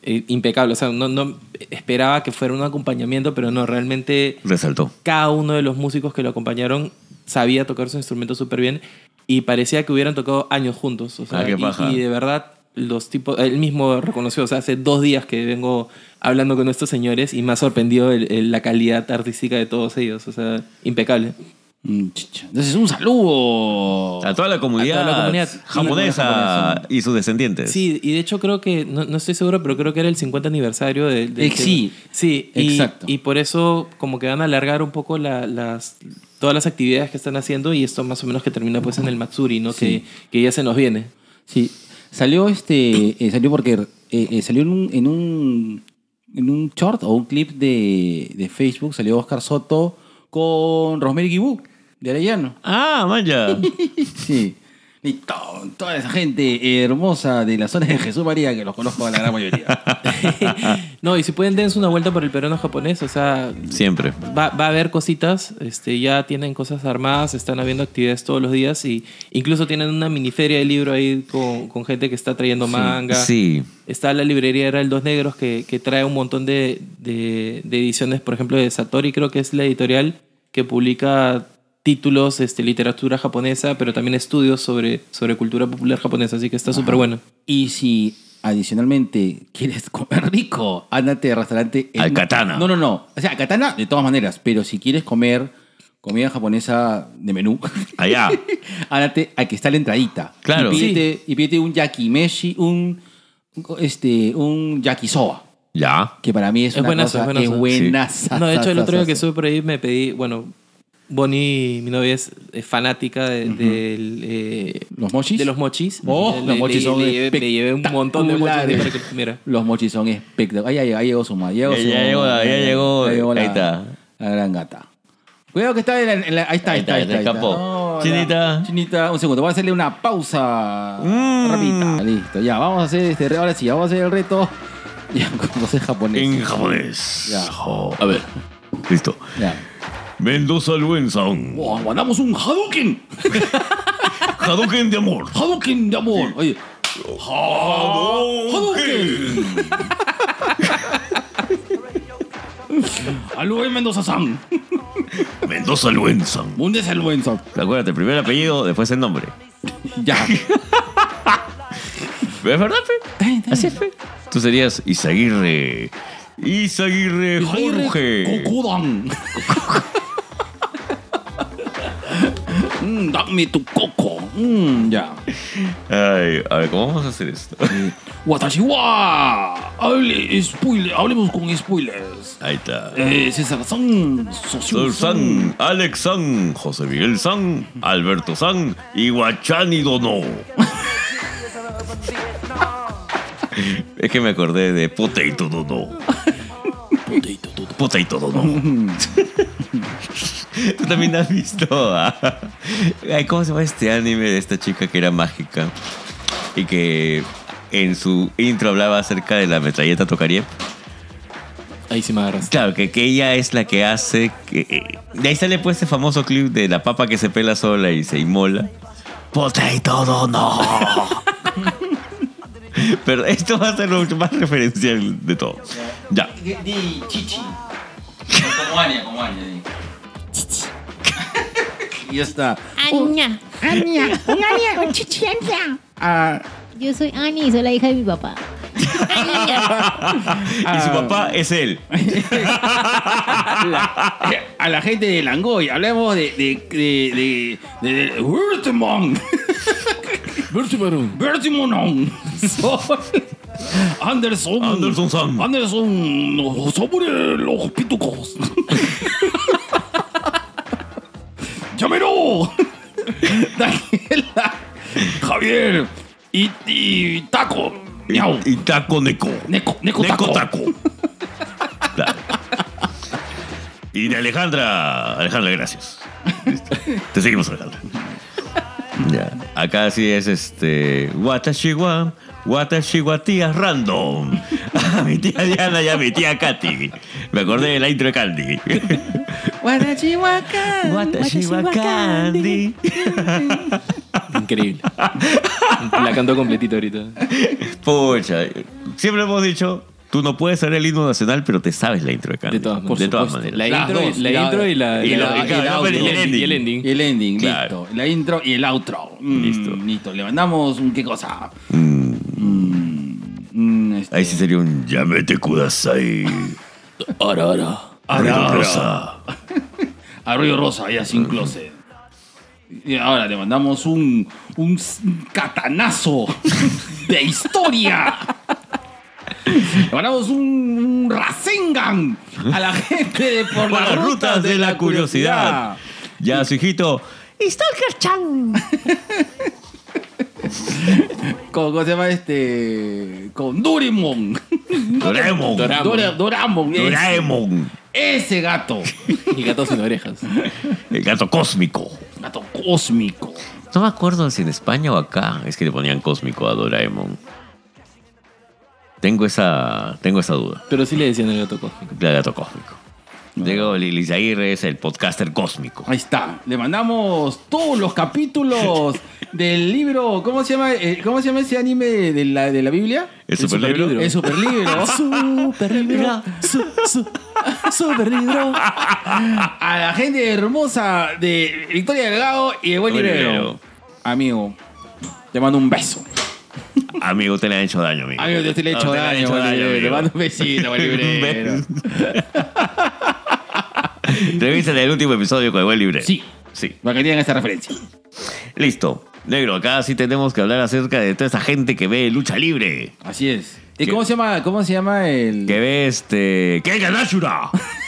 Eh, impecable. O sea, no, no esperaba que fuera un acompañamiento, pero no, realmente Resaltó. cada uno de los músicos que lo acompañaron sabía tocar su instrumento súper bien y parecía que hubieran tocado años juntos. O sea, Ah, qué y- paja. y, de verdad, los tipos, él mismo reconoció, o sea, hace dos días que vengo hablando con estos señores y me ha sorprendido el- el- la calidad artística de todos ellos. O sea, impecable. Mm. Entonces, un saludo. A toda la comunidad, A toda la comunidad. japonesa japonesa. y sus descendientes. Sí, y de hecho creo que, no, no estoy seguro, pero creo que era el 50 aniversario de, de- Eh, sí. sí, y, Exacto. y por eso como que van a alargar un poco la- las, todas las actividades que están haciendo y esto más o menos que termina pues en el Matsuri, ¿no? Que, que ya se nos viene. Sí. Salió este. eh, salió porque. eh, eh, salió en un, en un. En un short o un clip de, de Facebook. Salió Oscar Soto con Rosemary Gibú, de Arellano. Ah, vaya. <laughs> Sí. Y to- toda esa gente hermosa de la zona de Jesús María, que los conozco a la gran mayoría. <laughs> No, y si pueden dense una vuelta por el peruano japonés, o sea, Siempre. va, va a haber cositas, este, ya tienen cosas armadas, están habiendo actividades todos los días y incluso tienen una mini feria de libro ahí con, con gente que está trayendo manga. Sí. Está la librería Era el Dos Negros que, que trae un montón de, de- de ediciones, por ejemplo, de Satori, creo que es la editorial que publica títulos, este, literatura japonesa, pero también estudios sobre, sobre cultura popular japonesa, así que está súper bueno. Y si adicionalmente <laughs> quieres comer rico, ándate al restaurante. Al Katana. No, no, no. O sea, Katana de todas maneras, pero si quieres comer comida japonesa de menú, <laughs> Allá. ándate al que está la entradita. Claro. Y pídete, y pídete un yakimeshi, un, un- este, un yakisoba. Ya. Que para mí es, Es una buenazo, cosa, es buenazo. es buenaza, No, de hecho, el otro día que estuve por ahí me pedí, bueno, Bonnie, mi novia, es, fanática de, del, eh, ¿Los mochis? de los mochis. Oh, Le- los mochis le- son le, llevé- le llevé un montón de mochis ahí para que los mochis son espectaculares. Ahí, ahí llegó su madre. Llegó Ya- su- ya llegó la- ya llegó, la, ahí está. La gran gata. Cuidado que está en la, en la- ahí está, ahí Ahí está, ahí está, ahí. No, Chinita. la- Chinita, un segundo. Voy a hacerle una pausa Mm. rapidita. Listo, ya. Vamos a hacer este re- Ahora sí, vamos a hacer el reto. <laughs> Ya, como sé japonés. En japonés. Ya. A ver. Listo. Ya. Mendoza Luen-san. Wow, mandamos un Hadouken. <laughs> Hadouken de amor. Hadouken de amor. Oye. Hadouken. <laughs> Alue Mendoza-san. Mendoza Luen-san. ¿Dónde es el buen son? Acuérdate, primero el apellido, después el nombre. Ya. ¿Pero ¿Es verdad, fe? Así es, fe. Tú serías Isaguirre. Isaguirre Jorge. Kokudan. <laughs> Mm, dame tu coco. Mm, ya. Ay, a ver, ¿cómo vamos a hacer esto? <laughs> Watashi wa. Hable, spoiler, hablemos con spoilers. Ahí está. Eh, César San, Sol Socio San, Alex San, José Miguel San, Alberto San y Guachani Dono. <laughs> <laughs> es que me acordé de Potato Dono. Potato Dono. <laughs> Tú también has visto. ah? Ay, ¿Cómo se llama este anime de esta chica que era mágica? Y que en su intro hablaba acerca de la metralleta Tokarie. Ahí sí me agarras. Claro, que, que ella es la que hace. Que, eh, de ahí sale pues ese famoso clip de la papa que se pela sola y se inmola. Potato Dono. <laughs> Pero esto va a ser lo mucho más referencial de todo. Ya. Di chichi. Como Anya, como Anya. di. Y ya está. Aña. Ania, un Ania, un chichianja. Ah, Yo soy Ani y soy la hija de mi papá. <laughs> Y su papá es él. <laughs> A la gente de Langoy, hablemos de. de. de. de. de, de Bertimon. Bertimarón. Anderson. Anderson San. Anderson. Sobre los pitucos. Llámelo. Daniela. Javier. Y, y Taco. Miau. Y, y taco Neko. Neko, Neko, Neko Taco. Taco. Claro. Y de Alejandra. Alejandra, gracias. Te seguimos, Alejandra. Ya. Acá sí es este. Watashi wa. Watashi random. <laughs> A mi tía Diana y a mi tía Katy. Me acordé de la intro de Candy. Watashi wa Candy. Increíble. La canto completito ahorita. Pucha. Siempre hemos dicho. Tú no puedes ser el himno nacional, pero te sabes la intro de Candy. De todas, por de todas maneras. La intro, dos, la la- intro y la, y y la- la- y la- audio, y el ending. y el ending. Y el ending, Claro. listo. La intro y el outro. Mm, Listo. Listo. Le mandamos un qué cosa. Mm, Mm, este, ahí sí sería un Yamete Kudasai. Ahora, ahora. Ruido rosa. Arroyo Rosa, ya sin <laughs> closet. Y ahora le mandamos un, un, catanazo <laughs> de historia. Le mandamos un, un Rasengan a la gente de por, Por las rutas de la curiosidad. Ya, su hijito. Stalker Chan. <laughs> <laughs> ¿Cómo, cómo se llama este? Con Doraemon. Doraemon. Doraemon. Dora- Doraemon. ese- Doraemon. Ese gato. Y gato sin orejas. El gato cósmico. Gato cósmico. No me acuerdo si en España o acá es que le ponían cósmico a Doraemon. Tengo esa, tengo esa duda. Pero sí le decían el gato cósmico. El gato cósmico. Diego Lilis Aguirre es el podcaster cósmico. Ahí está. Le mandamos todos los capítulos <laughs> del libro. ¿Cómo se llama, eh, ¿cómo se llama ese anime de la, de la Biblia? ¿El superlibro? El superlibro. Super libro. <laughs> Su, su, super libro. A la gente hermosa de Victoria Delgado y de Buen Librero. Amigo, te mando un beso. Amigo, te le han hecho daño, amigo. Amigo, te le he No, hecho le han daño, hecho Buen daño, Librero. Te mando un besito, Buen <laughs> Librero. <laughs> Revisen el último episodio con el buen libre. Sí. Sí. Para que tengan esta referencia. Listo. Negro, acá sí tenemos que hablar acerca de toda esa gente que ve lucha libre. Así es. ¿Y ¿Qué? cómo se llama, cómo se llama el...? Que ve este. ¡Que Ganashura! <laughs>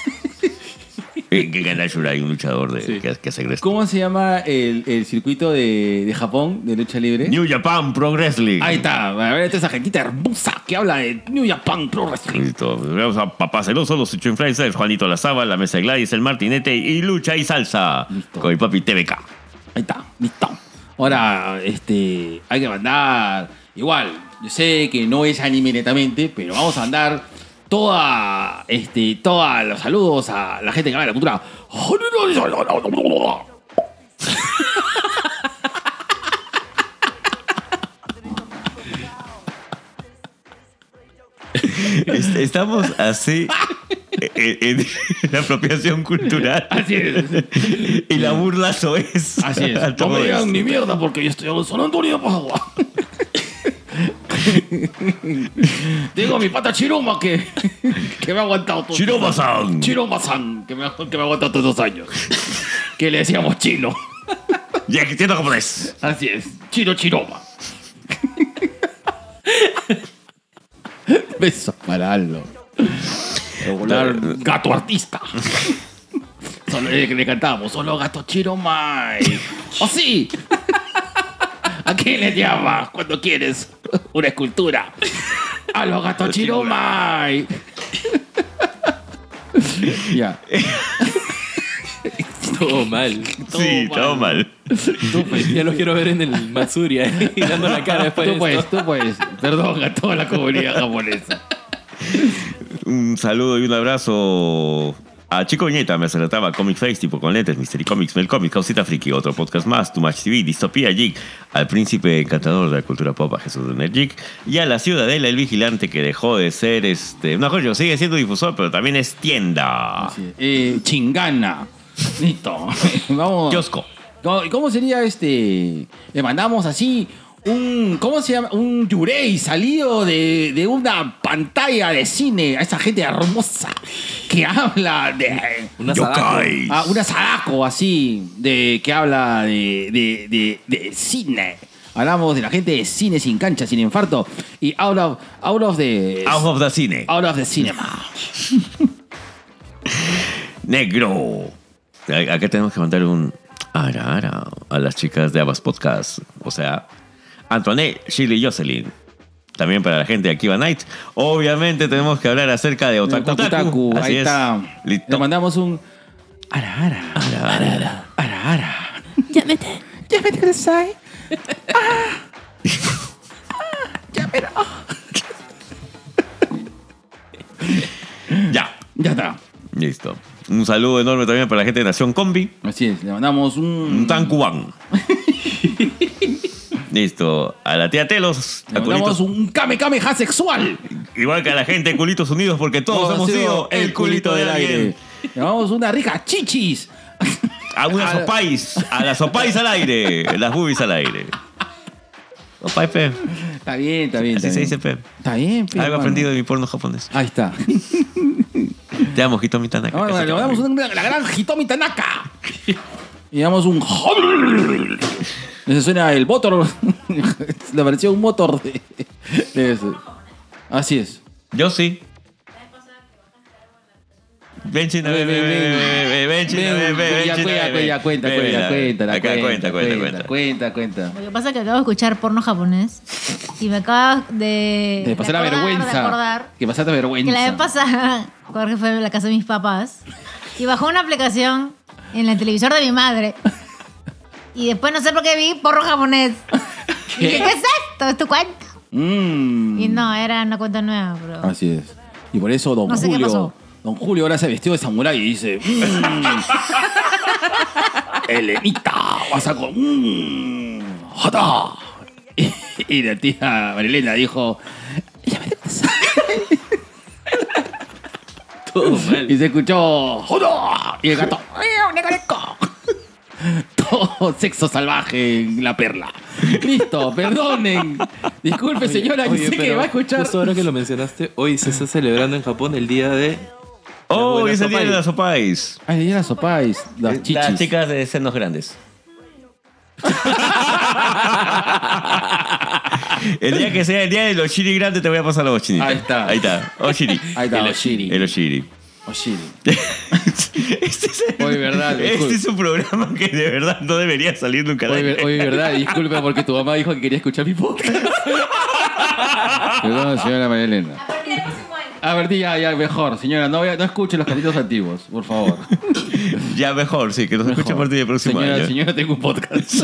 que Ganashura hay un luchador de, Sí. que, que hace wrestling. ¿Cómo se llama el, el circuito de, de Japón de lucha libre? New Japan Pro Wrestling. Ahí está, a ver, esta esa gentita hermosa que habla de New Japan Pro Wrestling. Listo. Vemos a Papá Celoso, los ocho influencers, Juanito Lazaba, la mesa de Gladys, el Martinete y Lucha y Salsa. Listo. Con mi papi TVK. Ahí está, listo. Ahora, este, hay que mandar, igual, yo sé que no es anime netamente, pero vamos a mandar toda, este, todos los saludos a la gente que habla de la cultura. Est- Estamos así en, en <laughs> la apropiación cultural. Así es. Y la burla es. Así es. No me digan ni mierda porque yo estoy en San Antonio de <laughs> Tengo a mi pata Chiroma que, que me ha aguantado todo. Chiroma-san. Chiroma-san, que me, ha- que me ha aguantado todos estos años. Que le decíamos chino. Ya entiendo japonés. Así es. Chiro Chiroma. <laughs> Besos para Aldo. Regular gato artista. Solo eh, que le cantamos, solo gato Chiromai. <laughs> ¡Oh sí! ¿A quién le llamas cuando quieres una escultura? A los gatos Chiromai. <laughs> ya. <laughs> Todo mal. Sí, todo mal. Tú, pues, ya lo quiero ver en el Matsuri ahí, <laughs> dando la cara después Tú de puedes, esto. tú puedes. Perdón a toda la comunidad japonesa. Un saludo y un abrazo a Chico Ñeta, me trataba Comic Face, tipo con lentes, Mystery Comics, Mel Comics, Causita Friki, otro podcast más, Too Much TV, Distopía Geek, al príncipe encantador de la cultura pop, a Jesús de Nerd y a la Ciudadela, el vigilante que dejó de ser, este, no, coño, sigue siendo difusor, pero también es tienda. Eh, chingana. Listo. <laughs> Vamos. Kiosco. ¿Cómo, cómo sería este? Le mandamos así un. ¿Cómo se llama? Un Yurei salido de, de una pantalla de cine a esa gente hermosa que habla de. Una Sadako. Ah, una Sadako así, de que habla de, de, de, cine. Hablamos de la gente de cine sin cancha, sin infarto. Y out of, out of the. Out of the Cine. out of the cinema. <laughs> Negro. Acá tenemos que mandar un ara ara a las chicas de Abbas Podcast. O sea, Antoinette, Shirley y Jocelyn. También para la gente de Akiva Night. Obviamente tenemos que hablar acerca de Otaku Otaku Taku, Así ahí es. está. Listo. Le mandamos un. Ara, ara. Ara, ara. Ara, ara. Llámete. Llámate kudasai. Ya. Ya está. Listo. Un saludo enorme también para la gente de Nación Combi. Así es, le mandamos un. Un Tankuban. <laughs> Listo. A la tía Telos. Le a Culitos- un Kame Kameha sexual. Igual que a la gente de Culitos Unidos, porque todos hemos sido el culito del aire. Le mandamos una rica chichis. A una sopais. <laughs> A las sopais al aire. Las boobies al aire. Sopais, pe. Está bien, está bien. Así está se bien. dice. Está bien, pe, Algo hermano. aprendido de mi porno japonés. Ahí está. <laughs> Te amo, Hitomi Tanaka. Eso le te amo. una- la gran Hitomi Tanaka. Y damos un. <laughs> Ese suena el motor. <laughs> La versión motor de, de eso. Así es. Yo sí. Ven, China, ven, ven, ven, ven, ven, ven, China, ven, ven, ven, Ya China, cuenta, cuenta, cuenta, cuenta, la acá, cuenta, cuenta, cuenta, cuenta. cuenta, cuenta. Lo que pasa es que acabo de escuchar porno japonés y me acaba de. La de acordar- de vergüenza. Que pasaste vergüenza. que la vez pasada, Jorge fue a la casa de mis papás y bajó una aplicación en el televisor de mi madre. Y después no sé por qué vi porno japonés. <laughs> Y dije, ¿qué es esto? ¿Es tu cuenta? Mm. Y no, era una cuenta nueva, bro. Así es. Y por eso Don No sé qué Julio. pasó. Don Julio ahora se vestió de samurái y dice. "Mm, Elenita, vas a con. Mm, jota". Y, y la tía Marilena dijo. "Ya me dejas". Todo mal. Y se escuchó. "Jota", Y el gato. "Miau, neco, neco". <laughs> Sexo salvaje en la perla. Listo, perdonen. Disculpe, señora, que Oye, sé que pero va a escuchar. Justo ahora que lo mencionaste, hoy se está celebrando en Japón el día de. Oh, es el día de sopais. las sopais. Ay, las sopais, las chichis. Las chicas de senos grandes. <laughs> el día que sea el día de los chiri grandes te voy a pasar los chinitos. Ahí está. Ahí está. <laughs> Oshiri. Ahí está, El Oshiri. El Oshiri. Oshiri. <laughs> Este es, el- Oye, verdad, <laughs> este es un programa que de verdad no debería salir nunca. Oye, aire. ver- oye, verdad, disculpe porque tu mamá dijo que quería escuchar mi podcast. <laughs> Perdón, señora María Elena. A ver, ya, ya, mejor. Señora, no, no escuche los capítulos antiguos, por favor. Ya mejor, sí, que nos escuche a Mejor. partir del próximo señora, año. Señora, tengo un podcast.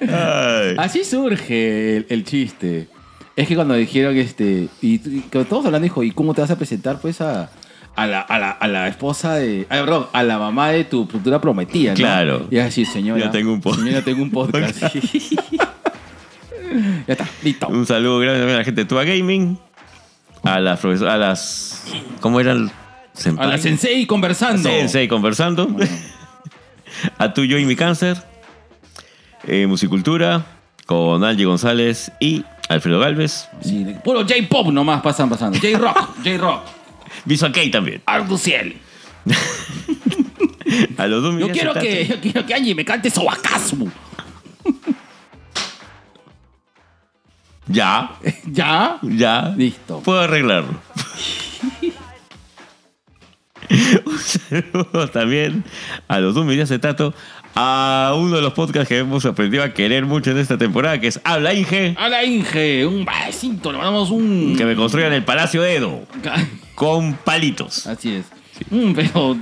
Ay. Así surge el, el chiste. Es que cuando dijeron este. Y, y todos hablando, dijo, ¿y cómo te vas a presentar pues a, a, la, a, la, a la esposa de. ah, perdón, a la mamá de tu futura prometida, ¿no? Claro. Y así, señora. Yo tengo un podcast. Señora, tengo un <laughs> podcast. <laughs> ya está, listo. Un saludo grande a la gente de Tua Gaming. A las profesoras. A las. ¿Cómo eran? A la Sensei conversando. Sensei conversando. a <laughs> tú, yo y mi cáncer. Eh, musicultura. Con Angie González y Alfredo Galvez. Sí, puro J-pop nomás pasan pasando. J-rock, <laughs> J-rock. Visual K también. Arduciel. <laughs> A los dos Yo millones quiero de que, yo quiero que Angie me cante Sobakasu. <laughs> Ya, ¿Ya? ya. Listo. Puedo arreglarlo. Un saludo también a los dos millones de Tato, a uno de los podcasts que hemos aprendido a querer mucho en esta temporada, que es Habla Inge, A la Inge, un besito, le mandamos un... que me construyan el Palacio Edo <laughs> con palitos. Así es. Mm, pero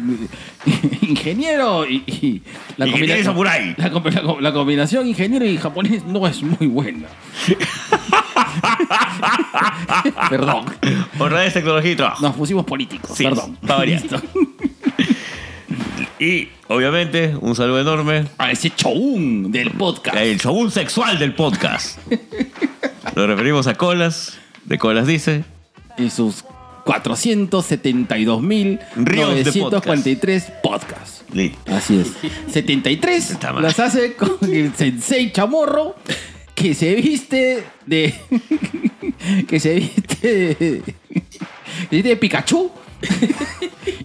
<laughs> ingeniero y, y la, Ingeniero combinación- la, la com- la combinación ingeniero y japonés no es muy buena. <laughs> Perdón. Honradez, tecnología y trabajo. Nos pusimos políticos, Sí, perdón. va a variar. Listo. Y, obviamente, un saludo enorme A ese choún del podcast. El show sexual del podcast. <laughs> Lo referimos a Colas. De Colas dice. Y sus Ríos de 472.943 podcasts. Listo. Así es. <laughs> 73 Está mal. las hace con el sensei chamorro que se viste de. <laughs> que se viste de. que se viste de Pikachu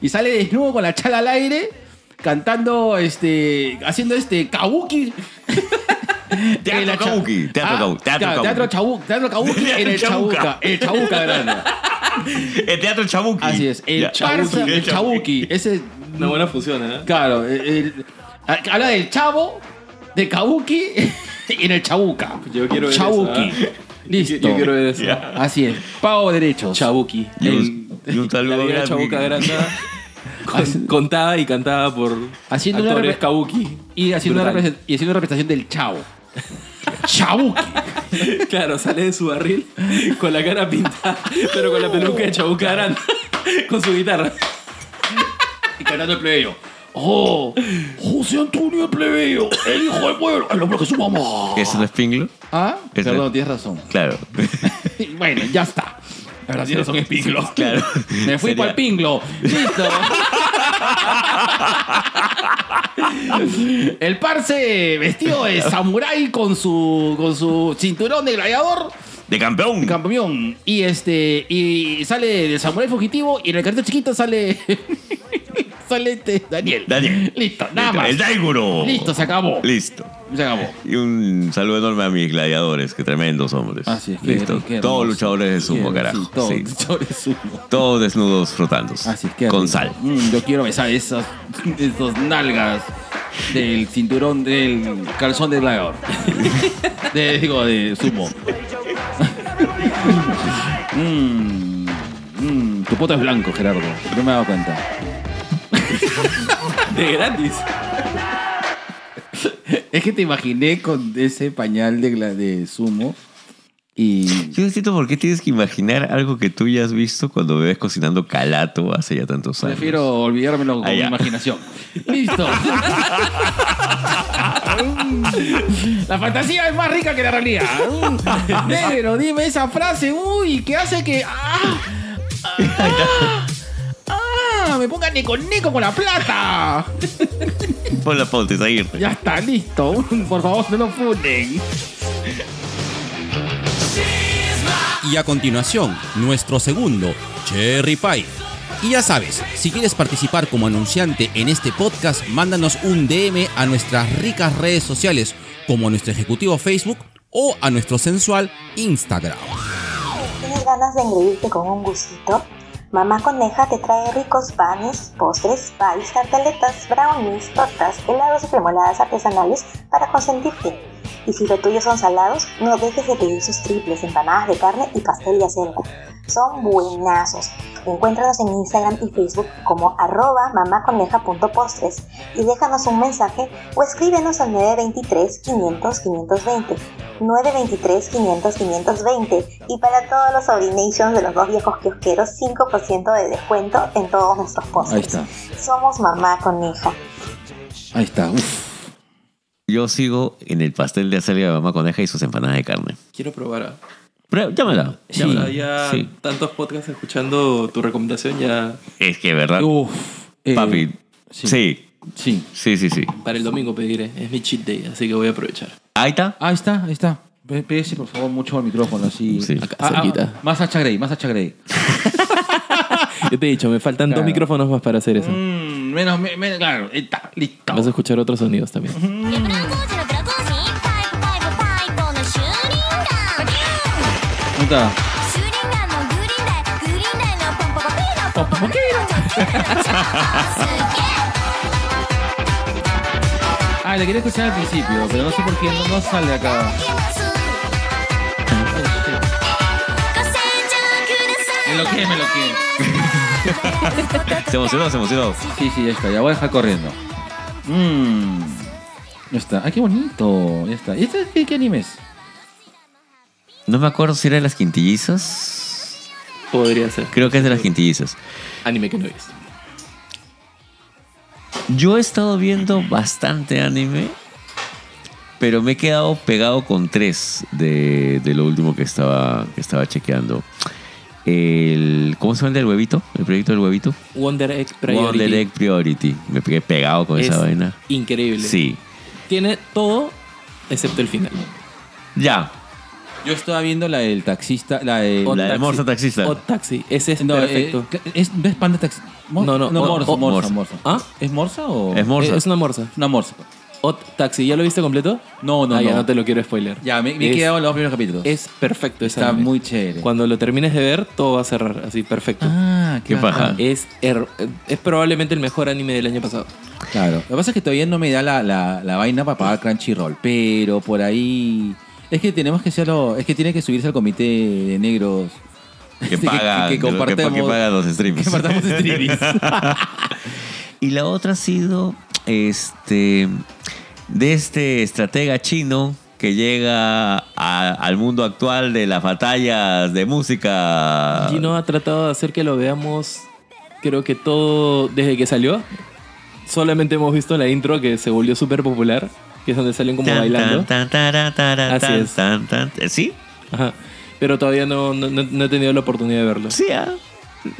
y sale desnudo con la chala al aire cantando este haciendo este kabuki Teatro kabuki, teatro Ah, kabuki, teatro kabuki. <laughs> teatro en el Chabuca. chabuca el chabuca grande <laughs> El teatro Chabuki. así es el parsa el chabuki ese Una buena fusión, ¿eh? Claro, el- el- habla del chavo, de Kabuki <laughs> y en el chabuca. Yo quiero ver Chabuki. ¿ah? Listo. Yo, quiero ver eso. Así es. Pago derechos. Chabuki. Y un, y un La saludo vida grande. Chabuca Granda. Con- contada y cantada por Haciendo una actores repre- Kabuki. Y haciendo, una y haciendo una representación del chavo. <laughs> Chabuki. Claro, sale de su barril con la cara pintada, pero con la peluca de Chabuca Granda. Con su guitarra. Y cantando el plebeyo. Oh, José Antonio el plebeyo, el hijo del pueblo, el hombre que su mamá. ¿Es un espinglo? Ah, Es perdón, tienes razón. Claro. <laughs> bueno, ya está. La verdad tienes razón, es pinglo. Claro. <laughs> Me fui para el pinglo. Listo. <laughs> El parce vestido de samurái con su, con su cinturón de gladiador, De campeón. campeón. Y este y sale del samurái fugitivo y en el carrito chiquito sale <laughs> sale este Daniel. Daniel. Listo, nada más. El Daiguro. Listo, se acabó. Listo. Se acabó. Y un saludo enorme a mis gladiadores, que tremendos hombres. Así es, Listo. qué. Todos luchadores de sumo, Qué- carajo. sí, todos Sí. luchadores de sumo. Todos desnudos frotándose. Así es que Con rico. sal. Mm, yo quiero besar esas, esos nalgas del cinturón del calzón de gladiador. <laughs> De, digo, de sumo. <laughs> Mm, mm, tu poto es blanco, Gerardo. No me he dado cuenta. De gratis. Es que te imaginé con ese pañal de, gla- de sumo y... Yo no siento por qué tienes que imaginar algo que tú ya has visto cuando me ves cocinando calato hace ya tantos años. Prefiero olvidármelo con Ah, mi ya. imaginación. Listo. <laughs> la fantasía es más rica que la realidad. <laughs> Negro, dime esa frase, uy, que hace que. ¡Ah! ¡Ah! Me ponga neco neco con la plata. Pon la ponte, Aguirre. Ya está, listo. Por favor, no lo funden. Y a continuación, nuestro segundo, Cherry Pie. Y ya sabes, si quieres participar como anunciante en este podcast, mándanos un DM a nuestras ricas redes sociales, como a nuestro ejecutivo Facebook o a nuestro sensual Instagram. ¿Tienes ganas de engreírte con un gustito? Mamá Coneja te trae ricos panes, postres, pies, tartaletas, brownies, tortas, helados y cremoladas artesanales para consentirte. Y si lo tuyo son salados, no dejes de pedir sus triples, empanadas de carne y pastel de acelga. Son buenazos. Encuéntranos en Instagram y Facebook como arroba mamaconeja.postres y déjanos un mensaje o escríbenos al 923 500 520. 923 500 520 y para todos los Sobrinations de los dos viejos kiosqueros 5% de descuento en todos nuestros postres. Ahí está. Somos Mamá Coneja. Ahí está. Uf. Yo sigo en el pastel de acelga de mamá coneja y sus empanadas de carne. Quiero probar. ah. Pero, llámala. Sí, llámala. ya Sí. tantos podcasts escuchando tu recomendación ya Es que, ¿verdad? Uf. Eh, Papi. sí. Sí. Sí. Sí, sí, sí. para el domingo pediré. Es mi cheat day, así que voy a aprovechar. Ahí está. Ahí está, ahí está. Pe- Pégase, por favor, mucho al micrófono, así. Sí. Acá, Ah, ah, cerquita. más Hacha Grey, más Hacha Grey. <laughs> Yo te he dicho, me faltan Claro. dos micrófonos más para hacer eso. Mm, Menos, me- me- claro, está, listo. Vas a escuchar otros sonidos también. ¿Dónde está? Ah, la quería escuchar al principio, pero no sé por qué no, no sale acá. Me lo que, me lo que. Se emocionó, se emocionó. Sí, sí, ya está. Ya voy a dejar corriendo. Mmm. Ya está. Ah, qué bonito. Ya está. ¿Y este qué, qué anime es? No me acuerdo si era de las quintillizas. Podría ser. Creo que es de las quintillizas. Anime que no es. Yo he estado viendo bastante anime, pero me he quedado pegado con tres de, de lo último que estaba, que estaba chequeando. El, ¿Cómo se llama el del huevito? ¿El proyecto del huevito? Wonder Egg Priority. Wonder Egg Priority. Me pegué pegado con Es esa vaina. Increíble. Sí. Tiene todo excepto el final. Ya. Yo estaba viendo la del taxista, la de... La de. Morsa Taxista. Odd Taxi. Ese es No, perfecto. eh, es, ¿no es panda taxi? Mor- No, no, no o- morsa, o- morsa, morsa. morsa. ¿Ah? ¿Es morsa o...? Es morsa. Es una morsa. Una morsa. Odd Taxi. ¿Ya lo viste completo? No, no, Ah, ya no. no te lo quiero spoiler. Ya, me, me he Es- quedado en los primeros capítulos. Es perfecto. ese Está anime. muy chévere. Cuando lo termines de ver, todo va a cerrar así, perfecto. Ah, Qué paja. Es, her- es probablemente el mejor anime del año pasado. Claro. Lo que pasa es que todavía no me da la, la, la vaina para pagar Crunchyroll, pero por ahí... Es que tenemos que hacerlo... Es que tiene que subirse al comité de negros... Que <laughs> paga, que, que compartamos... que paga los streams. <laughs> que compartamos streamings. <laughs> Y la otra ha sido este de este estratega chino que llega a- al mundo actual de las batallas de música. Gino ha tratado de hacer que lo veamos, creo que todo desde que salió. Solamente hemos visto la intro que se volvió súper popular, que es donde salen como Tan, bailando. tan, tan, Así es. tan, tan. ¿Sí? Ajá. Pero todavía no, no, no- no he tenido la oportunidad de verlo. Sí, ah.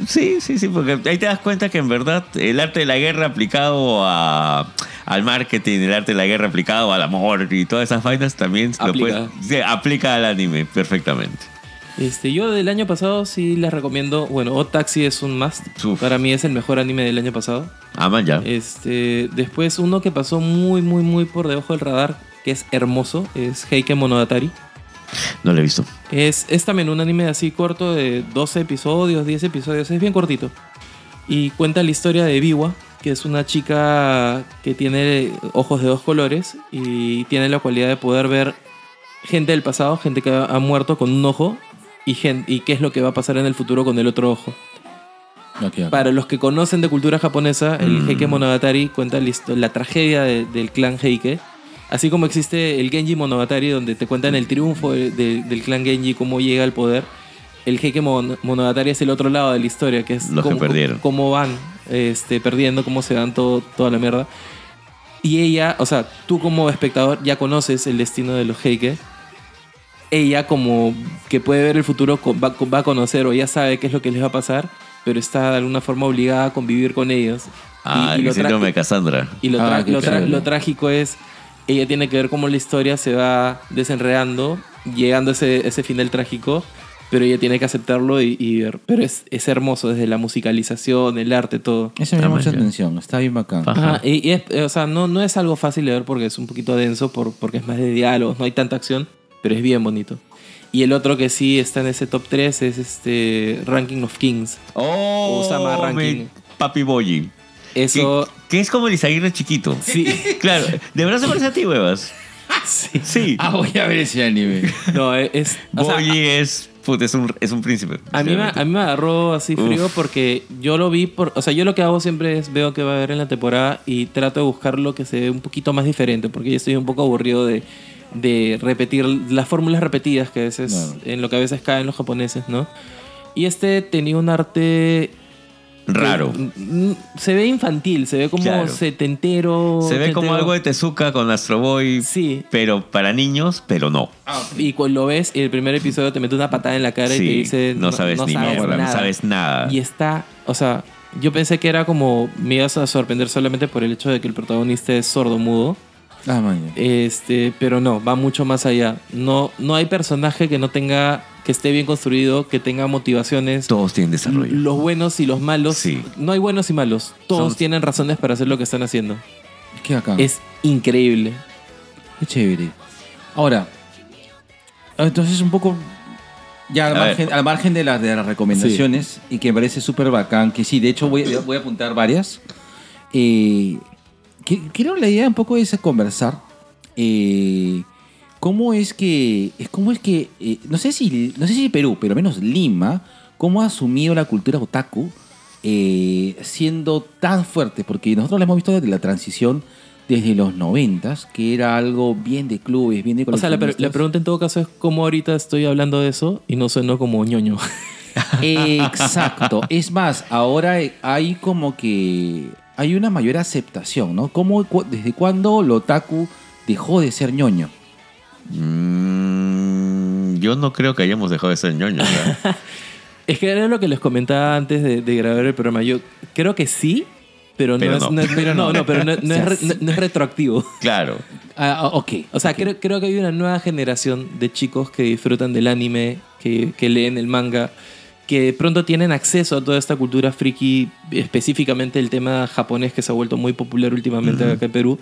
Sí, sí, sí, porque ahí te das cuenta que en verdad el arte de la guerra aplicado a, al marketing, el arte de la guerra aplicado al amor y todas esas vainas también lo Aplica. puedes- sí, aplica al anime perfectamente. Este, yo del año pasado sí les recomiendo. Bueno, Odd Taxi es un must. Uf. Para mí es el mejor anime del año pasado. Ah, man, ya. Este, después uno que pasó muy, muy, muy por debajo del radar, que es hermoso, es Heike Monogatari. No lo he visto. Es, es también un anime así corto de 12 episodios, 10 episodios, es bien cortito. Y cuenta la historia de Biwa, que es una chica que tiene ojos de dos colores y tiene la cualidad de poder ver gente del pasado, gente que ha muerto con un ojo y, gen- y qué es lo que va a pasar en el futuro con el otro ojo. Para los que conocen de cultura japonesa, el Mm. Heike Monogatari cuenta la, la tragedia de- del clan Heike. Así como existe el Genji Monogatari, donde te cuentan el triunfo de- de- del clan Genji, cómo llega al poder. El Heike Mon- Monogatari es el otro lado de la historia, que es Los que cómo, perdieron. cómo van este, perdiendo, cómo se dan todo, toda la mierda. Y ella, o sea, tú como espectador ya conoces el destino de los Heike. Ella como que puede ver el futuro va, va a conocer o ya sabe qué es lo que les va a pasar, pero está de alguna forma obligada a convivir con ellos. Y- Ah, y, el lo, tra- síndrome de Cassandra. y lo, Ah, lo lo trágico es, ella tiene que ver cómo la historia se va desenredando, llegando a ese, ese final trágico, pero ella tiene que aceptarlo y, y ver. Pero es, es hermoso desde la musicalización, el arte, todo. Eso me llama mucha atención. Está bien bacán. Ajá. Ajá, y, y es, eh, o sea, no, no es algo fácil de ver porque es un poquito denso, por, porque es más de diálogos, no hay tanta acción, pero es bien bonito. Y el otro que sí está en ese top 3 es este Ranking of Kings. Oh, Osama Ranking. Papi Boyi. Eso, Que, que es como el Izaguirre chiquito. sí, Claro, de verdad se parece a ti, huevas. sí. Sí. Ah, voy a ver ese anime. No, es... o sea, es, puta, es, un, es un príncipe. A mí, me, a mí me agarró así frío Uf. porque yo lo vi por... O sea, yo lo que hago siempre es veo que va a haber en la temporada y trato de buscar lo que se ve un poquito más diferente porque yo estoy un poco aburrido de, de repetir las fórmulas repetidas que a veces... Claro. En lo que a veces caen los japoneses, ¿no? Y este tenía un arte... Raro. que, se ve infantil, se ve como Claro. setentero. Se ve como algo de Tezuka con Astro Boy, Sí. pero para niños, pero no. Y cuando lo ves y el primer episodio te mete una patada en la cara y te dice... no sabes ni mierda, no nada". sabes nada. Y está, o sea, yo pensé que era como, me ibas a sorprender solamente por el hecho de que el protagonista es sordo mudo. Ah, man. Este, pero no, va mucho más allá. No, no hay personaje que no tenga, que esté bien construido, que tenga motivaciones. Todos tienen desarrollo. Los buenos y los malos. Sí. No hay buenos y malos. Todos Son- tienen razones para hacer lo que están haciendo. Qué bacán. Es increíble. Qué chévere. Ahora, entonces un poco ya al A margen, al margen de, las de las recomendaciones y que me parece súper bacán, que sí, de hecho voy, voy a apuntar varias. Eh, que- creo la idea un poco es conversar. eh, ¿Cómo es que, es cómo es que, eh, no sé si, no sé si Perú, pero menos Lima, cómo ha asumido la cultura otaku eh, siendo tan fuerte? Porque nosotros la hemos visto desde la transición desde los noventas, que era algo bien de clubes, bien de O sea, la, pre- la pregunta en todo caso es cómo ahorita estoy hablando de eso y no sueno como ñoño. Exacto. Es más, ahora hay como que hay una mayor aceptación, ¿no? ¿Cómo, cu- ¿Desde cuándo el otaku dejó de ser ñoño? Mm, yo no creo que hayamos dejado de ser ñoños. ¿verdad? <laughs> Es que era lo que les comentaba antes de, de grabar el programa. Yo creo que sí, pero no Pero es, no. no es- Pero no, <laughs> no. no, pero no, no es, re- no- no es retroactivo. <laughs> claro. Ah, ok. O sea, creo, creo que hay una nueva generación de chicos que disfrutan del anime, que, que leen el manga, que de pronto tienen acceso a toda esta cultura friki, específicamente el tema japonés que se ha vuelto muy popular últimamente acá en Perú,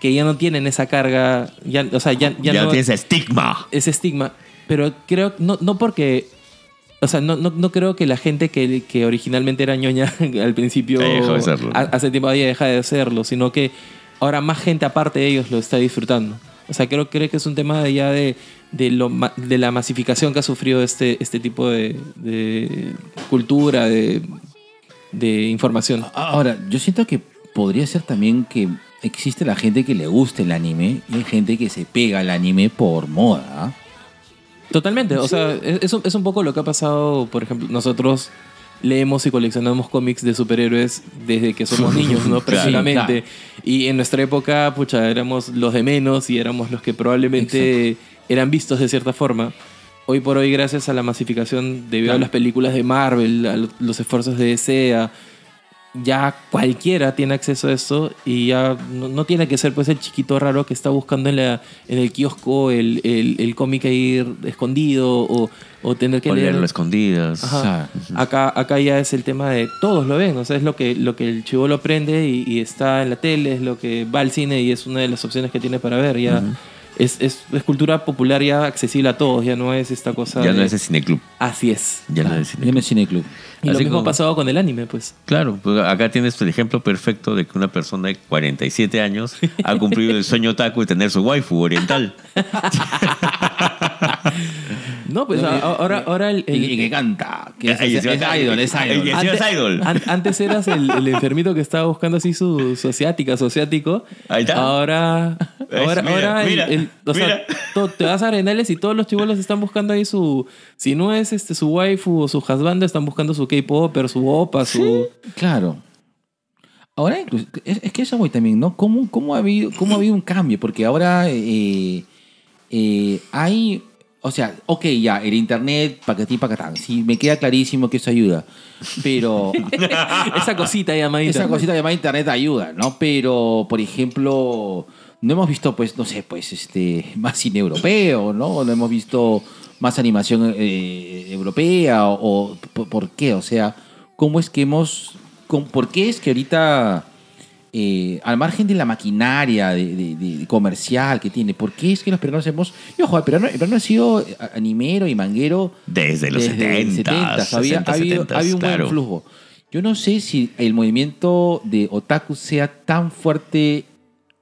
que ya no tienen esa carga, ya, o sea, ya, ya Ya, no tienes estigma. ese estigma. Pero creo, no, no porque. O sea, no, no, no creo que la gente que, que originalmente era ñoña <laughs> al principio. De Hace tiempo haya dejado de serlo, sino que ahora más gente aparte de ellos lo está disfrutando. O sea, creo, creo que es un tema de ya de, de, lo, ma- de la masificación que ha sufrido este, este tipo de, de cultura, de, de información. Ahora, yo siento que podría ser también que existe la gente que le gusta el anime y hay gente que se pega al anime por moda. Totalmente, o sea, es, es un- es un poco lo que ha pasado, por ejemplo, nosotros leemos y coleccionamos cómics de superhéroes desde que somos niños, ¿no? <laughs> Claro, Precisamente. Y en nuestra época, pucha, éramos los de menos y éramos los que probablemente eran vistos de cierta forma. Hoy por hoy, gracias a la masificación debido a Claro. las películas de Marvel, a lo- los esfuerzos de DC, a- ya cualquiera tiene acceso a eso y ya no, no tiene que ser pues el chiquito raro que está buscando en, la, en el kiosco el, el, el cómic ahí escondido o, o tener que O leerlo a escondidas. Ajá. Acá, acá ya es el tema de todos lo ven, o sea, es lo que, lo que el chivolo prende y, y está en la tele, es lo que va al cine y es una de las opciones que tiene para ver. Ya es, es, es cultura popular ya accesible a todos, ya no es esta cosa. Ya no es el cineclub. Así es. Ya no es el Ya cineclub. es cineclub. Y lo mismo como- ha pasado con el anime, pues. Claro, pues acá tienes el ejemplo perfecto de que una persona de 47 años ha cumplido el sueño otaku de tener su waifu oriental. <laughs> No, pues ahora, ahora el, el- Y, y que canta. Que es, es- es idol, es ay, idol. ay, sí, es idol. an- antes eras el, el enfermito que estaba buscando así su, su asiática, su asiático. Ahí está. Ahora, ahora, Mira, ahora el- mira, el- o sea, te vas a Arenales y todos los chibolos están buscando ahí su, si no es este su waifu o su husband, están buscando su K-popper, su opa, su Claro. Ahora, incluso- es, es que eso voy también, ¿no? ¿Cómo, cómo, ha, habido, cómo ha habido un cambio? Porque ahora eh, eh, hay. O sea, ok, ya, el internet, paquetí, pacatán. Sí, me queda clarísimo que eso ayuda. Pero. <laughs> esa cosita llamadita. Esa cosita llamada internet ayuda, ¿no? Pero, por ejemplo, no hemos visto, pues, no sé, pues, este, <laughs> más cine europeo, ¿no? No hemos visto más animación eh, europea o, o por, por qué, o sea, ¿cómo es que hemos, con- por qué es que ahorita, eh, al margen de la maquinaria de, de- de comercial que tiene, por qué es que los peruanos hemos, y ojo, el peruano, el peruano ha sido animero y manguero Desde los desde el 70, 70s, había, 60, había- 70s, había un claro. buen flujo. Yo no sé si el movimiento de otaku sea tan fuerte,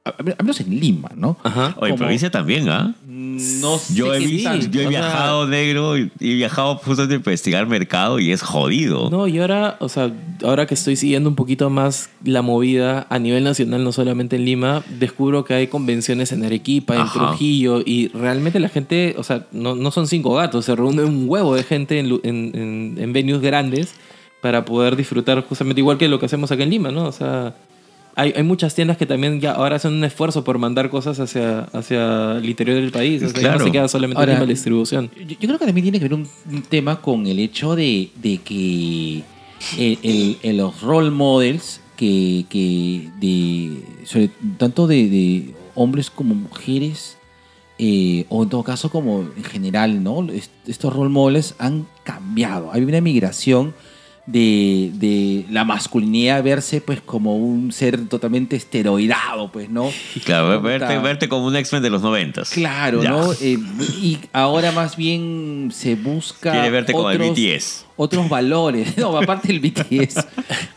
al menos en Lima, ¿no? Ajá. O en provincia también, ¿ah? No sé Yo he, visto, yo he sea- viajado negro y he viajado justo a investigar mercado y es jodido. No, y ahora, o sea, ahora que estoy siguiendo un poquito más la movida a nivel nacional, no solamente en Lima, descubro que hay convenciones en Arequipa, en Ajá. Trujillo, y realmente la gente, o sea, no, no son cinco gatos, se reúne un huevo de gente en, en- en venues grandes para poder disfrutar justamente igual que lo que hacemos acá en Lima, ¿no? O sea, hay, hay muchas tiendas que también ya ahora hacen un esfuerzo por mandar cosas hacia, hacia el interior del país, o sea, ya no Claro. se queda solamente Ahora, en la distribución. Yo, yo creo que también tiene que ver un, un tema con el hecho de, de que el- el- el- los role models que, que de, sobre- tanto de, de- hombres como mujeres, eh, o en todo caso como en general, ¿no? Est- Estos role models han cambiado. Hay una migración de, de la masculinidad verse pues como un ser totalmente esteroidado, pues, ¿no? <laughs> Claro, verte, verte como un X-Men de los noventas. Claro, Ya. ¿no? Eh, y ahora más bien se busca. Quiere verte como el otros- BTS. Otros valores. <laughs> No, aparte del BTS.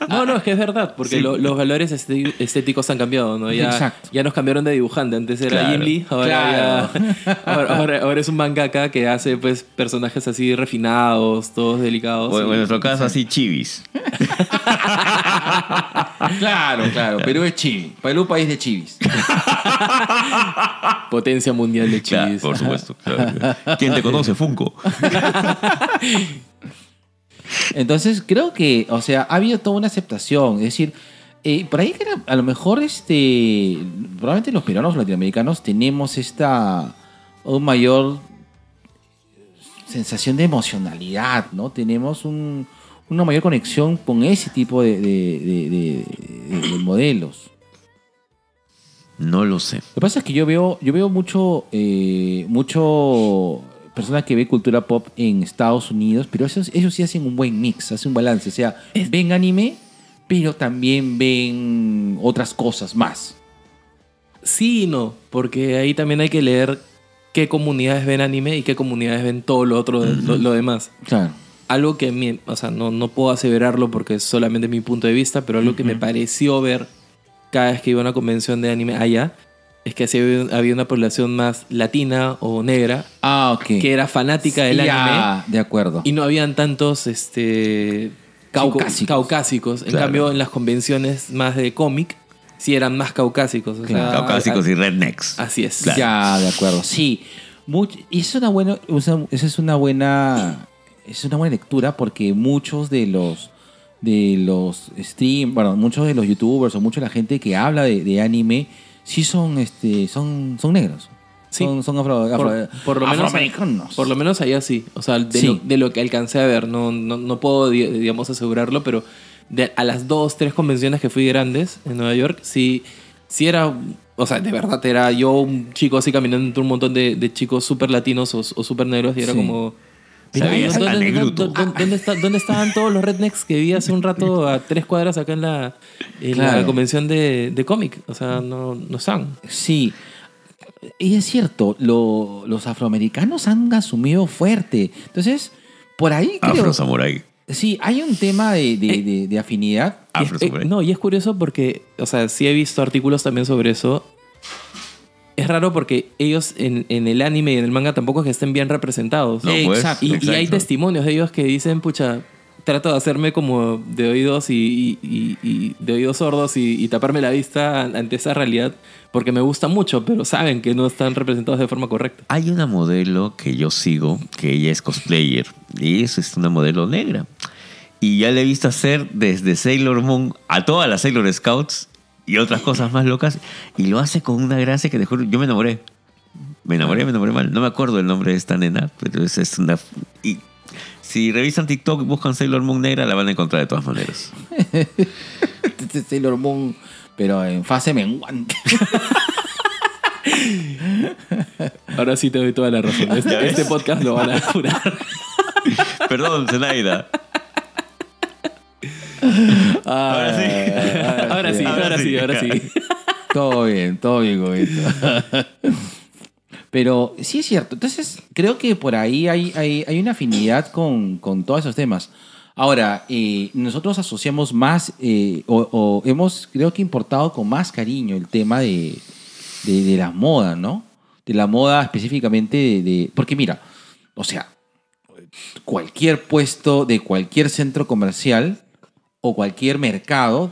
No, no, es que es verdad, porque Sí. lo- los valores esté- estéticos han cambiado, ¿no? Ya, Exacto. ya nos cambiaron de dibujante. Antes era Claro. Jim Lee, ahora, Claro. ya- <laughs> ahora, ahora- ahora es un mangaka que hace pues personajes así refinados, todos delicados. O y- en nuestro caso, así chivis. <laughs> claro, claro. Perú es chivi. Perú país de chivis. Potencia mundial de Claro, chivis. por supuesto. claro. ¿Quién te conoce, Funko? Entonces, creo que, o sea, ha habido toda una aceptación. Es decir, eh, por ahí que era- a lo mejor, este, probablemente los peruanos latinoamericanos tenemos esta, un mayor sensación de emocionalidad, ¿no? Tenemos un- una mayor conexión con ese tipo de, de- de- de- de- de modelos. No lo sé. Lo que pasa es que yo veo, yo veo mucho, eh, mucho personas que ve cultura pop en Estados Unidos, pero esos- ellos sí hacen un buen mix, hacen un balance. O sea, ven anime, pero también ven otras cosas más. Sí y no, porque ahí también hay que leer qué comunidades ven anime y qué comunidades ven todo lo otro, lo, lo demás. Claro. Algo que, mi- o sea, no, no puedo aseverarlo porque es solamente mi punto de vista, pero algo que me pareció ver cada vez que iba a una convención de anime allá, es que así había, había una población más latina o negra Ah, ok. que era fanática del anime de acuerdo. y no habían tantos este, Caucásicos. caucásicos. En Claro. cambio, en las convenciones más de cómic, sí eran más caucásicos. o Claro. sea, Caucásicos y rednecks. Así es. Claro. Ya, de acuerdo. Sí. Much- y es una buena, esa esa es una buena, es una buena lectura porque muchos de los de los stream, bueno, muchos de los youtubers o mucha de la gente que habla de, de anime sí son este son son negros. Sí. Son, son afro, Por, afro- por lo menos, afroamericanos. por lo menos allá sí. O sea, de, Sí. lo, de lo que alcancé a ver. No, no, no puedo, di- digamos, asegurarlo, pero de, a las dos, tres convenciones que fui grandes en Nueva York, sí, sí era... O sea, de verdad era yo un chico así caminando entre un montón de, de chicos súper latinos o, o súper negros y era Sí. como... ¿dónde, al dónde- negruto. dónde- dónde está- dónde estaban todos los rednecks que vi hace un rato a tres cuadras acá en la, en la convención de, de cómic? O sea, no, no están. Sí. Y es cierto, lo- los afroamericanos han asumido fuerte. Entonces, por ahí creo... Afro Samurai. Sí, hay un tema de, de- de- de afinidad. Afro eh, Samurai. no, y es curioso porque, o sea, sí he visto artículos también sobre eso. Es raro porque ellos en, en el anime y en el manga tampoco es que estén bien representados. No, pues, Exacto. y, y exacto. hay testimonios de ellos que dicen, pucha, trato de hacerme como de oídos y, y- y- y de oídos sordos y, y taparme la vista ante esa realidad porque me gusta mucho, pero saben que no están representados de forma correcta. Hay una modelo que yo sigo, que ella es cosplayer, y es es una modelo negra. Y ya le he visto hacer desde Sailor Moon a todas las Sailor Scouts y otras cosas más locas, y lo hace con una gracia que te juro, yo me enamoré. Me enamoré, me enamoré mal. No me acuerdo el nombre de esta nena, pero es, es una... Y si revisan TikTok y buscan Sailor Moon negra, la van a encontrar de todas maneras. <laughs> Sailor Moon, pero en fase menguante. <laughs> Ahora sí te doy toda la razón. Este, este podcast lo van a jurar. <laughs> Perdón, Zenaida. Ahora sí. Ahora sí, ahora sí, ahora sí. Todo bien, todo bien con esto. Pero sí es cierto. Entonces, creo que por ahí hay, hay, hay una afinidad con, con todos esos temas. Ahora, eh, nosotros asociamos más, eh, o, o hemos, creo que importado con más cariño el tema de, de, de la moda, ¿no? De la moda específicamente de, de- Porque mira, o sea, cualquier puesto de cualquier centro comercial o cualquier mercado,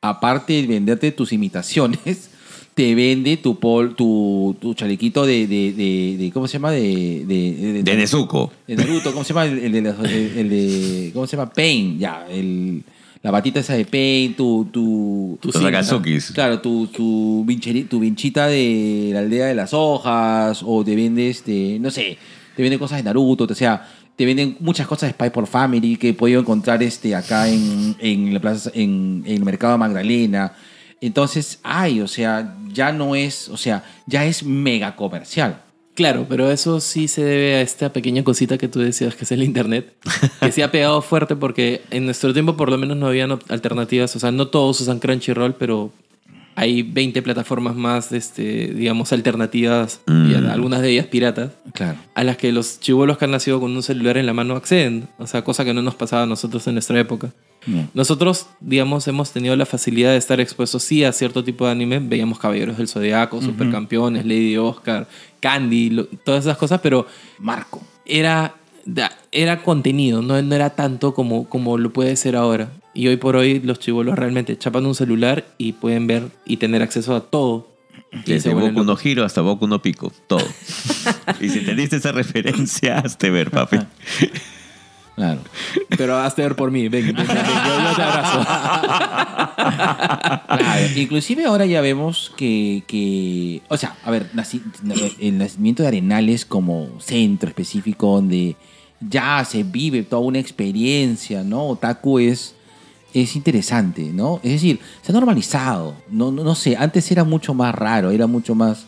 aparte de venderte tus imitaciones, <laughs> te vende tu pol, tu, tu chalequito de, de, de- de- ¿cómo se llama? De, de, De Nezuko. de Naruto, ¿cómo se llama? El, el de, el- ¿cómo se llama? Pain, ya, el, la batita esa de Pain, tu, tu, Los Akazukis. Claro, tu, tu, vincheri- tu vinchita de la aldea de las hojas, o te vende, este, no sé, te venden cosas de Naruto, o sea, te venden muchas cosas de Spy por Family que he podido encontrar este, acá en, en la plaza, en, en el mercado Magdalena. Entonces, ay, o sea, ya no es, o sea, ya es mega comercial. Claro, pero eso sí se debe a esta pequeña cosita que tú decías, que es el Internet, que se ha pegado fuerte porque en nuestro tiempo por lo menos no habían alternativas, o sea, no todos usan Crunchyroll, pero hay 20 plataformas más, este, digamos, alternativas, y Mm. algunas de ellas piratas, Claro. a las que los chivolos que han nacido con un celular en la mano acceden, o sea, cosa que no nos pasaba a nosotros en nuestra época. No. Nosotros, digamos, hemos tenido la facilidad de estar expuestos, sí, a cierto tipo de anime. Veíamos Caballeros del Zodiaco, Supercampeones, Lady Oscar, Candy, lo- todas esas cosas, pero Marco. era, era contenido, no, no era tanto como, como lo puede ser ahora. Y hoy por hoy los chivolos realmente chapan un celular y pueden ver y tener acceso a todo. Desde Boku no. Hiro hasta Boku no Pico, todo. <laughs> y si entendiste esa referencia, hazte ver, papi. Claro. Pero hazte ver por mí, ven, ven, ven, ven, yo, yo te abrazo. <laughs> Claro, inclusive ahora ya vemos que, que- o sea, a ver, el nacimiento de Arenales como centro específico donde ya se vive toda una experiencia, ¿no? Otaku es, es interesante, ¿no? Es decir, se ha normalizado, no, no, no sé, antes era mucho más raro, era mucho más,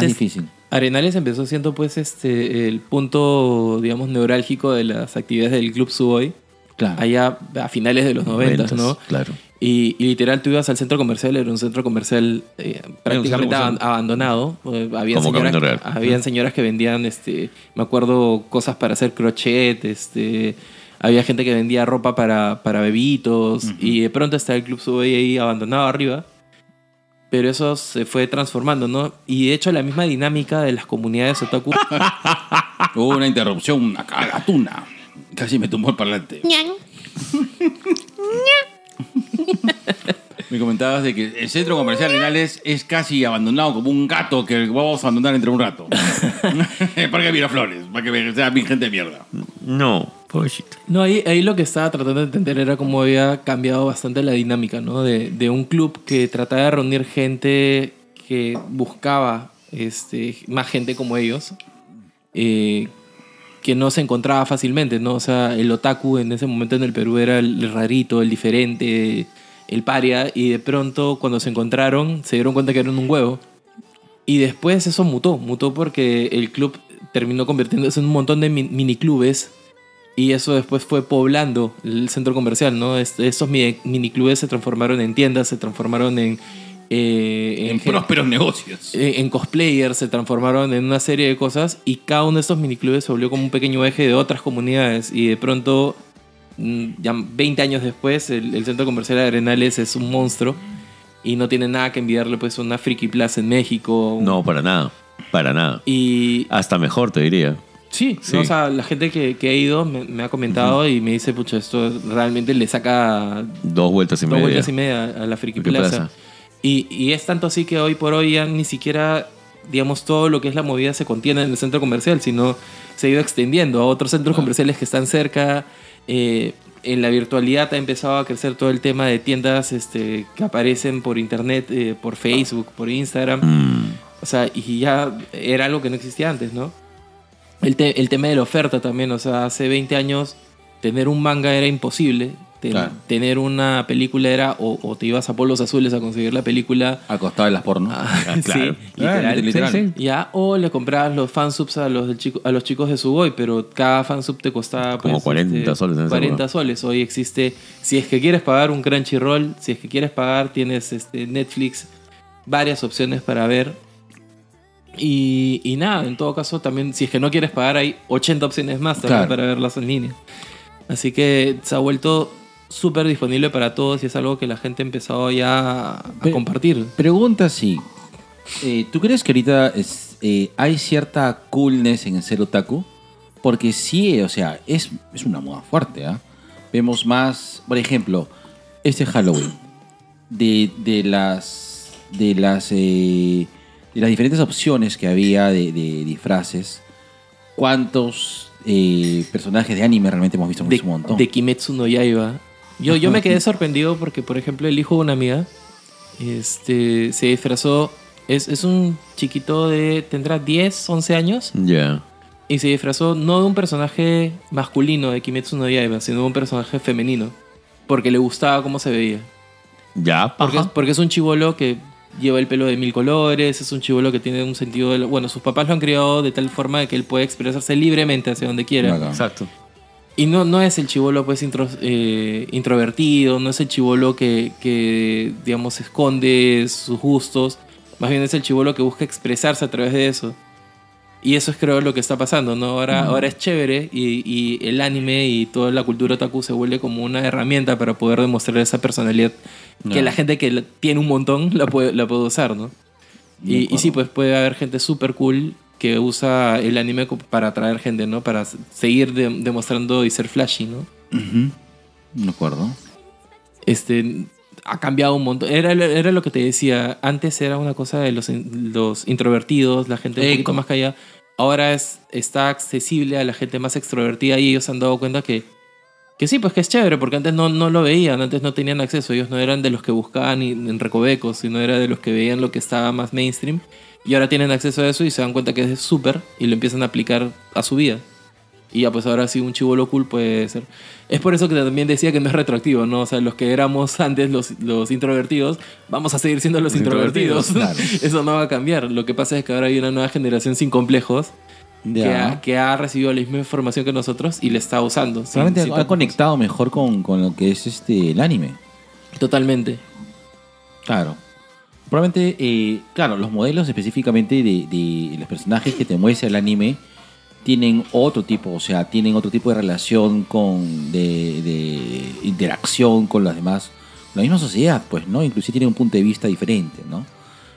difícil. Arenales empezó siendo pues este el punto, digamos, neurálgico de las actividades del Club Suboy. Claro. Allá a finales de los noventas, ¿no? Claro. Y, y literal tú ibas al centro comercial, era un centro comercial eh, prácticamente abandonado. Eh, había Como señoras, habían señoras que vendían, este, me acuerdo, cosas para hacer crochet, este, había gente que vendía ropa para, para bebitos y de pronto está el Club Suboy ahí abandonado arriba. Pero eso se fue transformando, ¿no? Y de hecho la misma dinámica de las comunidades otaku <laughs> Hubo una interrupción, una cagatuna. Casi me tumbó el parlante. <laughs> Me comentabas de que el centro comercial Arenales es casi abandonado como un gato que vamos a abandonar entre un rato. <laughs> para que Miraflores, para que sea mi gente de mierda. No, No, ahí, ahí lo que estaba tratando de entender era cómo había cambiado bastante la dinámica, ¿no? De, de un club que trataba de reunir gente que buscaba este, más gente como ellos, eh, que no se encontraba fácilmente, ¿no? O sea, el otaku en ese momento en el Perú era el rarito, el diferente, el paria, y de pronto cuando se encontraron se dieron cuenta que eran un huevo. Y después eso mutó, mutó porque el club terminó convirtiéndose en un montón de min- miniclubes y eso después fue poblando el centro comercial, ¿no? Est- Estos mi- miniclubes se transformaron en tiendas, se transformaron en... eh, En gen- prósperos negocios. en cosplayers, se transformaron en una serie de cosas y cada uno de estos miniclubes se volvió como un pequeño eje de otras comunidades y de pronto, mm, ya 20 años después, el, el centro comercial de Arenales es un monstruo y no tiene nada que envidiarle pues a una Friki Plaza en México. No, para nada. Para nada. Y Hasta mejor, te diría. Sí, Sí. no, o sea, la gente que, que ha ido me, me ha comentado y me dice, pucha, esto realmente le saca Dos vueltas y dos media. vueltas y media a la Friki Friki Plaza. Plaza. Y, y es tanto así que hoy por hoy ya ni siquiera, digamos, todo lo que es la movida se contiene en el centro comercial, sino se ha ido extendiendo a otros centros comerciales que están cerca. Eh, en la virtualidad ha empezado a crecer todo el tema de tiendas este, que aparecen por internet, eh, por Facebook, por Instagram. Mm, O sea, y ya era algo que no existía antes, ¿no? El, te- el tema de la oferta también, o sea, hace 20 años tener un manga era imposible. Ten- Claro. Tener una película era o, o te ibas a Polos Azules a conseguir la película. Al costado de las porno. Ah, <laughs> claro. sí, literal. Ah, literal. Sí, Ya, o le comprabas los fansubs a los, del chico, a los chicos de Suboy, pero cada fansub te costaba Como pues, 40 soles en esa 40 época. soles. Hoy existe, si es que quieres pagar un Crunchyroll, si es que quieres pagar, tienes este, Netflix, varias opciones para ver. Y, y nada, en todo caso, también, si es que no quieres pagar, hay 80 opciones más también Claro. para verlas en línea. Así que se ha vuelto súper disponible para todos y es algo que la gente ha empezado ya a compartir. Pregunta si ¿Tú crees que ahorita es, eh, hay cierta coolness en el ser otaku? Porque sí, o sea, es, es una moda fuerte, ¿ah? Vemos más, por ejemplo, este Halloween. De, de las. De las. De las diferentes opciones que había de, de disfraces. ¿Cuántos eh, personajes de anime realmente hemos visto? de, un montón. de Kimetsu no Yaiba. Yo, yo me quedé <laughs> sorprendido porque, por ejemplo, el hijo de una amiga este, se disfrazó. Es, es un chiquito de. tendrá 10, 11 años. Ya. Y se disfrazó no de un personaje masculino de Kimetsu no Yaiba, sino de un personaje femenino. Porque le gustaba cómo se veía. Ya, Porque, es, porque es un chivolo que lleva el pelo de mil colores, es un chivolo que tiene un sentido de... lo- Bueno, sus papás lo han criado de tal forma de que él puede expresarse libremente hacia donde quiera. Bacán. Exacto. Y no, no es el chivolo pues intro- eh, introvertido, no es el chivolo que, que, digamos, esconde sus gustos. Más bien es el chivolo que busca expresarse a través de eso. Y eso es creo lo que está pasando, ¿no? Ahora, ahora es chévere y, y el anime y toda la cultura otaku se vuelve como una herramienta para poder demostrar esa personalidad que Ya. la gente que tiene un montón la puede, la puede usar, ¿no? Y, sí, pues puede haber gente súper cool que usa el anime para atraer gente, ¿no? Para seguir de- demostrando y ser flashy, ¿no? Ujú. De acuerdo. Este, ha cambiado un montón. Era, era lo que te decía. Antes era una cosa de los, los introvertidos, la gente un poquito más callada. Ahora es, está accesible a la gente más extrovertida y ellos se han dado cuenta que, que sí, pues que es chévere, porque antes no, no lo veían, antes no tenían acceso. Ellos no eran de los que buscaban y- en recovecos, sino era de los que veían lo que estaba más mainstream. Y ahora tienen acceso a eso y se dan cuenta que es súper y lo empiezan a aplicar a su vida. Y ya, pues ahora sí, un chivolo cool puede ser. Es por eso que también decía que no es retroactivo, ¿no? O sea, los que éramos <laughs> antes los, los introvertidos, vamos a seguir siendo los Los introvertidos. introvertidos, <laughs> eso no va a cambiar. Lo que pasa es que ahora hay una nueva generación sin complejos que ha, que ha recibido la misma información que nosotros y le está usando. sin- Probablemente sin ha conectado mejor con, con lo que es este el anime. Totalmente. Claro. Probablemente, eh, claro, los modelos específicamente de, de los personajes que te muestra el anime tienen otro tipo, o sea, tienen otro tipo de relación con, de, de interacción con las demás, la misma sociedad, pues, ¿no? Inclusive tienen un punto de vista diferente, ¿no?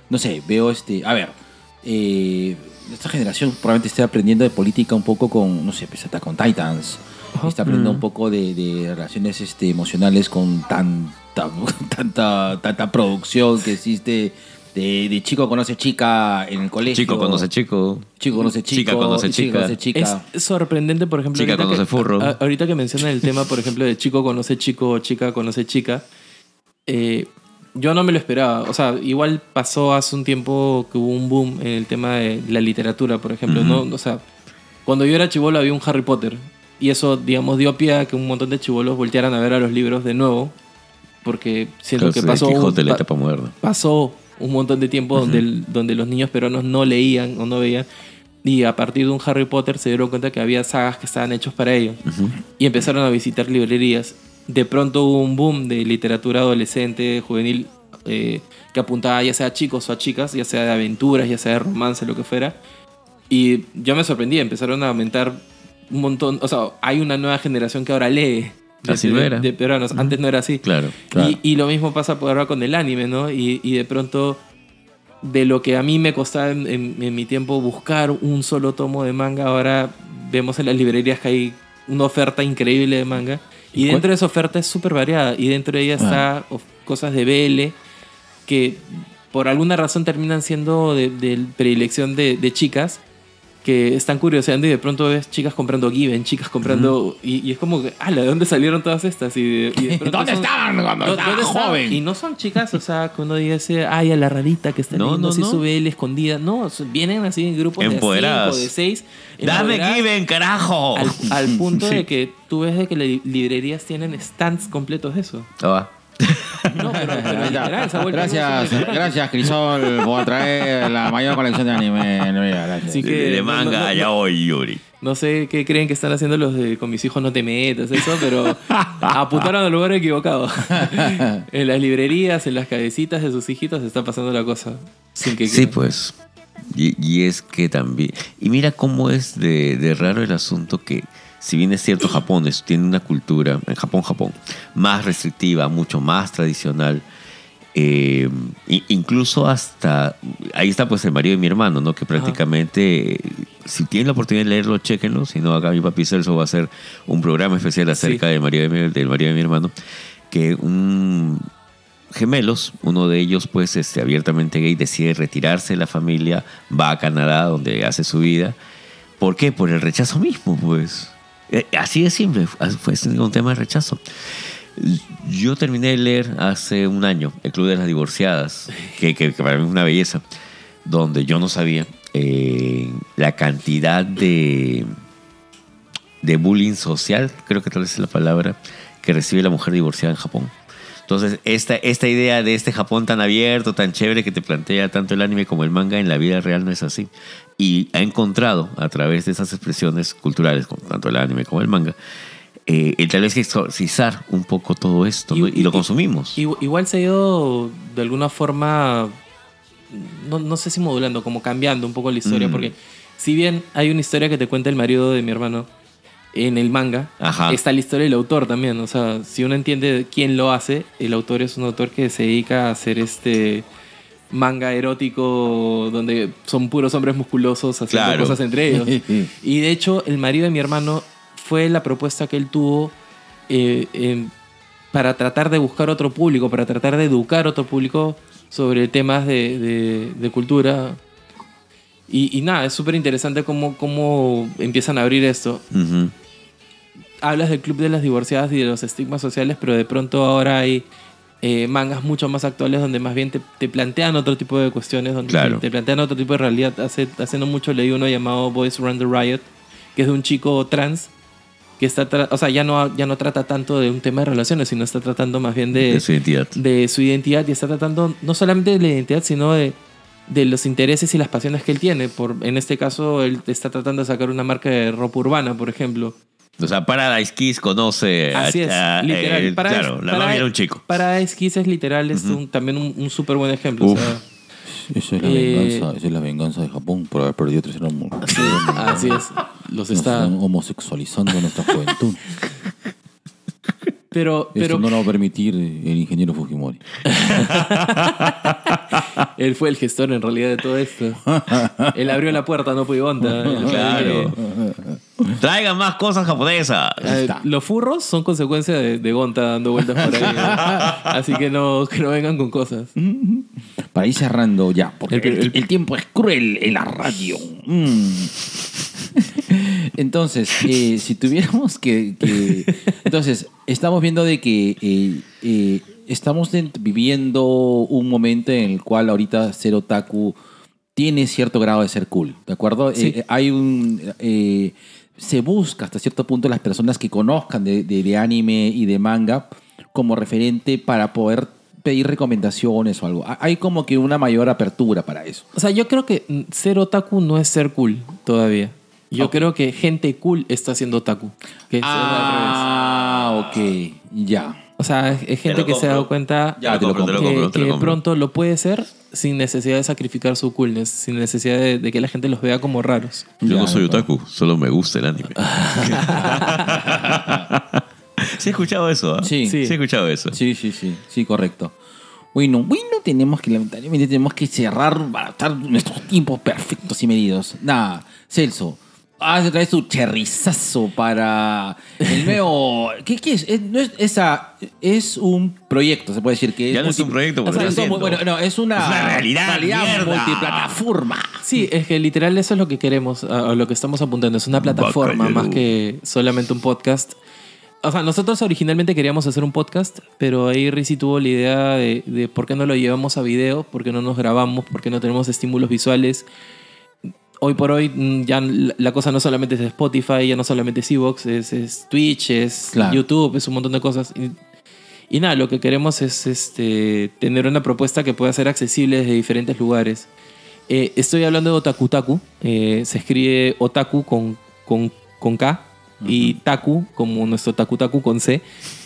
No sé, veo este, a ver, eh, esta generación probablemente esté aprendiendo de política un poco con, no sé, pues, hasta con Titans, está aprendiendo un poco de, de relaciones este, emocionales con tanta, <laughs> tanta, tanta producción que existe de, de chico conoce chica en el colegio. Chico conoce chico. Chico conoce chico. Chica conoce chico chica. conoce chica. Es sorprendente, por ejemplo. Chica ahorita conoce que, furro. a- ahorita que mencionan el tema, por ejemplo, de chico conoce chico o chica conoce chica, eh, yo no me lo esperaba. O sea, igual pasó hace un tiempo que hubo un boom en el tema de la literatura, por ejemplo. ¿no? O sea, cuando yo era chivolo había un Harry Potter. Y eso, digamos, dio pie a que un montón de chivolos voltearan a ver a los libros de nuevo. Porque siento Claro, que pasó. un- Quijote, la pa- etapa moderna. pasó un montón de tiempo donde, el- donde los niños peruanos no leían o no veían. Y a partir de un Harry Potter se dieron cuenta que había sagas que estaban hechos para ellos. Y empezaron a visitar librerías. De pronto hubo un boom de literatura adolescente, juvenil, eh, que apuntaba ya sea a chicos o a chicas, ya sea de aventuras, ya sea de romance, lo que fuera. Y yo me sorprendí, empezaron a aumentar un montón. O sea, hay una nueva generación que ahora lee. De, Así de- no era. de peruanos. Antes no era así. Claro. Y, y lo mismo pasa por ahora con el anime, ¿no? Y, y de pronto, de lo que a mí me costaba en, en- en mi tiempo buscar un solo tomo de manga, ahora vemos en las librerías que hay una oferta increíble de manga. Y dentro de esa oferta es súper variada. Y dentro de ella está of- cosas de BL que por alguna razón terminan siendo de, de predilección de, de chicas que están curioseando y de pronto ves chicas comprando Given, chicas comprando... y, y es como que, ala, ¿de dónde salieron todas estas? Y de, y de <laughs> pronto ¿Dónde son- estaban cuando ¿Dó- estaba joven? Y no son chicas, o sea, que uno ese, ay, a la rarita que está No, leyendo no, así no. su BL escondida. No, vienen así en grupos Empoderadas. de cinco, de seis. ¡Dame empoderadas, Given, carajo! Al, al <laughs> punto Sí. de que tú ves de que las li- librerías tienen stands completos de eso. Ah. No, pero, pero literal, Gracias, gracias Crisol por traer la mayor colección de anime. Gracias. Así De, que de no- manga, no- no- ya voy, Yuri. No sé qué creen que están haciendo los de con mis hijos no te metas, eso, pero apuntaron al lugar equivocado. <laughs> en las librerías, en las cabecitas de sus hijitos, está pasando la cosa. Sin que Sí, pues. Y, y es que también. Y mira cómo es de, de raro el asunto que, si bien es cierto, Japón es- tiene una cultura, en Japón, Japón, más restrictiva, mucho más tradicional. eh, incluso hasta. Ahí está, pues, el marido de mi hermano, ¿no? Que prácticamente. Si tienen la oportunidad de leerlo, chéquenlo. Si no, acá mi papi Celso va a hacer un programa especial acerca del, marido de mi, del marido de mi hermano. Que un, gemelos, uno de ellos pues este, abiertamente gay decide retirarse de la familia, va a Canadá donde hace su vida. ¿Por qué? Por el rechazo mismo, pues. Eh, Así de simple, fue un tema de rechazo. Yo terminé de leer hace un año El Club de las Divorciadas, que, para mí es una belleza, donde yo no sabía eh, la cantidad de, de bullying social, creo que tal vez es la palabra, que recibe la mujer divorciada en Japón. Entonces, esta, esta idea de este Japón tan abierto, tan chévere que te plantea tanto el anime como el manga, en la vida real no es así. Y ha encontrado a través de esas expresiones culturales, como tanto el anime como el manga, eh, el tal vez exorcizar un poco todo esto ¿no? y, lo consumimos. Igu- Igual se ha ido de alguna forma, no, no sé si modulando, como cambiando un poco la historia, Mm. porque si bien hay una historia que te cuenta el marido de mi hermano en el manga, Ajá. está la historia del autor también. O sea, si uno entiende quién lo hace, el autor es un autor que se dedica a hacer este manga erótico donde son puros hombres musculosos haciendo Claro. cosas entre ellos. <laughs> y de hecho, el marido de mi hermano fue la propuesta que él tuvo eh, para tratar de buscar otro público, para tratar de educar otro público sobre temas de, de- de cultura. Y, y nada, es súper interesante cómo, cómo empiezan a abrir esto. Ujú. Hablas del Club de las Divorciadas y de los estigmas sociales, pero de pronto ahora hay eh, mangas mucho más actuales donde más bien te, te plantean otro tipo de cuestiones, donde Claro. te, te plantean otro tipo de realidad. Hace, hace no mucho leí uno llamado Boys Run the Riot, que es de un chico trans que está, o sea, ya no, ya no trata tanto de un tema de relaciones, sino está tratando más bien de, De su identidad. de su identidad y está tratando no solamente de la identidad, sino de, de los intereses y las pasiones que él tiene. Por, en este caso, él está tratando de sacar una marca de ropa urbana, por ejemplo. O sea, Paradise Kiss conoce a- Así es, a- literal. eh, Paradise- claro, la Paradise- novia era un chico. Paradise Kiss es literal, es un- también un, un súper buen ejemplo. o Uf. sea, Esa es la Eh, venganza, esa es la venganza de Japón por haber perdido tres años. así es. Los Nos está. están homosexualizando nuestra juventud. Pero, Esto pero no lo va a permitir el ingeniero Fujimori. <laughs> él fue el gestor en realidad de todo esto. él abrió la puerta, no fue el <laughs> Claro. Traigan más cosas japonesas. Eh, los furros son consecuencia de, de Gonta dando vueltas por ahí. <laughs> Así que no, que no vengan con cosas. Para ir cerrando ya, porque El- el, el- el tiempo es cruel en la radio. Mm. <laughs> Entonces, eh, si tuviéramos que, que- Entonces, estamos viendo de que eh, eh, estamos viviendo un momento en el cual ahorita ser otaku tiene cierto grado de ser cool, ¿de acuerdo? Sí. Eh, hay un... se busca hasta cierto punto las personas que conozcan de, de- de anime y de manga como referente para poder pedir recomendaciones o algo. Ha- Hay como que una mayor apertura para eso. O sea, yo creo que ser otaku no es ser cool todavía. Yo creo que gente cool está siendo otaku. Que es al Ah, ok, ya. O sea, es, gente que se ha dado cuenta Ya, te lo compro, te lo que, compro, te lo que pronto lo puede ser sin necesidad de sacrificar su coolness, sin necesidad de, de que la gente los vea como raros. Yo Ya, no soy otaku, solo me gusta el anime. <laughs> sí he escuchado eso, ¿ah? Sí. sí he escuchado eso. Sí, sí, sí, sí, correcto. Bueno, bueno, tenemos que, lamentablemente, tenemos que cerrar para estar nuestros tiempos perfectos y medidos. Nada, Celso, haz otra vez tu cherrizazo para el nuevo... ¿Qué, qué es? Es, no es, esa, es un proyecto, se puede decir que Ya no es un proyecto, O lo es bueno, no, es una, Es una realidad, mierda. multiplataforma. Sí, es que literal eso es lo que queremos, a lo que estamos apuntando. Es una plataforma más que solamente un podcast. O sea, nosotros originalmente queríamos hacer un podcast, pero ahí Rizzi tuvo la idea de, de por qué no lo llevamos a video, por qué no nos grabamos, por qué no tenemos estímulos visuales. Hoy por hoy mm, ya la cosa no solamente es Spotify, ya no solamente es Evox, es, es Twitch, es Claro. YouTube, es un montón de cosas. Y, y nada, lo que queremos es este, tener una propuesta que pueda ser accesible desde diferentes lugares. Eh, estoy hablando de Otakutaku. Eh, se escribe Otaku con, con, con K y Taku como nuestro Takutaku con C.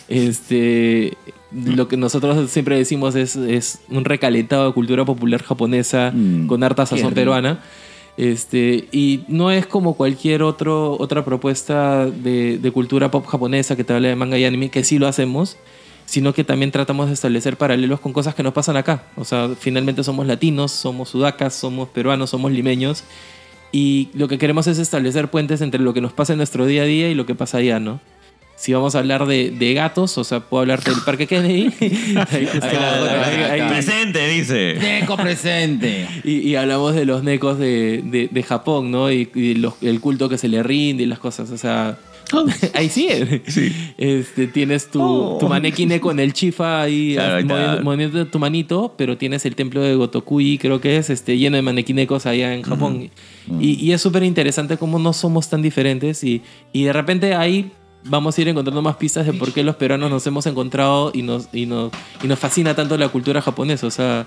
Este, lo que nosotros siempre decimos es, es un recalentado de cultura popular japonesa Mm, con harta sazón rico. Este, y no es como cualquier otro, otra propuesta de, de cultura pop japonesa que te habla de manga y anime, que sí lo hacemos, sino que también tratamos de establecer paralelos con cosas que nos pasan acá. O sea, finalmente somos latinos, somos sudacas, somos peruanos, somos limeños, y lo que queremos es establecer puentes entre lo que nos pasa en nuestro día a día y lo que pasa allá, ¿no? Si vamos a hablar de, de gatos, o sea, puedo hablarte del Parque Kennedy. <laughs> Presente, dice. Deco presente. y, y hablamos de los necos de, de- de Japón, ¿no? Y, y los- el culto que se le rinde y las cosas. O sea, <laughs> ahí sí. Este, tienes tu, tu maneki neko en el chifa ahí Claro, moviendo, moviendo tu manito, pero tienes el templo de Gotokui, creo que es, este, lleno de maneki nekos allá en Japón. Y, y es súper interesante cómo no somos tan diferentes y, y de repente hay vamos a ir encontrando más pistas de por qué los peruanos nos hemos encontrado y nos, y nos, y nos fascina tanto la cultura japonesa. O sea,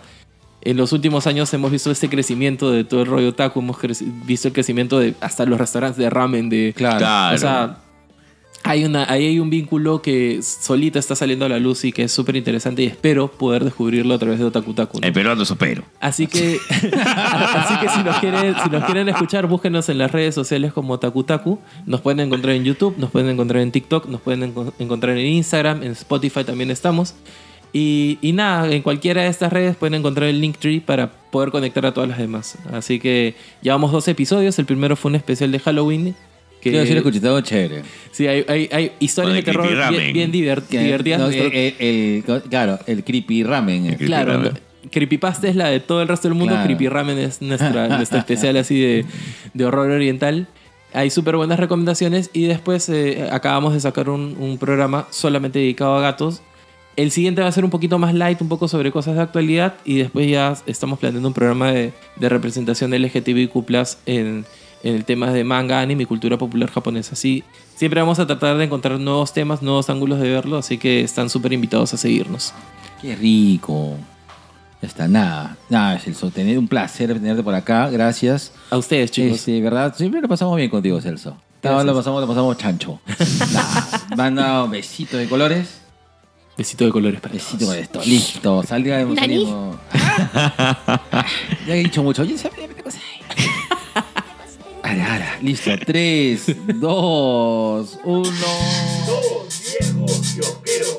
en los últimos años hemos visto este crecimiento de todo el rollo otaku, hemos visto el crecimiento de hasta los restaurantes de ramen, de... Claro. Claro. O sea, hay, una, ahí hay un vínculo que solito está saliendo a la luz y que es súper interesante y espero poder descubrirlo a través de Otaku Taku. ¿no? El peruano supero. Así que, <laughs> <laughs> así que si, nos quieren, si nos quieren escuchar, búsquenos en las redes sociales como Takutaku. Nos pueden encontrar en YouTube, nos pueden encontrar en TikTok, nos pueden enco- encontrar en Instagram, en Spotify también estamos. Y, y nada, en cualquiera de estas redes pueden encontrar el Linktree para poder conectar a todas las demás. Así que llevamos dos episodios. El primero fue un especial de Halloween. Que, Quiero decir, escuché algo chévere. sí, hay, hay, hay historias de el terror bien, bien divert- Que- divertidas. no, el- el- el- claro, el creepy ramen. creepy Claro, ramen. Creepypasta es la de todo el resto del mundo. Claro. Creepy Ramen es nuestra, <laughs> nuestra especial así de, de horror oriental. Hay súper buenas recomendaciones y después eh, acabamos de sacar un, un programa solamente dedicado a gatos. El siguiente va a ser un poquito más light, un poco sobre cosas de actualidad y después ya estamos planeando un programa de, de representación LGTBIQ+, en, en el tema de manga, anime y cultura popular japonesa. Así, siempre vamos a tratar de encontrar nuevos temas, nuevos ángulos de verlo, así que están súper invitados a seguirnos. Qué rico. Ya está, nada. Nada, Celso. Tener un placer tenerte por acá. Gracias. A ustedes, chicos. Este, ¿verdad? Siempre lo pasamos bien contigo, Celso. Gracias. lo pasamos, lo pasamos chancho. <laughs> Nada. Manda un besito de colores. Besito de colores para Besito con esto. Listo. Salga de. <laughs> Ya he dicho mucho. Oye, <laughs> Ahora, ahora. Listo. Tres, dos, uno. Dos viejos kiosqueros.